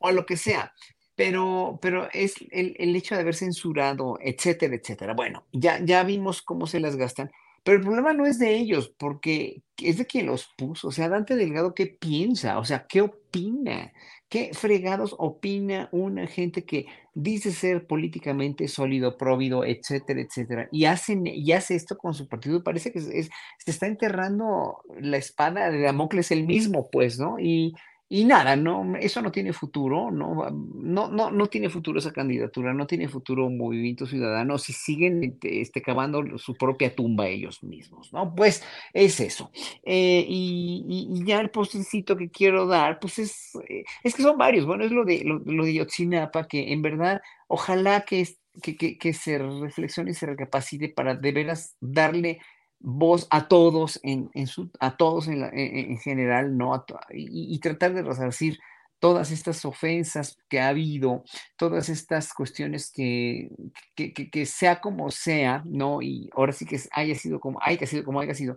o lo que sea. Pero, pero es el, el hecho de haber censurado, etcétera, etcétera. Bueno, ya, ya vimos cómo se las gastan. Pero el problema no es de ellos, porque es de quien los puso. O sea, Dante Delgado, ¿qué piensa? O sea, ¿qué opina? ¿Qué fregados opina una gente que dice ser políticamente sólido, próvido, etcétera, etcétera? Y, hacen, y hace esto con su partido. Parece que se está enterrando la espada de Damocles el mismo, pues, ¿no? Y, y nada, no, eso no tiene futuro, no, no, no, no tiene futuro esa candidatura, no tiene futuro Movimiento Ciudadano si siguen este, este cavando su propia tumba ellos mismos, ¿no? Pues es eso. Eh, y, ya el postecito que quiero dar, pues es, eh, es que son varios, bueno, es lo de, lo, de Yotzinapa, que en verdad, ojalá que, que, que se reflexione y se recapacite para de veras darle voz a todos en, su, a todos en, general, ¿no? y, tratar de resarcir todas estas ofensas que ha habido, todas estas cuestiones que, que, sea como sea, ¿no? Y ahora sí que haya sido como, haya sido como haya sido,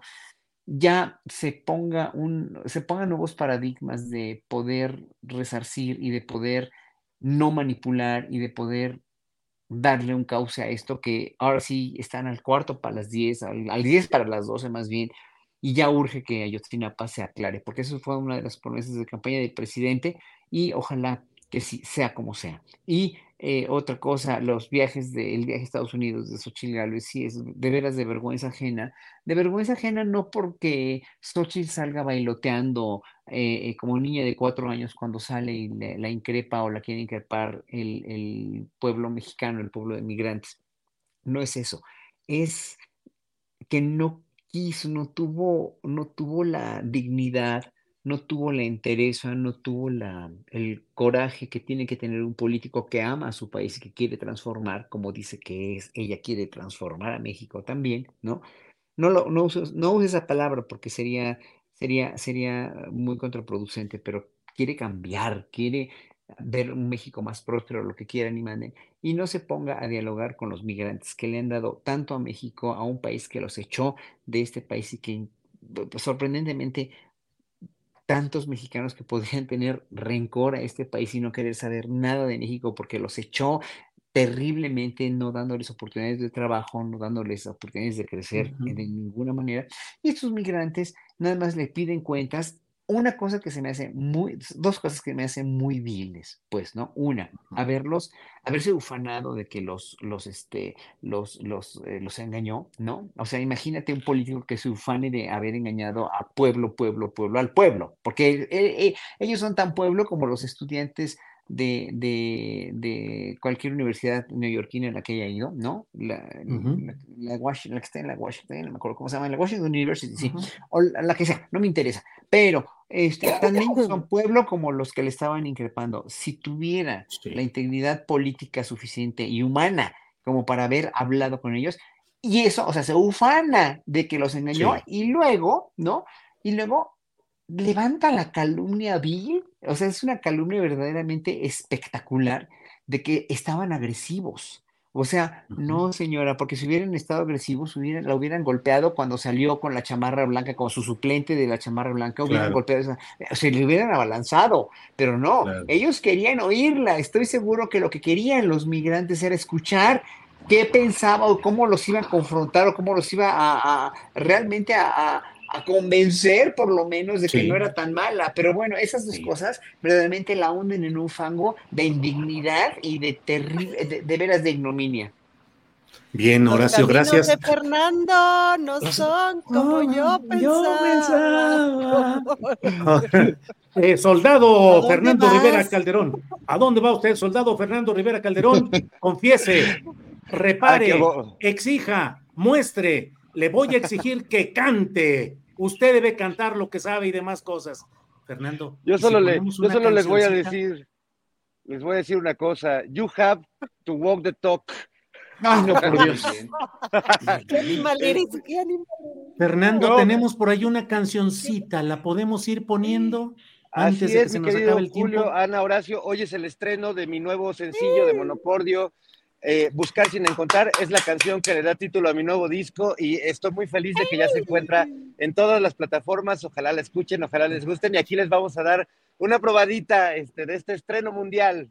ya se ponga un, se pongan nuevos paradigmas de poder resarcir y de poder no manipular y de poder darle un cauce a esto que ahora sí están al cuarto para las 10, al, 10 para las 12 más bien, y ya urge que Ayotzinapa se aclare, porque eso fue una de las promesas de campaña del presidente y ojalá que sí, sea como sea. Y eh, otra cosa, los viajes del viaje a Estados Unidos de Xochitl Gálvez, sí es de veras de vergüenza ajena. De vergüenza ajena no porque Xochitl salga bailoteando eh, eh, como niña de cuatro años cuando sale y la increpa o la quiere increpar el, el pueblo mexicano, el pueblo de migrantes. No es eso. Es que no quiso, no tuvo, no tuvo la dignidad no tuvo la entereza, no tuvo la, el coraje que tiene que tener un político que ama a su país y que quiere transformar, como dice que es, ella quiere transformar a México también, ¿no? No, lo, no, uses, no use esa palabra porque sería, sería, sería muy contraproducente, pero quiere cambiar, quiere ver un México más próspero, lo que quieran y manden, y no se ponga a dialogar con los migrantes que le han dado tanto a México, a un país que los echó de este país y que pues, sorprendentemente tantos mexicanos que podrían tener rencor a este país y no querer saber nada de México porque los echó terriblemente, no dándoles oportunidades de trabajo, no dándoles oportunidades de crecer de ninguna manera. Y estos migrantes nada más le piden cuentas una cosa que se me hace muy, dos cosas que me hacen muy viles, pues, ¿no? Una, haberlos, haberse ufanado de que los, los, este, los, los, eh, los engañó, ¿no? O sea, imagínate un político que se ufane de haber engañado a pueblo, pueblo, pueblo, al pueblo, porque eh, eh, ellos son tan pueblo como los estudiantes de, de, de, cualquier universidad neoyorquina en la que haya ido, ¿no? La, la, Washington, la que está en la Washington, no me acuerdo cómo se llama, la Washington University, sí, o la, que sea, no me interesa, pero este, también son pueblo como los que le estaban increpando. Si tuviera la integridad política suficiente y humana como para haber hablado con ellos, y eso, o sea, se ufana de que los engañó y luego, ¿no? Y luego levanta la calumnia vil, o sea, es una calumnia verdaderamente espectacular de que estaban agresivos. O sea, no, señora, porque si hubieran estado agresivos, hubieran, la hubieran golpeado cuando salió con la chamarra blanca, como su suplente de la chamarra blanca, hubieran golpeado, se le hubieran abalanzado, pero no, ellos querían oírla. Estoy seguro que lo que querían los migrantes era escuchar qué pensaba o cómo los iba a confrontar o cómo los iba a, realmente a, a convencer por lo menos de que no era tan mala. Pero bueno, esas dos cosas verdaderamente la hunden en un fango de indignidad y de terrible, de, veras de ignominia. Bien, Horacio, gracias. De Fernando no son como yo pensaba. Eh, soldado Fernando Rivera Calderón, ¿a dónde va usted, soldado Fernando Rivera Calderón? Confiese, repare, ah, exija, muestre, le voy a exigir que cante usted debe cantar lo que sabe y demás cosas. Fernando. Yo solo, solo les voy a decir, les voy a decir una cosa. You have to walk the talk. Ay, no, por Dios. Fernando, tenemos por ahí una cancioncita, ¿la podemos ir poniendo? Antes de que se nos acabe el Julio, Ana Horacio, hoy es el estreno de mi nuevo sencillo de Monopordio, eh, Buscar sin encontrar es la canción que le da título a mi nuevo disco y estoy muy feliz de que ya se encuentra en todas las plataformas. Ojalá la escuchen, ojalá les gusten y aquí les vamos a dar una probadita este, de este estreno mundial.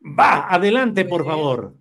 Va, adelante, por favor.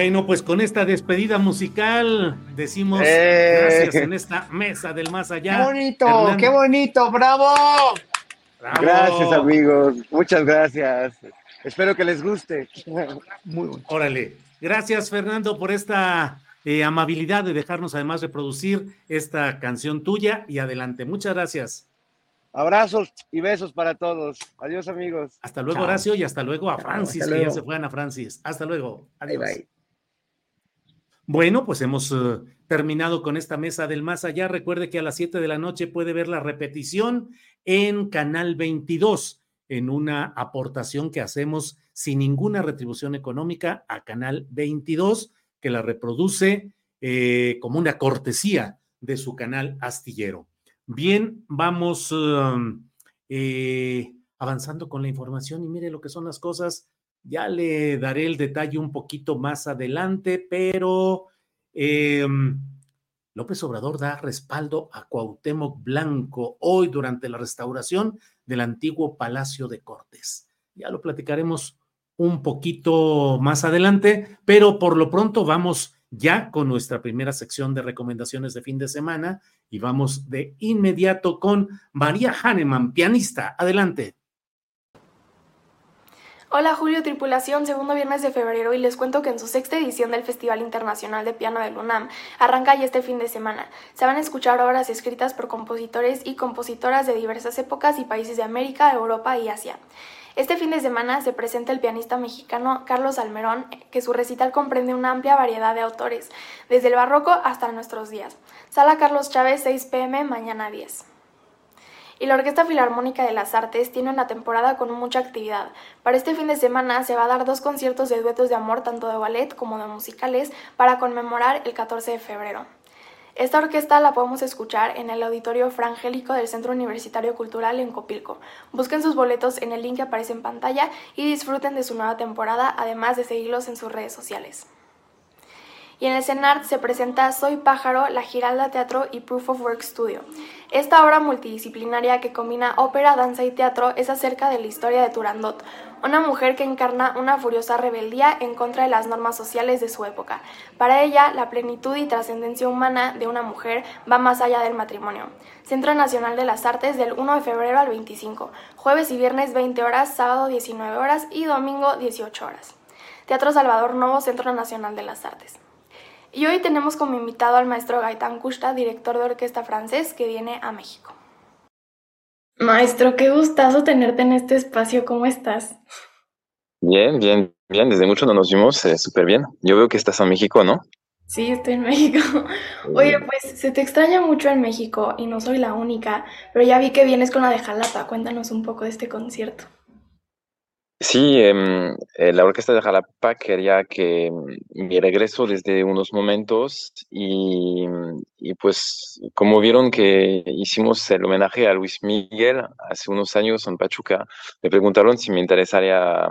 Bueno, pues con esta despedida musical decimos ¡Eh! gracias en esta mesa del más allá. ¡Qué bonito! Hernán, ¡Qué bonito! ¡Bravo! bravo. Gracias, amigos. Muchas gracias. Espero que les guste. Muy bueno. Órale. Gracias, Fernando, por esta eh, amabilidad de dejarnos además reproducir esta canción tuya y adelante. Muchas gracias. Abrazos y besos para todos. Adiós, amigos. Hasta luego, Chao. Horacio, y hasta luego a Francis, que ya se fue Ana Francis. Hasta luego. Bye, Adiós. bye. Bueno, pues hemos eh, terminado con esta mesa del más allá. Recuerde que a las 7 de la noche puede ver la repetición en Canal 22, en una aportación que hacemos sin ninguna retribución económica a Canal 22, que la reproduce eh, como una cortesía de su canal astillero. Bien, vamos eh, avanzando con la información y mire lo que son las cosas. Ya le daré el detalle un poquito más adelante, pero eh, López Obrador da respaldo a Cuauhtémoc Blanco hoy durante la restauración del antiguo Palacio de Cortes. Ya lo platicaremos un poquito más adelante, pero por lo pronto vamos ya con nuestra primera sección de recomendaciones de fin de semana y vamos de inmediato con María Hahnemann, pianista. Adelante. Hola Julio Tripulación, segundo viernes de febrero y les cuento que en su sexta edición del Festival Internacional de Piano del UNAM arranca ya este fin de semana. Se van a escuchar obras escritas por compositores y compositoras de diversas épocas y países de América, Europa y Asia. Este fin de semana se presenta el pianista mexicano Carlos Almerón, que su recital comprende una amplia variedad de autores, desde el barroco hasta nuestros días. Sala Carlos Chávez, 6 pm, mañana 10 y la Orquesta Filarmónica de las Artes tiene una temporada con mucha actividad. Para este fin de semana se va a dar dos conciertos de duetos de amor, tanto de ballet como de musicales, para conmemorar el 14 de febrero. Esta orquesta la podemos escuchar en el Auditorio Frangélico del Centro Universitario Cultural en Copilco. Busquen sus boletos en el link que aparece en pantalla y disfruten de su nueva temporada, además de seguirlos en sus redes sociales. Y en el CENART se presenta Soy Pájaro, La Giralda Teatro y Proof of Work Studio. Esta obra multidisciplinaria que combina ópera, danza y teatro es acerca de la historia de Turandot, una mujer que encarna una furiosa rebeldía en contra de las normas sociales de su época. Para ella, la plenitud y trascendencia humana de una mujer va más allá del matrimonio. Centro Nacional de las Artes del 1 de febrero al 25, jueves y viernes 20 horas, sábado 19 horas y domingo 18 horas. Teatro Salvador Novo, Centro Nacional de las Artes. Y hoy tenemos como invitado al maestro Gaitán Kushta, director de orquesta francés, que viene a México. Maestro, qué gustazo tenerte en este espacio. ¿Cómo estás? Bien, bien, bien. Desde mucho no nos vimos, eh, súper bien. Yo veo que estás en México, ¿no? Sí, estoy en México. Oye, pues se te extraña mucho en México y no soy la única, pero ya vi que vienes con la de Jalapa. Cuéntanos un poco de este concierto. Sí, em, eh, la Orquesta de Jalapa quería que mm, mi regreso desde unos momentos y, y pues como vieron que hicimos el homenaje a Luis Miguel hace unos años en Pachuca, me preguntaron si me interesaría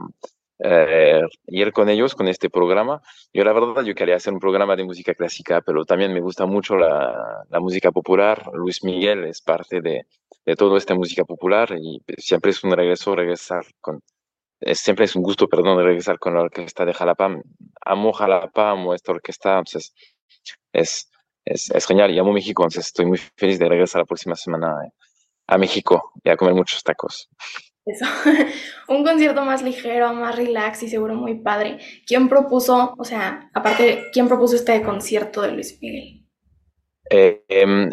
eh, ir con ellos con este programa. Yo la verdad yo quería hacer un programa de música clásica, pero también me gusta mucho la, música popular. Luis Miguel es parte de, de toda esta música popular y siempre es un regreso regresar con es, siempre es un gusto, perdón, regresar con la orquesta de Jalapa. Amo Jalapa, amo esta orquesta, entonces es, es, es genial y amo México, entonces estoy muy feliz de regresar la próxima semana a México y a comer muchos tacos. Eso. Un concierto más ligero, más relax y seguro muy padre. ¿Quién propuso, o sea, aparte, quién propuso este concierto de Luis Miguel? Eh, em,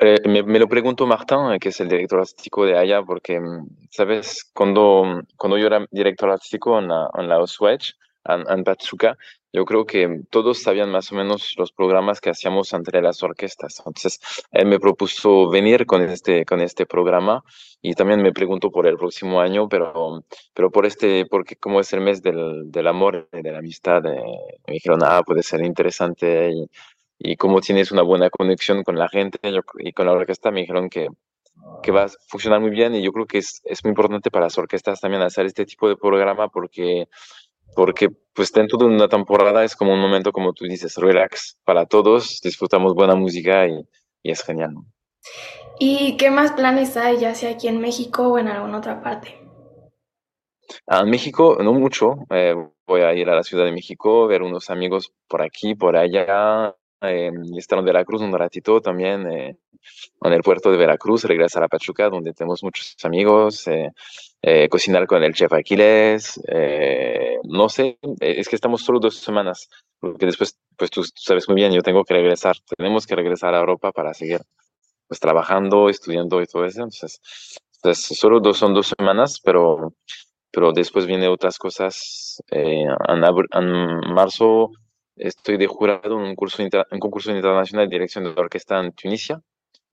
eh, me, me lo preguntó Martín, que es el director artístico de allá, porque, em, ¿sabes? Cuando, cuando yo era director artístico en la, en la Oswech, en, en Pachuca, yo creo que todos sabían más o menos los programas que hacíamos entre las orquestas. Entonces, él me propuso venir con este, con este programa y también me preguntó por el próximo año, pero, pero por este, porque como es el mes del, del amor y de la amistad, eh, me dijeron, ah, puede ser interesante y, y como tienes una buena conexión con la gente y con la orquesta, me dijeron que, que va a funcionar muy bien y yo creo que es, es muy importante para las orquestas también hacer este tipo de programa porque porque pues dentro de una temporada es como un momento, como tú dices, relax para todos, disfrutamos buena música y, y es genial. ¿Y qué más planes hay, ya sea aquí en México o en alguna otra parte? Ah, en México, no mucho. Eh, voy a ir a la Ciudad de México, ver unos amigos por aquí, por allá, eh, estar en Veracruz un ratito también, eh, en el puerto de Veracruz, regresar a Pachuca, donde tenemos muchos amigos, eh, eh, cocinar con el chef Aquiles, eh, no sé, es que estamos solo dos semanas, porque después, pues tú, sabes muy bien, yo tengo que regresar, tenemos que regresar a Europa para seguir pues trabajando, estudiando y todo eso, entonces, pues, solo dos, son dos semanas, pero, pero después viene otras cosas, en, en marzo estoy de jurado en un, curso un concurso internacional de dirección de orquesta en Tunisia.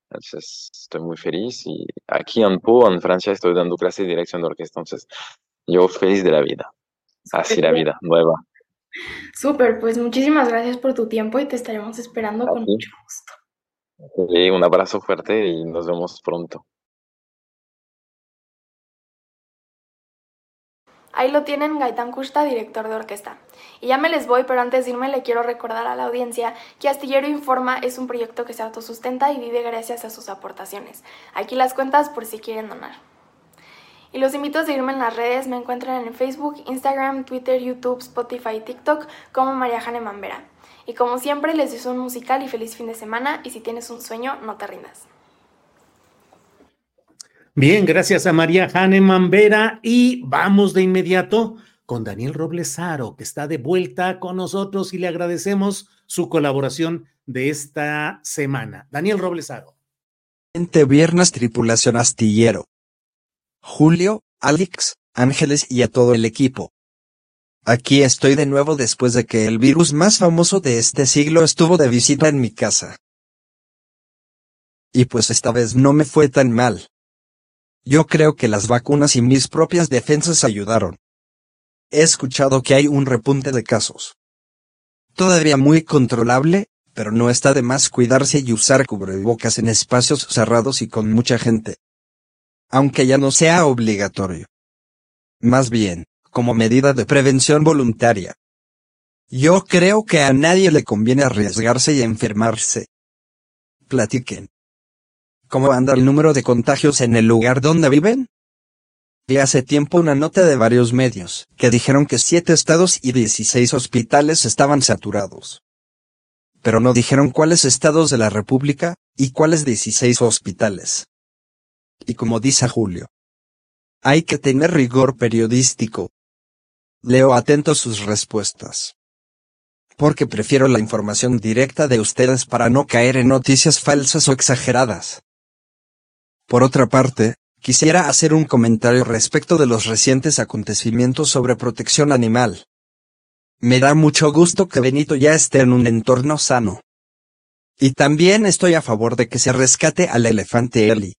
Entonces, estoy muy feliz. Y aquí en Po, en Francia, estoy dando clases de dirección de orquesta. Entonces, yo feliz de la vida. Así la vida, nueva. Súper, pues muchísimas gracias por tu tiempo y te estaremos esperando con mucho gusto. Sí, un abrazo fuerte y nos vemos pronto. Ahí lo tienen Gaitán Custa, director de orquesta. Y ya me les voy, pero antes de irme le quiero recordar a la audiencia que Astillero Informa es un proyecto que se autosustenta y vive gracias a sus aportaciones. Aquí las cuentas por si quieren donar. Y los invito a seguirme en las redes, me encuentran en Facebook, Instagram, Twitter, YouTube, Spotify y TikTok como María Jane Mambera. Y como siempre les deseo un musical y feliz fin de semana y si tienes un sueño, no te rindas. Bien, gracias a María Jane Mambera y vamos de inmediato con Daniel Roblesaro, que está de vuelta con nosotros y le agradecemos su colaboración de esta semana. Daniel Roblesaro. Viernes Tripulación Astillero. Julio, Alex, Ángeles y a todo el equipo. Aquí estoy de nuevo después de que el virus más famoso de este siglo estuvo de visita en mi casa. Y pues esta vez no me fue tan mal. Yo creo que las vacunas y mis propias defensas ayudaron. He escuchado que hay un repunte de casos. Todavía muy controlable, pero no está de más cuidarse y usar cubrebocas en espacios cerrados y con mucha gente. Aunque ya no sea obligatorio. Más bien, como medida de prevención voluntaria. Yo creo que a nadie le conviene arriesgarse y enfermarse. Platiquen. ¿Cómo anda el número de contagios en el lugar donde viven? Vi hace tiempo una nota de varios medios, que dijeron que siete estados y 16 hospitales estaban saturados. Pero no dijeron cuáles estados de la República, y cuáles 16 hospitales. Y como dice Julio, hay que tener rigor periodístico. Leo atento sus respuestas. Porque prefiero la información directa de ustedes para no caer en noticias falsas o exageradas. Por otra parte, quisiera hacer un comentario respecto de los recientes acontecimientos sobre protección animal. Me da mucho gusto que Benito ya esté en un entorno sano. Y también estoy a favor de que se rescate al elefante Eli.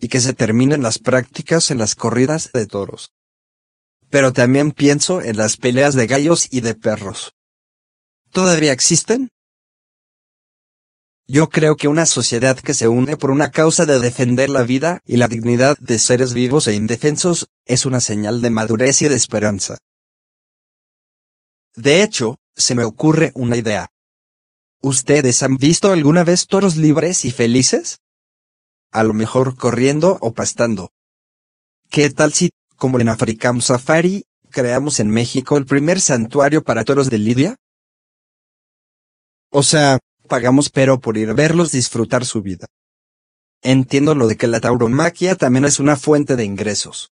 Y que se terminen las prácticas en las corridas de toros. Pero también pienso en las peleas de gallos y de perros. ¿Todavía existen? Yo creo que una sociedad que se une por una causa de defender la vida y la dignidad de seres vivos e indefensos, es una señal de madurez y de esperanza. De hecho, se me ocurre una idea. ¿Ustedes han visto alguna vez toros libres y felices? A lo mejor corriendo o pastando. ¿Qué tal si, como en African Safari, creamos en México el primer santuario para toros de Lidia? O sea, pagamos pero por ir a verlos disfrutar su vida. Entiendo lo de que la tauromaquia también es una fuente de ingresos.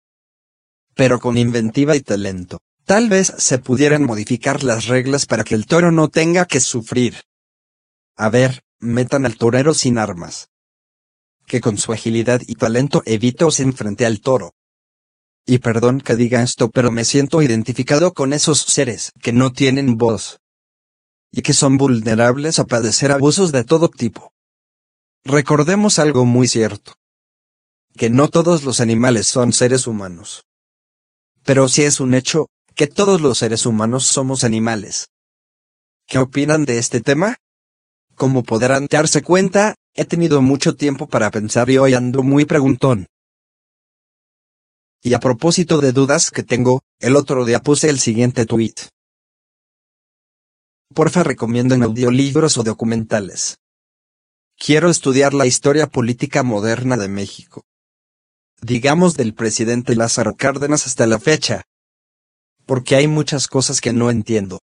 Pero con inventiva y talento, tal vez se pudieran modificar las reglas para que el toro no tenga que sufrir. A ver, metan al torero sin armas. Que con su agilidad y talento evite o se enfrente al toro. Y perdón que diga esto, pero me siento identificado con esos seres que no tienen voz. Y que son vulnerables a padecer abusos de todo tipo. Recordemos algo muy cierto. Que no todos los animales son seres humanos. Pero sí es un hecho, que todos los seres humanos somos animales. ¿Qué opinan de este tema? Como podrán darse cuenta, he tenido mucho tiempo para pensar y hoy ando muy preguntón. Y a propósito de dudas que tengo, el otro día puse el siguiente tweet. Porfa recomienden audiolibros o documentales. Quiero estudiar la historia política moderna de México. Digamos del presidente Lázaro Cárdenas hasta la fecha. Porque hay muchas cosas que no entiendo.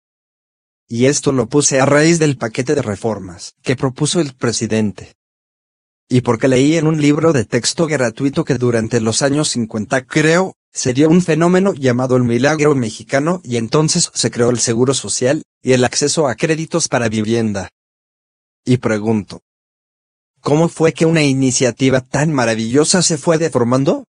Y esto lo puse a raíz del paquete de reformas que propuso el presidente. Y porque leí en un libro de texto gratuito que durante los años 50 creo, sería un fenómeno llamado el milagro mexicano y entonces se creó el seguro social y el acceso a créditos para vivienda. Y pregunto, ¿cómo fue que una iniciativa tan maravillosa se fue deformando?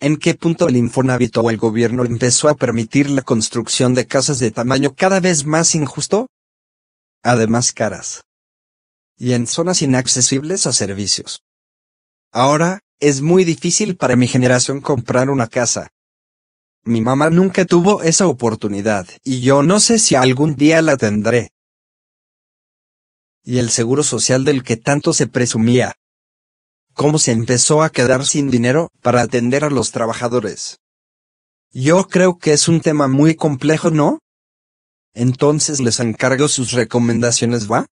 ¿En qué punto el Infonavit o el gobierno empezó a permitir la construcción de casas de tamaño cada vez más injusto? Además caras. Y en zonas inaccesibles a servicios. Ahora, es muy difícil para mi generación comprar una casa. Mi mamá nunca tuvo esa oportunidad, y yo no sé si algún día la tendré. Y el seguro social del que tanto se presumía, cómo se empezó a quedar sin dinero para atender a los trabajadores. Yo creo que es un tema muy complejo, ¿no? Entonces les encargo sus recomendaciones, ¿va?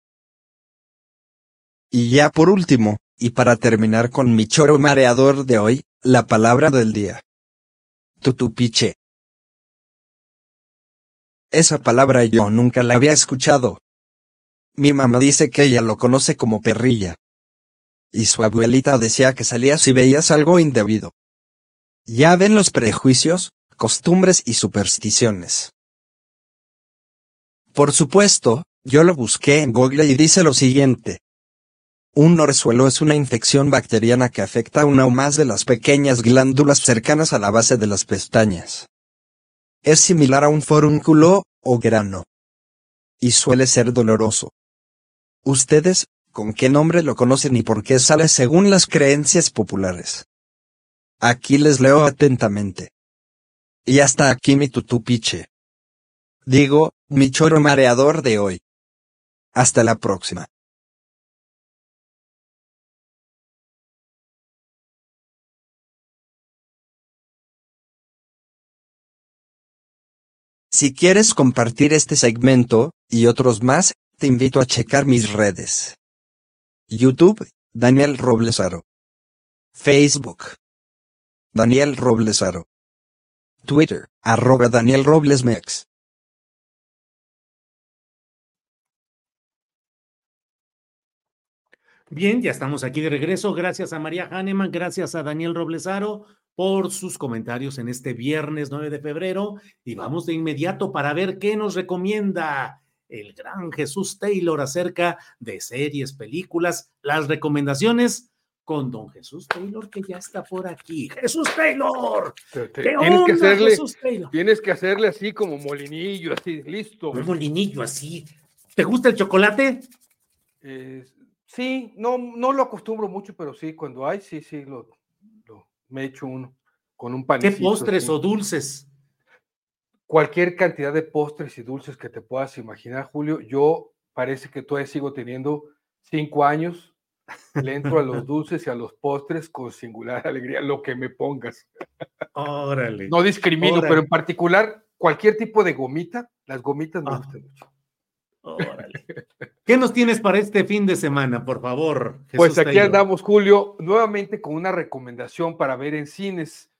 Y ya por último, y para terminar con mi choro mareador de hoy, la palabra del día. Tutupiche. Esa palabra yo nunca la había escuchado. Mi mamá dice que ella lo conoce como perrilla y su abuelita decía que salías si veías algo indebido. Ya ven los prejuicios, costumbres y supersticiones. Por supuesto, yo lo busqué en Google y dice lo siguiente. Un orzuelo es una infección bacteriana que afecta una o más de las pequeñas glándulas cercanas a la base de las pestañas. Es similar a un forúnculo, o grano. Y suele ser doloroso. Ustedes, con qué nombre lo conocen y por qué sale según las creencias populares. Aquí les leo atentamente. Y hasta aquí mi tutupiche. Digo, mi choro mareador de hoy. Hasta la próxima. Si quieres compartir este segmento, y otros más, te invito a checar mis redes. YouTube, Daniel Roblesaro. Facebook, Daniel Roblesaro. Twitter, arroba Daniel Roblesmex. Bien, ya estamos aquí de regreso. Gracias a María Hahnemann, gracias a Daniel Roblesaro por sus comentarios en este viernes 9 de febrero. Y vamos de inmediato para ver qué nos recomienda el gran Jesús Taylor acerca de series, películas, las recomendaciones con don Jesús Taylor que ya está por aquí. Jesús Taylor. tienes, que hacerle, tienes que hacerle así como molinillo, así, listo. Un molinillo así. ¿Te gusta el chocolate? Eh, sí, no, no lo acostumbro mucho, pero sí, cuando hay, sí, sí, lo, me echo uno con un panecito. ¿Qué postres o dulces? cualquier cantidad de postres y dulces que te puedas imaginar, Julio. Yo parece que todavía sigo teniendo cinco años. Le entro a los dulces y a los postres con singular alegría, lo que me pongas. Órale. No discrimino, pero en particular cualquier tipo de gomita, las gomitas me ah. gustan mucho. Órale. ¿Qué nos tienes para este fin de semana, por favor? pues aquí andamos, Julio, nuevamente con una recomendación para ver en cines.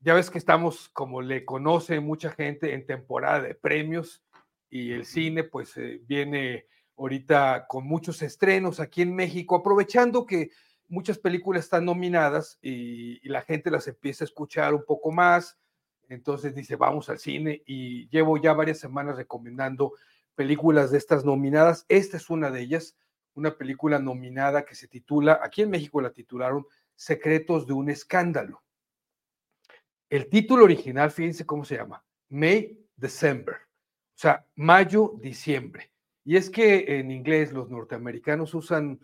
Ya ves que estamos, como le conoce mucha gente, en temporada de premios y el cine pues eh, viene ahorita con muchos estrenos aquí en México, aprovechando que muchas películas están nominadas y, la gente las empieza a escuchar un poco más, entonces dice, vamos al cine y llevo ya varias semanas recomendando películas de estas nominadas. Esta es una de ellas, una película nominada que se titula, aquí en México la titularon Secretos de un escándalo. El título original, fíjense cómo se llama, May December, o sea, mayo, diciembre. Y es que en inglés los norteamericanos usan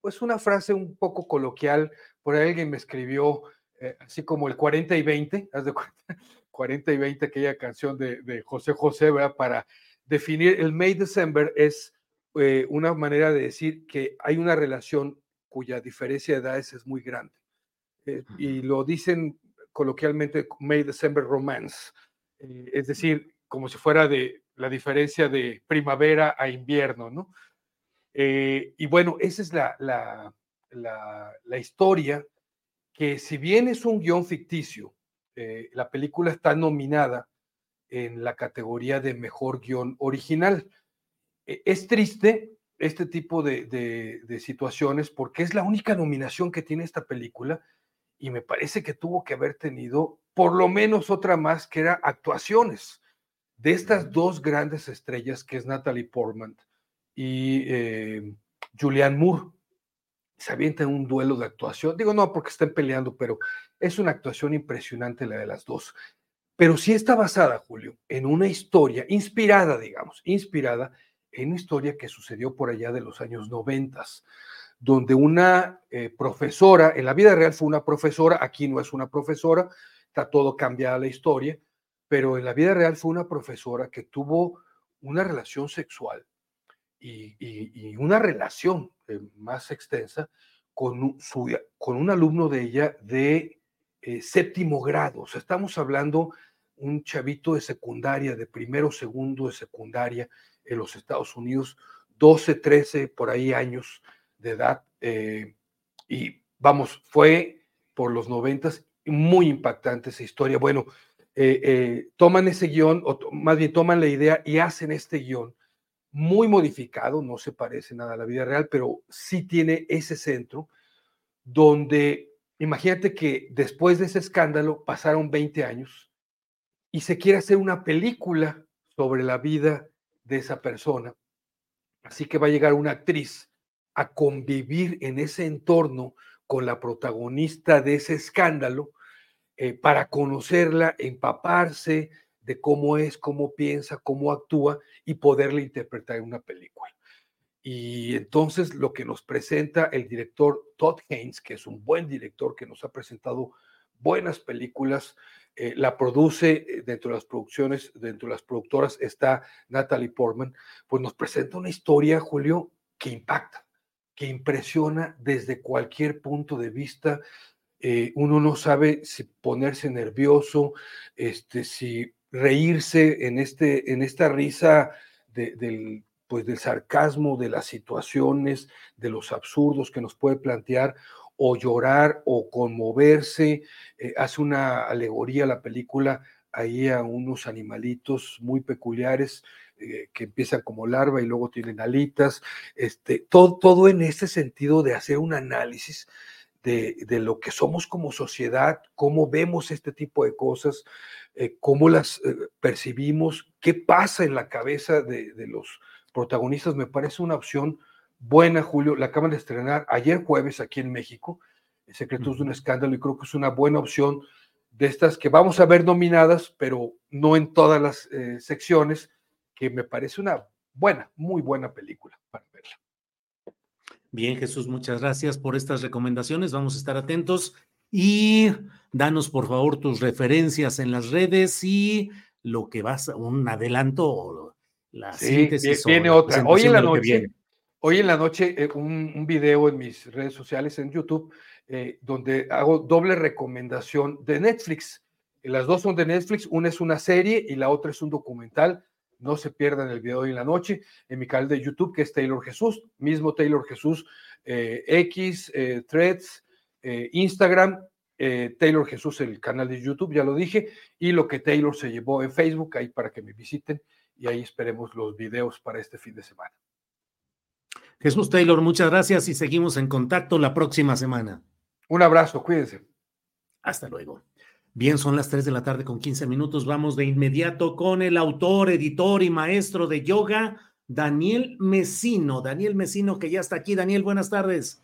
pues una frase un poco coloquial, por ahí alguien me escribió eh, así como el 40 y 20, haz de cuenta, 40 y 20, aquella canción de, de José José, ¿verdad? Para definir el May December es eh, una manera de decir que hay una relación cuya diferencia de edades es muy grande. Eh, y lo dicen coloquialmente May December Romance, eh, es decir, como si fuera de la diferencia de primavera a invierno, ¿no? y bueno, esa es la, la, la, la, historia que si bien es un guion ficticio, la película está nominada en la categoría de mejor guion original. E, es triste este tipo de, situaciones porque es la única nominación que tiene esta película y me parece que tuvo que haber tenido por lo menos otra más que era actuaciones de estas dos grandes estrellas que es Natalie Portman y eh, Julianne Moore. Se avientan un duelo de actuación. Digo, no porque estén peleando, pero es una actuación impresionante la de las dos pero sí está basada, Julio, en una historia inspirada, digamos, inspirada en una historia que sucedió por allá de los años noventas, donde una eh, profesora, en la vida real fue una profesora, aquí no es una profesora, está todo cambiada la historia, pero en la vida real fue una profesora que tuvo una relación sexual y, una relación eh, más extensa con, un alumno de ella de eh, séptimo grado. O sea, estamos hablando un chavito de secundaria, de primero, segundo de secundaria en los Estados Unidos, 12, 13, por ahí años de edad. Eh, y vamos, fue por los noventas muy impactante esa historia. Bueno, eh, toman ese guion, o más bien toman la idea y hacen este guion muy modificado, no se parece nada a la vida real, pero sí tiene ese centro donde Imagínate que después de ese escándalo pasaron 20 años y se quiere hacer una película sobre la vida de esa persona. Así que va a llegar una actriz a convivir en ese entorno con la protagonista de ese escándalo eh, para conocerla, empaparse de cómo es, cómo piensa, cómo actúa y poderla interpretar en una película. Y entonces lo que nos presenta el director Todd Haynes, que es un buen director que nos ha presentado buenas películas, eh, la produce eh, dentro de las producciones, dentro de las productoras está Natalie Portman, pues nos presenta una historia, Julio, que impacta, que impresiona desde cualquier punto de vista. Eh, uno no sabe si ponerse nervioso, este, si reírse en, este, en esta risa del pues del sarcasmo, de las situaciones, de los absurdos que nos puede plantear, o llorar o conmoverse. Eh, hace una alegoría la película ahí a unos animalitos muy peculiares eh, que empiezan como larva y luego tienen alitas. Este, todo, todo en ese sentido de hacer un análisis de, lo que somos como sociedad, cómo vemos este tipo de cosas, eh, cómo las percibimos, qué pasa en la cabeza de, de los protagonistas me parece una opción buena, Julio. La acaban de estrenar ayer jueves aquí en México, Secretos de un Escándalo, y creo que es una buena opción de estas que vamos a ver nominadas, pero no en todas las eh, secciones, que me parece una buena, muy buena película para verla. Bien, Jesús, muchas gracias por estas recomendaciones. Vamos a estar atentos y danos por favor tus referencias en las redes y lo que vas, un adelanto la sí, Viene otra. Hoy en la noche, hoy en la noche, un, video en mis redes sociales, en YouTube, eh, donde hago doble recomendación de Netflix. Las dos son de Netflix, una es una serie y la otra es un documental. No se pierdan el video hoy en la noche en mi canal de YouTube, que es Taylor Jesús, mismo Taylor Jesús, eh, X, eh, Threads, Instagram, Taylor Jesús, el canal de YouTube, ya lo dije, y lo que Taylor se llevó en Facebook, ahí para que me visiten y ahí esperemos los videos para este fin de semana. Jesús Taylor, muchas gracias y seguimos en contacto la próxima semana. Un abrazo, cuídense. Hasta luego. Bien, son las 3 de la tarde con 15 minutos. Vamos de inmediato con el autor, editor y maestro de yoga, Daniel Mesino. Daniel Mesino, que ya está aquí. Daniel, buenas tardes.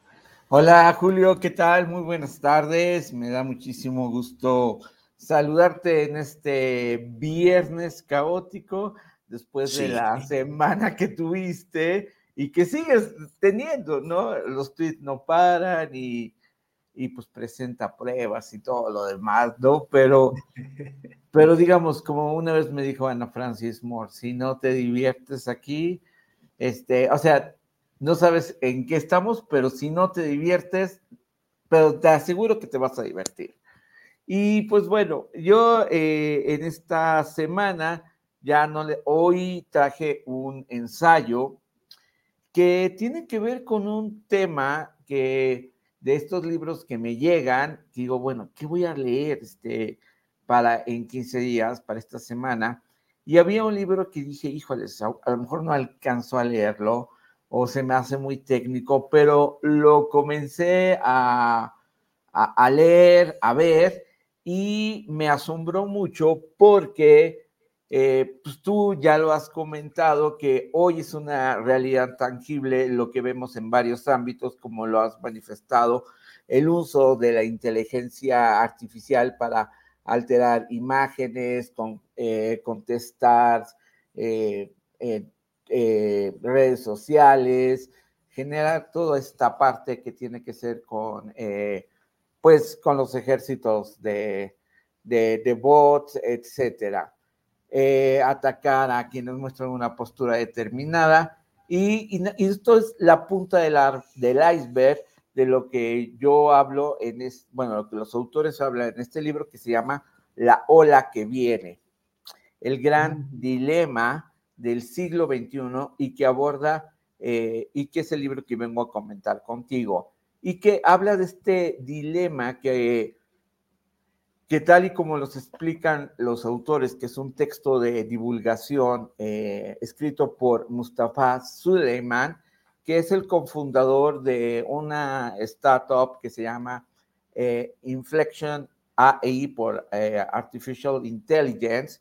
Hola, Julio, ¿qué tal? Muy buenas tardes. Me da muchísimo gusto saludarte en este viernes caótico después de la semana que tuviste y que sigues teniendo, ¿no? Los tweets no paran y, y pues presenta pruebas y todo lo demás, ¿no? Pero, pero digamos, como una vez me dijo Ana Francis Moore, si no te diviertes aquí, este, o sea, no sabes en qué estamos, pero si no te diviertes, pero te aseguro que te vas a divertir. Y pues bueno, yo eh, en esta semana ya no le, hoy traje un ensayo que tiene que ver con un tema que de estos libros que me llegan, digo, bueno, ¿qué voy a leer este, para en 15 días, para esta semana? Y había un libro que dije, híjoles, a, lo mejor no alcanzo a leerlo o se me hace muy técnico, pero lo comencé a, a leer, a ver, y me asombró mucho porque eh, pues tú ya lo has comentado que hoy es una realidad tangible lo que vemos en varios ámbitos, como lo has manifestado, el uso de la inteligencia artificial para alterar imágenes, con, eh, contestar eh, redes sociales, generar toda esta parte que tiene que ser con, pues, con los ejércitos de, de, de bots, etcétera. Eh, atacar a quienes muestran una postura determinada. Y, esto es la punta del, del iceberg de lo que yo hablo en, es, bueno, lo que los autores hablan en este libro que se llama La ola que viene, el gran dilema del siglo XXI y que aborda, eh, y que es el libro que vengo a comentar contigo, y que habla de este dilema que que tal y como los explican los autores, que es un texto de divulgación eh, escrito por Mustafa Suleiman, que es el cofundador de una startup que se llama eh, Inflection AI por eh, Artificial Intelligence,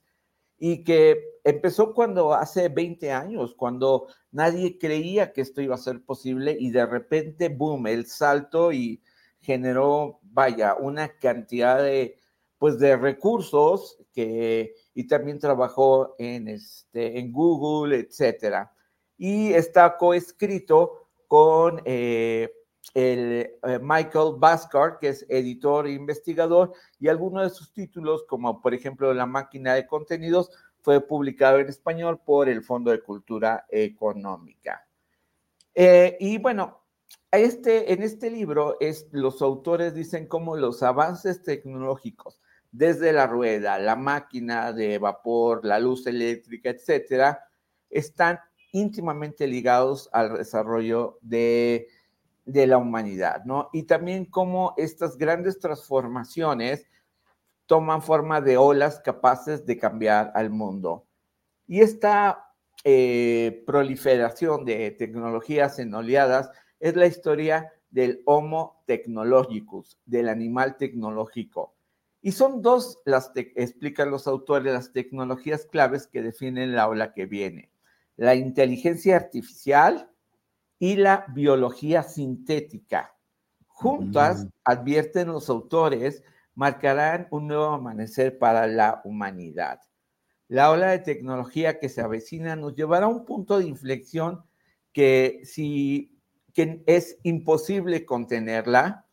y que empezó cuando hace 20 años, cuando nadie creía que esto iba a ser posible y de repente, boom, el salto y generó, vaya, una cantidad de pues de recursos que, y también trabajó en, este, en Google, etcétera. Y está coescrito con eh, el eh, Michael Baskar, que es editor e investigador, y algunos de sus títulos, como por ejemplo La máquina de contenidos, fue publicado en español por el Fondo de Cultura Económica. Eh, y bueno, este, en este libro es, los autores dicen cómo los avances tecnológicos desde la rueda, la máquina de vapor, la luz eléctrica, etcétera, están íntimamente ligados al desarrollo de, la humanidad, ¿no? Y también cómo estas grandes transformaciones toman forma de olas capaces de cambiar al mundo. Y esta eh, proliferación de tecnologías en oleadas es la historia del Homo technologicus, del animal tecnológico. Y son dos, las explican los autores, las tecnologías claves que definen la ola que viene. La inteligencia artificial y la biología sintética. Juntas, mm. advierten los autores, marcarán un nuevo amanecer para la humanidad. La ola de tecnología que se avecina nos llevará a un punto de inflexión que, si, que es imposible contenerla,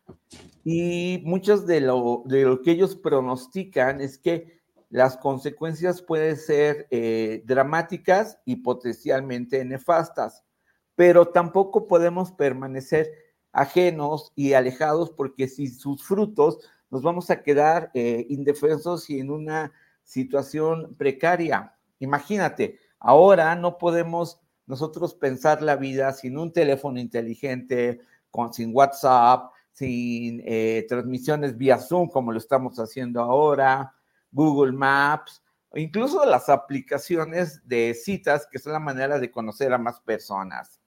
y muchos de lo, de lo que ellos pronostican es que las consecuencias pueden ser eh, dramáticas y potencialmente nefastas, pero tampoco podemos permanecer ajenos y alejados porque si sus frutos nos vamos a quedar eh, indefensos y en una situación precaria. Imagínate, ahora no podemos nosotros pensar la vida sin un teléfono inteligente, sin WhatsApp, sin eh, transmisiones vía Zoom como lo estamos haciendo ahora, Google Maps, o incluso las aplicaciones de citas, que son la manera de conocer a más personas.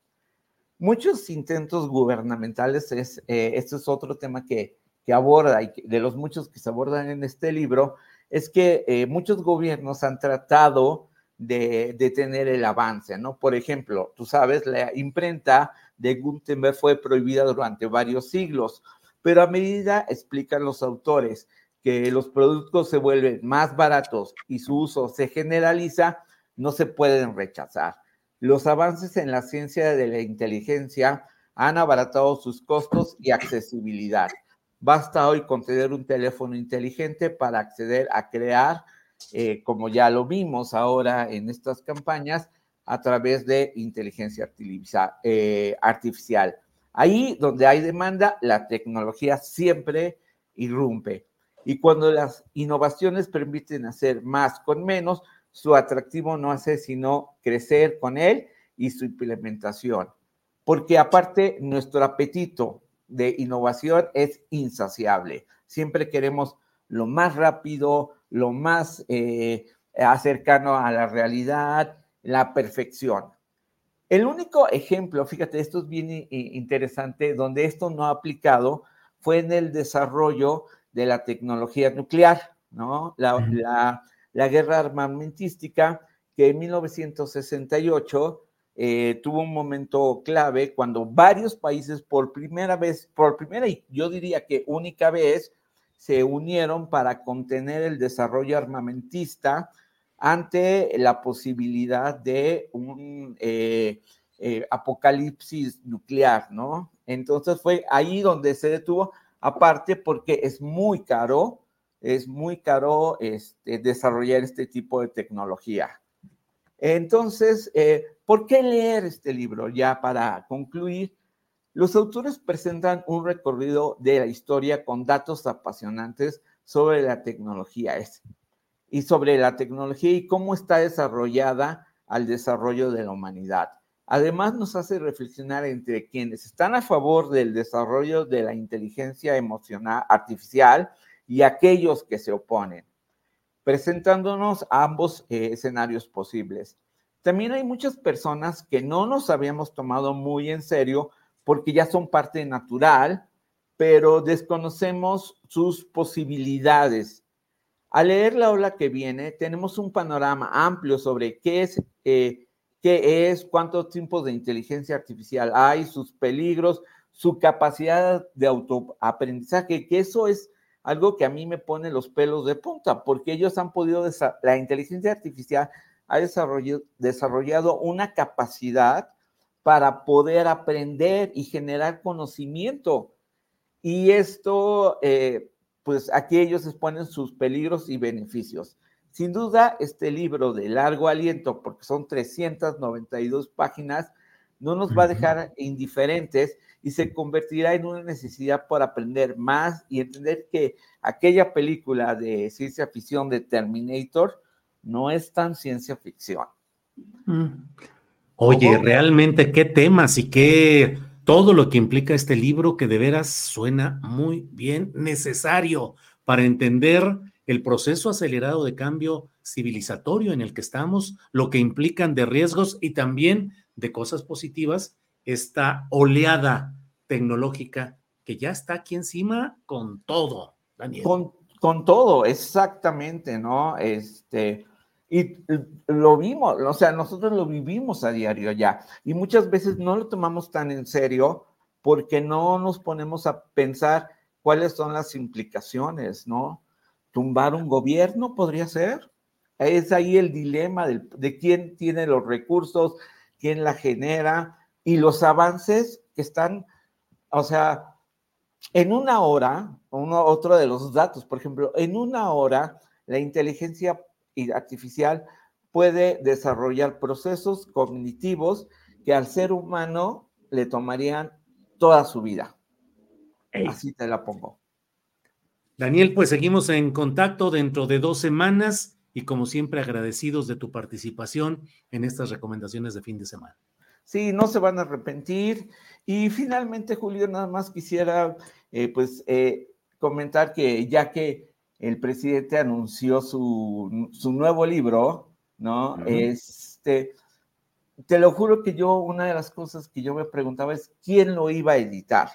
Muchos intentos gubernamentales, es, eh, este es otro tema que, que aborda, y de los muchos que se abordan en este libro, es que eh, muchos gobiernos han tratado de detener el avance, ¿no? Por ejemplo, tú sabes, la imprenta de Gutenberg fue prohibida durante varios siglos, pero a medida, explican los autores, que los productos se vuelven más baratos y su uso se generaliza, no se pueden rechazar. Los avances en la ciencia de la inteligencia han abaratado sus costos y accesibilidad. Basta hoy con tener un teléfono inteligente para acceder a crear, eh, como ya lo vimos ahora en estas campañas, a través de inteligencia eh, artificial. Ahí donde hay demanda, la tecnología siempre irrumpe. Y cuando las innovaciones permiten hacer más con menos, su atractivo no hace sino crecer con él y su implementación. Porque aparte, nuestro apetito de innovación es insaciable. Siempre queremos lo más rápido, lo más eh, cercano a la realidad, la perfección. El único ejemplo, fíjate, esto es bien eh, interesante, donde esto no ha aplicado fue en el desarrollo de la tecnología nuclear, ¿no? La, la guerra armamentística, que en 1968 eh, tuvo un momento clave cuando varios países por primera vez, por primera y yo diría que única vez, se unieron para contener el desarrollo armamentista ante la posibilidad de un eh, eh, apocalipsis nuclear, ¿no? Entonces fue ahí donde se detuvo, aparte porque es muy caro es muy caro este, desarrollar este tipo de tecnología. Entonces, eh, ¿por qué leer este libro? Ya para concluir, los autores presentan un recorrido de la historia con datos apasionantes sobre la tecnología y sobre la tecnología y cómo está desarrollada al desarrollo de la humanidad. Además, nos hace reflexionar entre quienes están a favor del desarrollo de la inteligencia emocional artificial y aquellos que se oponen, presentándonos ambos eh, escenarios posibles. También hay muchas personas que no nos habíamos tomado muy en serio porque ya son parte natural, pero desconocemos sus posibilidades. Al leer la ola que viene, tenemos un panorama amplio sobre qué es, eh, qué es, cuántos tipos de inteligencia artificial hay, sus peligros, su capacidad de autoaprendizaje, que eso es algo que a mí me pone los pelos de punta, porque ellos han podido, la inteligencia artificial ha desarrollado, una capacidad para poder aprender y generar conocimiento. Y esto, eh, pues aquí ellos exponen sus peligros y beneficios. Sin duda, este libro de largo aliento, porque son 392 páginas, no nos va a dejar indiferentes y se convertirá en una necesidad por aprender más y entender que aquella película de ciencia ficción de Terminator no es tan ciencia ficción. Mm. Oye, realmente qué temas y qué todo lo que implica este libro que de veras suena muy bien necesario para entender el proceso acelerado de cambio civilizatorio en el que estamos, lo que implican de riesgos y también de cosas positivas esta oleada tecnológica que ya está aquí encima con todo, Daniel. Con, con todo, exactamente, ¿no? Este, y lo vimos, o sea, nosotros lo vivimos a diario ya. Y muchas veces no lo tomamos tan en serio porque no nos ponemos a pensar cuáles son las implicaciones, ¿no? Tumbar un gobierno podría ser. Es ahí el dilema de, de quién tiene los recursos, quién la genera y los avances que están, o sea, en una hora, uno, otro de los datos, por ejemplo, en una hora la inteligencia artificial puede desarrollar procesos cognitivos que al ser humano le tomarían toda su vida. Así te la pongo. Daniel, pues seguimos en contacto dentro de dos semanas y como siempre agradecidos de tu participación en estas recomendaciones de fin de semana. Sí, no se van a arrepentir. Y finalmente, Julio, nada más quisiera eh, pues eh, comentar que ya que el presidente anunció su, nuevo libro, ¿no? Este, te lo juro que yo, una de las cosas que yo me preguntaba es quién lo iba a editar.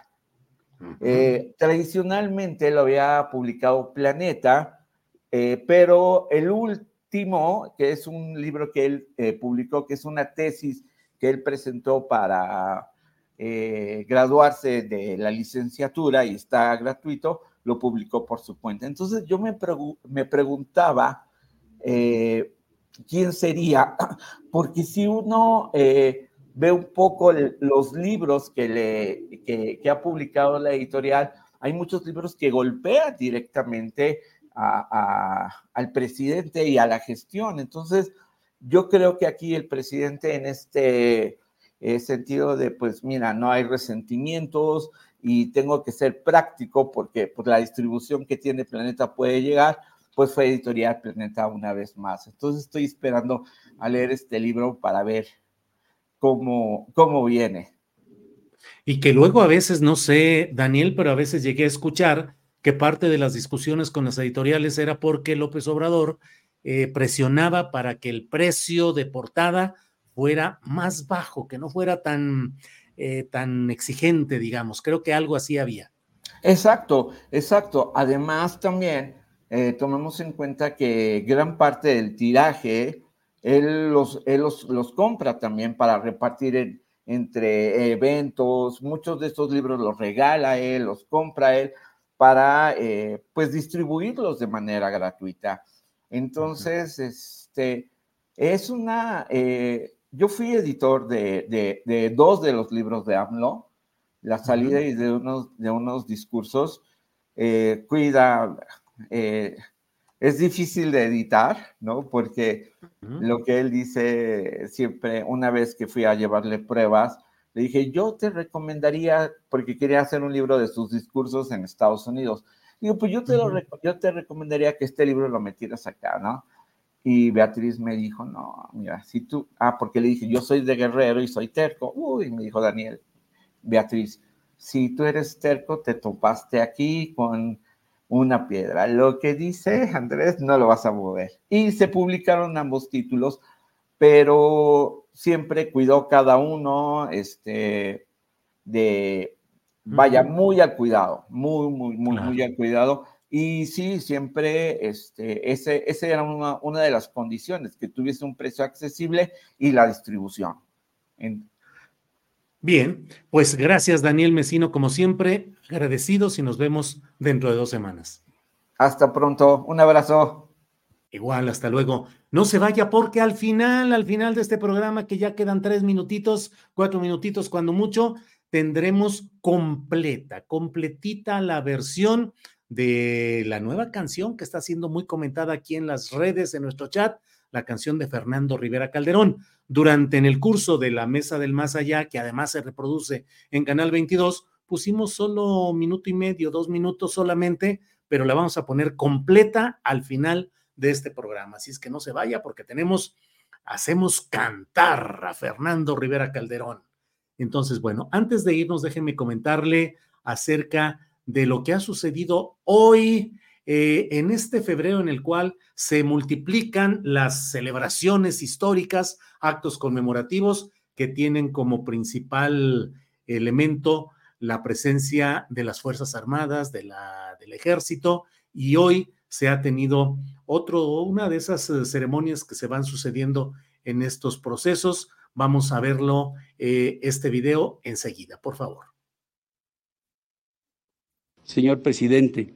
Eh, tradicionalmente lo había publicado Planeta, eh, pero el último, que es un libro que él eh, publicó, que es una tesis que él presentó para graduarse de la licenciatura y está gratuito, lo publicó por su cuenta. Entonces yo me, me preguntaba eh, quién sería, porque si uno eh, ve un poco los libros que, le, que, ha publicado la editorial, hay muchos libros que golpean directamente al presidente y a la gestión. Entonces, yo creo que aquí el presidente en este eh, sentido de, pues mira, no hay resentimientos y tengo que ser práctico porque por la distribución que tiene Planeta puede llegar, pues fue editorial Planeta una vez más. Entonces estoy esperando a leer este libro para ver cómo, cómo viene. Y que luego a veces, no sé, Daniel, pero a veces llegué a escuchar que parte de las discusiones con las editoriales era porque López Obrador eh, presionaba para que el precio de portada fuera más bajo, que no fuera tan, eh, tan exigente, digamos. Creo que algo así había. Exacto, exacto. Además, también eh, tomemos en cuenta que gran parte del tiraje, él los, los, compra también para repartir entre eventos. Muchos de estos libros los regala él, los compra él para, pues, distribuirlos de manera gratuita. Entonces, este, es una, eh, yo fui editor de, dos de los libros de AMLO, la salida y de unos, de unos discursos. Eh, cuida, eh, es difícil de editar, ¿no? Porque lo que él dice siempre, una vez que fui a llevarle pruebas, le dije, yo te recomendaría, porque quería hacer un libro de sus discursos en Estados Unidos. Digo, pues yo te, lo, yo te recomendaría que este libro lo metieras acá, ¿no? Y Beatriz me dijo, no, mira, si tú, ah, porque le dije, yo soy de guerrero y soy terco. Uy, me dijo Daniel, Beatriz, si tú eres terco, te topaste aquí con una piedra. Lo que dice Andrés no lo vas a mover. Y se publicaron ambos títulos, pero siempre cuidó cada uno este, de, vaya, muy al cuidado, muy, muy, muy, muy al cuidado. Y sí, siempre, este, ese, ese era una, una, de las condiciones, que tuviese un precio accesible y la distribución. Bien, pues gracias Daniel Mesino, como siempre, agradecidos y nos vemos dentro de dos semanas. Hasta pronto, un abrazo. Igual, hasta luego. No se vaya porque al final, al final de este programa, que ya quedan tres minutitos, cuatro minutitos, cuando mucho, tendremos completa, completita la versión de la nueva canción que está siendo muy comentada aquí en las redes, en nuestro chat, la canción de Fernando Rivera Calderón. Durante en el curso de la Mesa del Más Allá, que además se reproduce en Canal 22, pusimos solo minuto y medio, dos minutos solamente, pero la vamos a poner completa al final de este programa. Así es que no se vaya porque tenemos, hacemos cantar a Fernando Rivera Calderón. Entonces, bueno, antes de irnos, déjenme comentarle acerca de lo que ha sucedido hoy eh, en este febrero en el cual se multiplican las celebraciones históricas, actos conmemorativos que tienen como principal elemento la presencia de las Fuerzas Armadas, de la, del Ejército, y hoy se ha tenido otro, una de esas eh, ceremonias que se van sucediendo en estos procesos. Vamos a verlo, eh, este video enseguida, por favor. Señor presidente,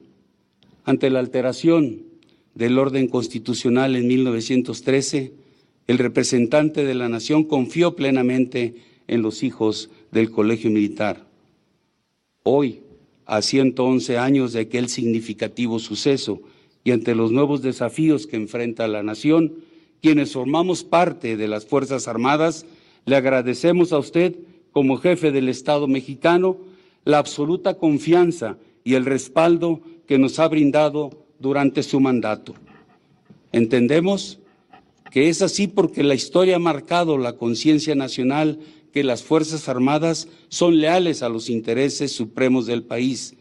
ante la alteración del orden constitucional en 1913, el representante de la nación confió plenamente en los hijos del colegio militar. Hoy, a 111 años de aquel significativo suceso y ante los nuevos desafíos que enfrenta la nación, quienes formamos parte de las Fuerzas Armadas, le agradecemos a usted, como jefe del Estado mexicano, la absoluta confianza y el respaldo que nos ha brindado durante su mandato. Entendemos que es así porque la historia ha marcado la conciencia nacional que las Fuerzas Armadas son leales a los intereses supremos del país.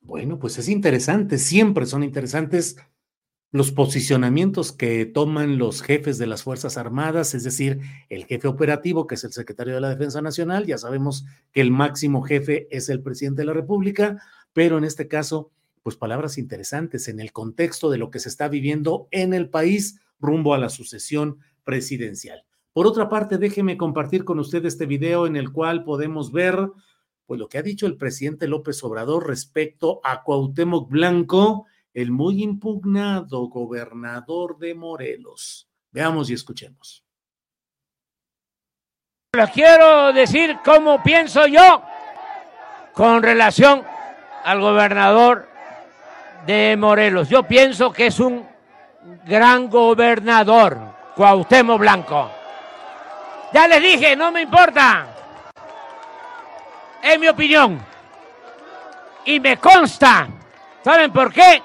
Bueno, pues es interesante, siempre son interesantes los posicionamientos que toman los jefes de las Fuerzas Armadas, es decir, el jefe operativo, que es el secretario de la Defensa Nacional, ya sabemos que el máximo jefe es el presidente de la República, pero en este caso, pues palabras interesantes en el contexto de lo que se está viviendo en el país rumbo a la sucesión presidencial. Por otra parte, déjeme compartir con usted este video en el cual podemos ver pues lo que ha dicho el presidente López Obrador respecto a Cuauhtémoc Blanco, el muy impugnado gobernador de Morelos. Veamos y escuchemos. Les quiero decir cómo pienso yo con relación al gobernador de Morelos. Yo pienso que es un gran gobernador, Cuauhtémoc Blanco. Ya les dije, no me importa. Es mi opinión. Y me consta. ¿Saben por qué?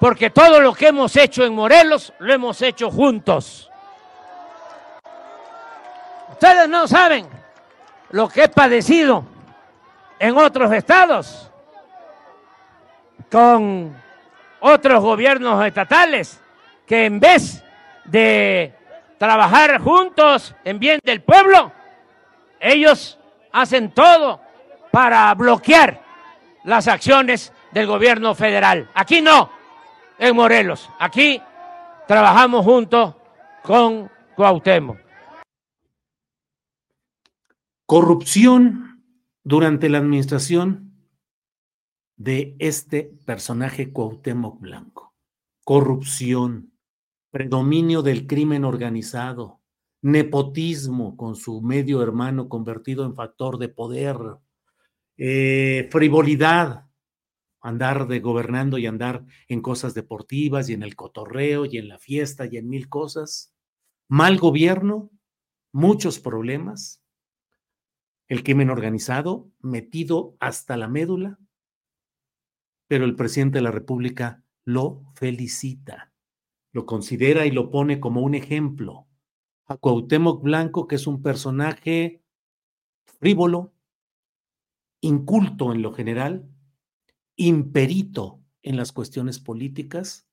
Porque todo lo que hemos hecho en Morelos lo hemos hecho juntos. Ustedes no saben lo que he padecido en otros estados con otros gobiernos estatales que en vez de trabajar juntos en bien del pueblo, ellos hacen todo para bloquear las acciones del gobierno federal. Aquí no, en Morelos. Aquí trabajamos juntos con Cuauhtémoc. Corrupción durante la administración de este personaje Cuauhtémoc Blanco. Corrupción, predominio del crimen organizado, nepotismo con su medio hermano convertido en factor de poder, eh, frivolidad, andar de gobernando y andar en cosas deportivas y en el cotorreo y en la fiesta y en mil cosas, mal gobierno, muchos problemas, el crimen organizado metido hasta la médula, pero el presidente de la República lo felicita, lo considera y lo pone como un ejemplo. A Cuauhtémoc Blanco, que es un personaje frívolo, inculto en lo general, imperito en las cuestiones políticas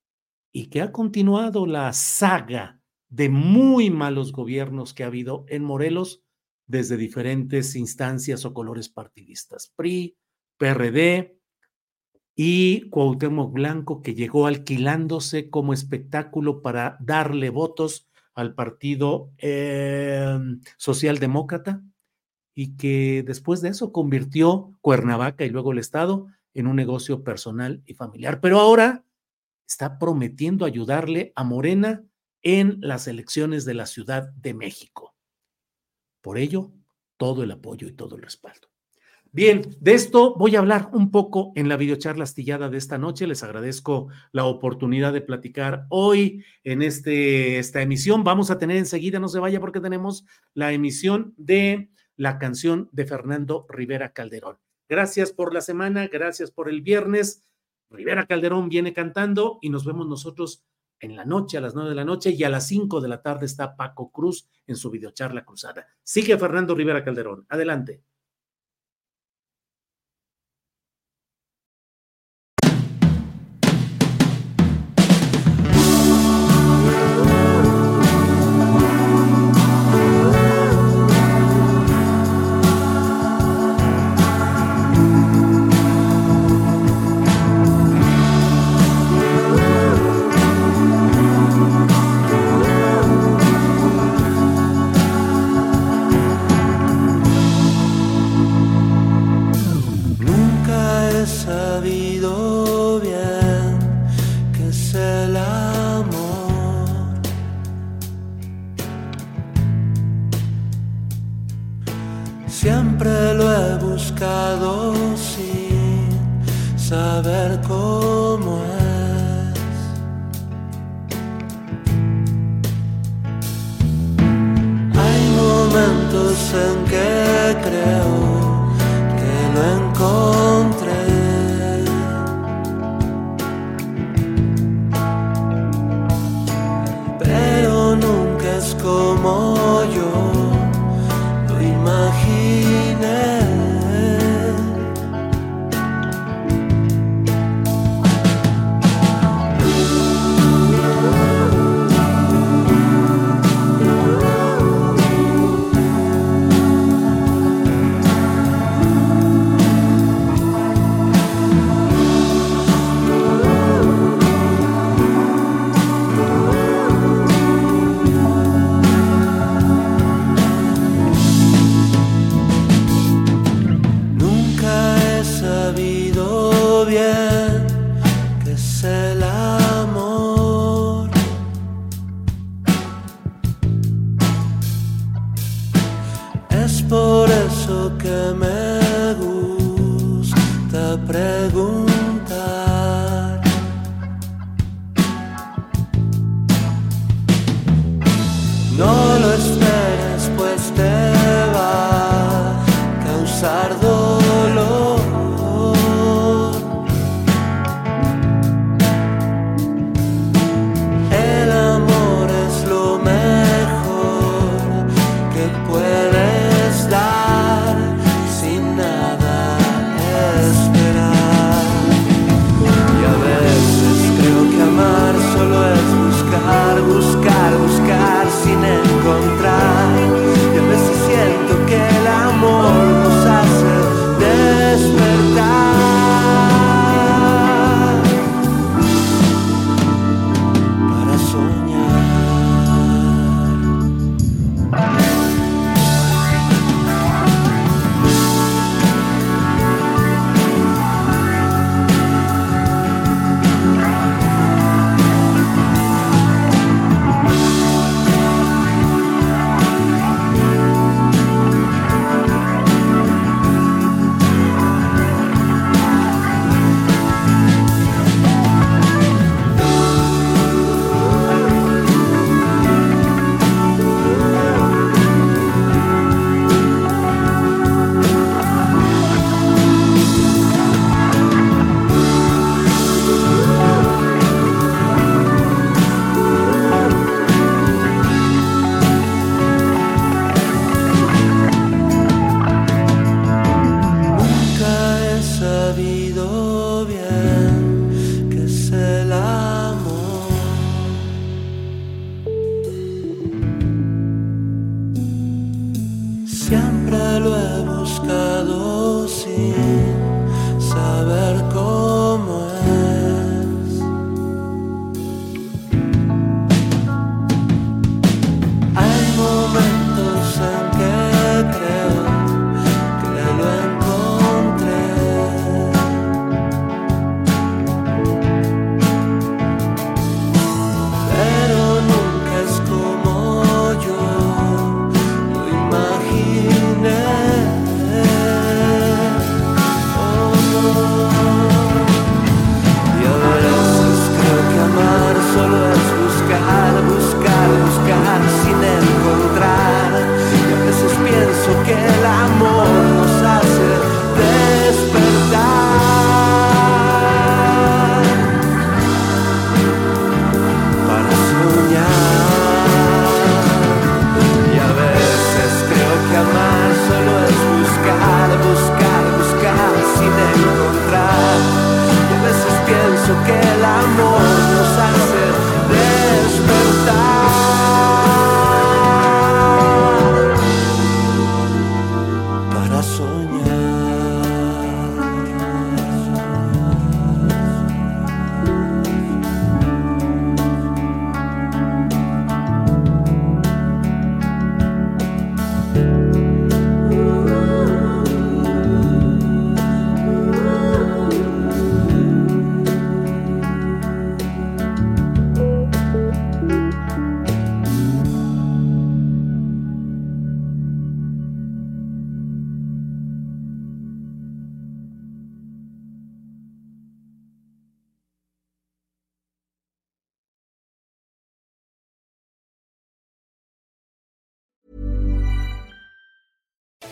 y que ha continuado la saga de muy malos gobiernos que ha habido en Morelos desde diferentes instancias o colores partidistas, PRI, PRD y Cuauhtémoc Blanco que llegó alquilándose como espectáculo para darle votos al Partido eh, Socialdemócrata y que después de eso convirtió Cuernavaca y luego el Estado en un negocio personal y familiar. Pero ahora está prometiendo ayudarle a Morena en las elecciones de la Ciudad de México. Por ello, todo el apoyo y todo el respaldo. Bien, de esto voy a hablar un poco en la videocharla astillada de esta noche. Les agradezco la oportunidad de platicar hoy en este, esta emisión. Vamos a tener enseguida, no se vaya porque tenemos la emisión de la canción de Fernando Rivera Calderón. Gracias por la semana, gracias por el viernes. Rivera Calderón viene cantando y nos vemos nosotros en la noche, a las nueve de la noche y a las cinco de la tarde está Paco Cruz en su videocharla cruzada. Sigue Fernando Rivera Calderón. Adelante.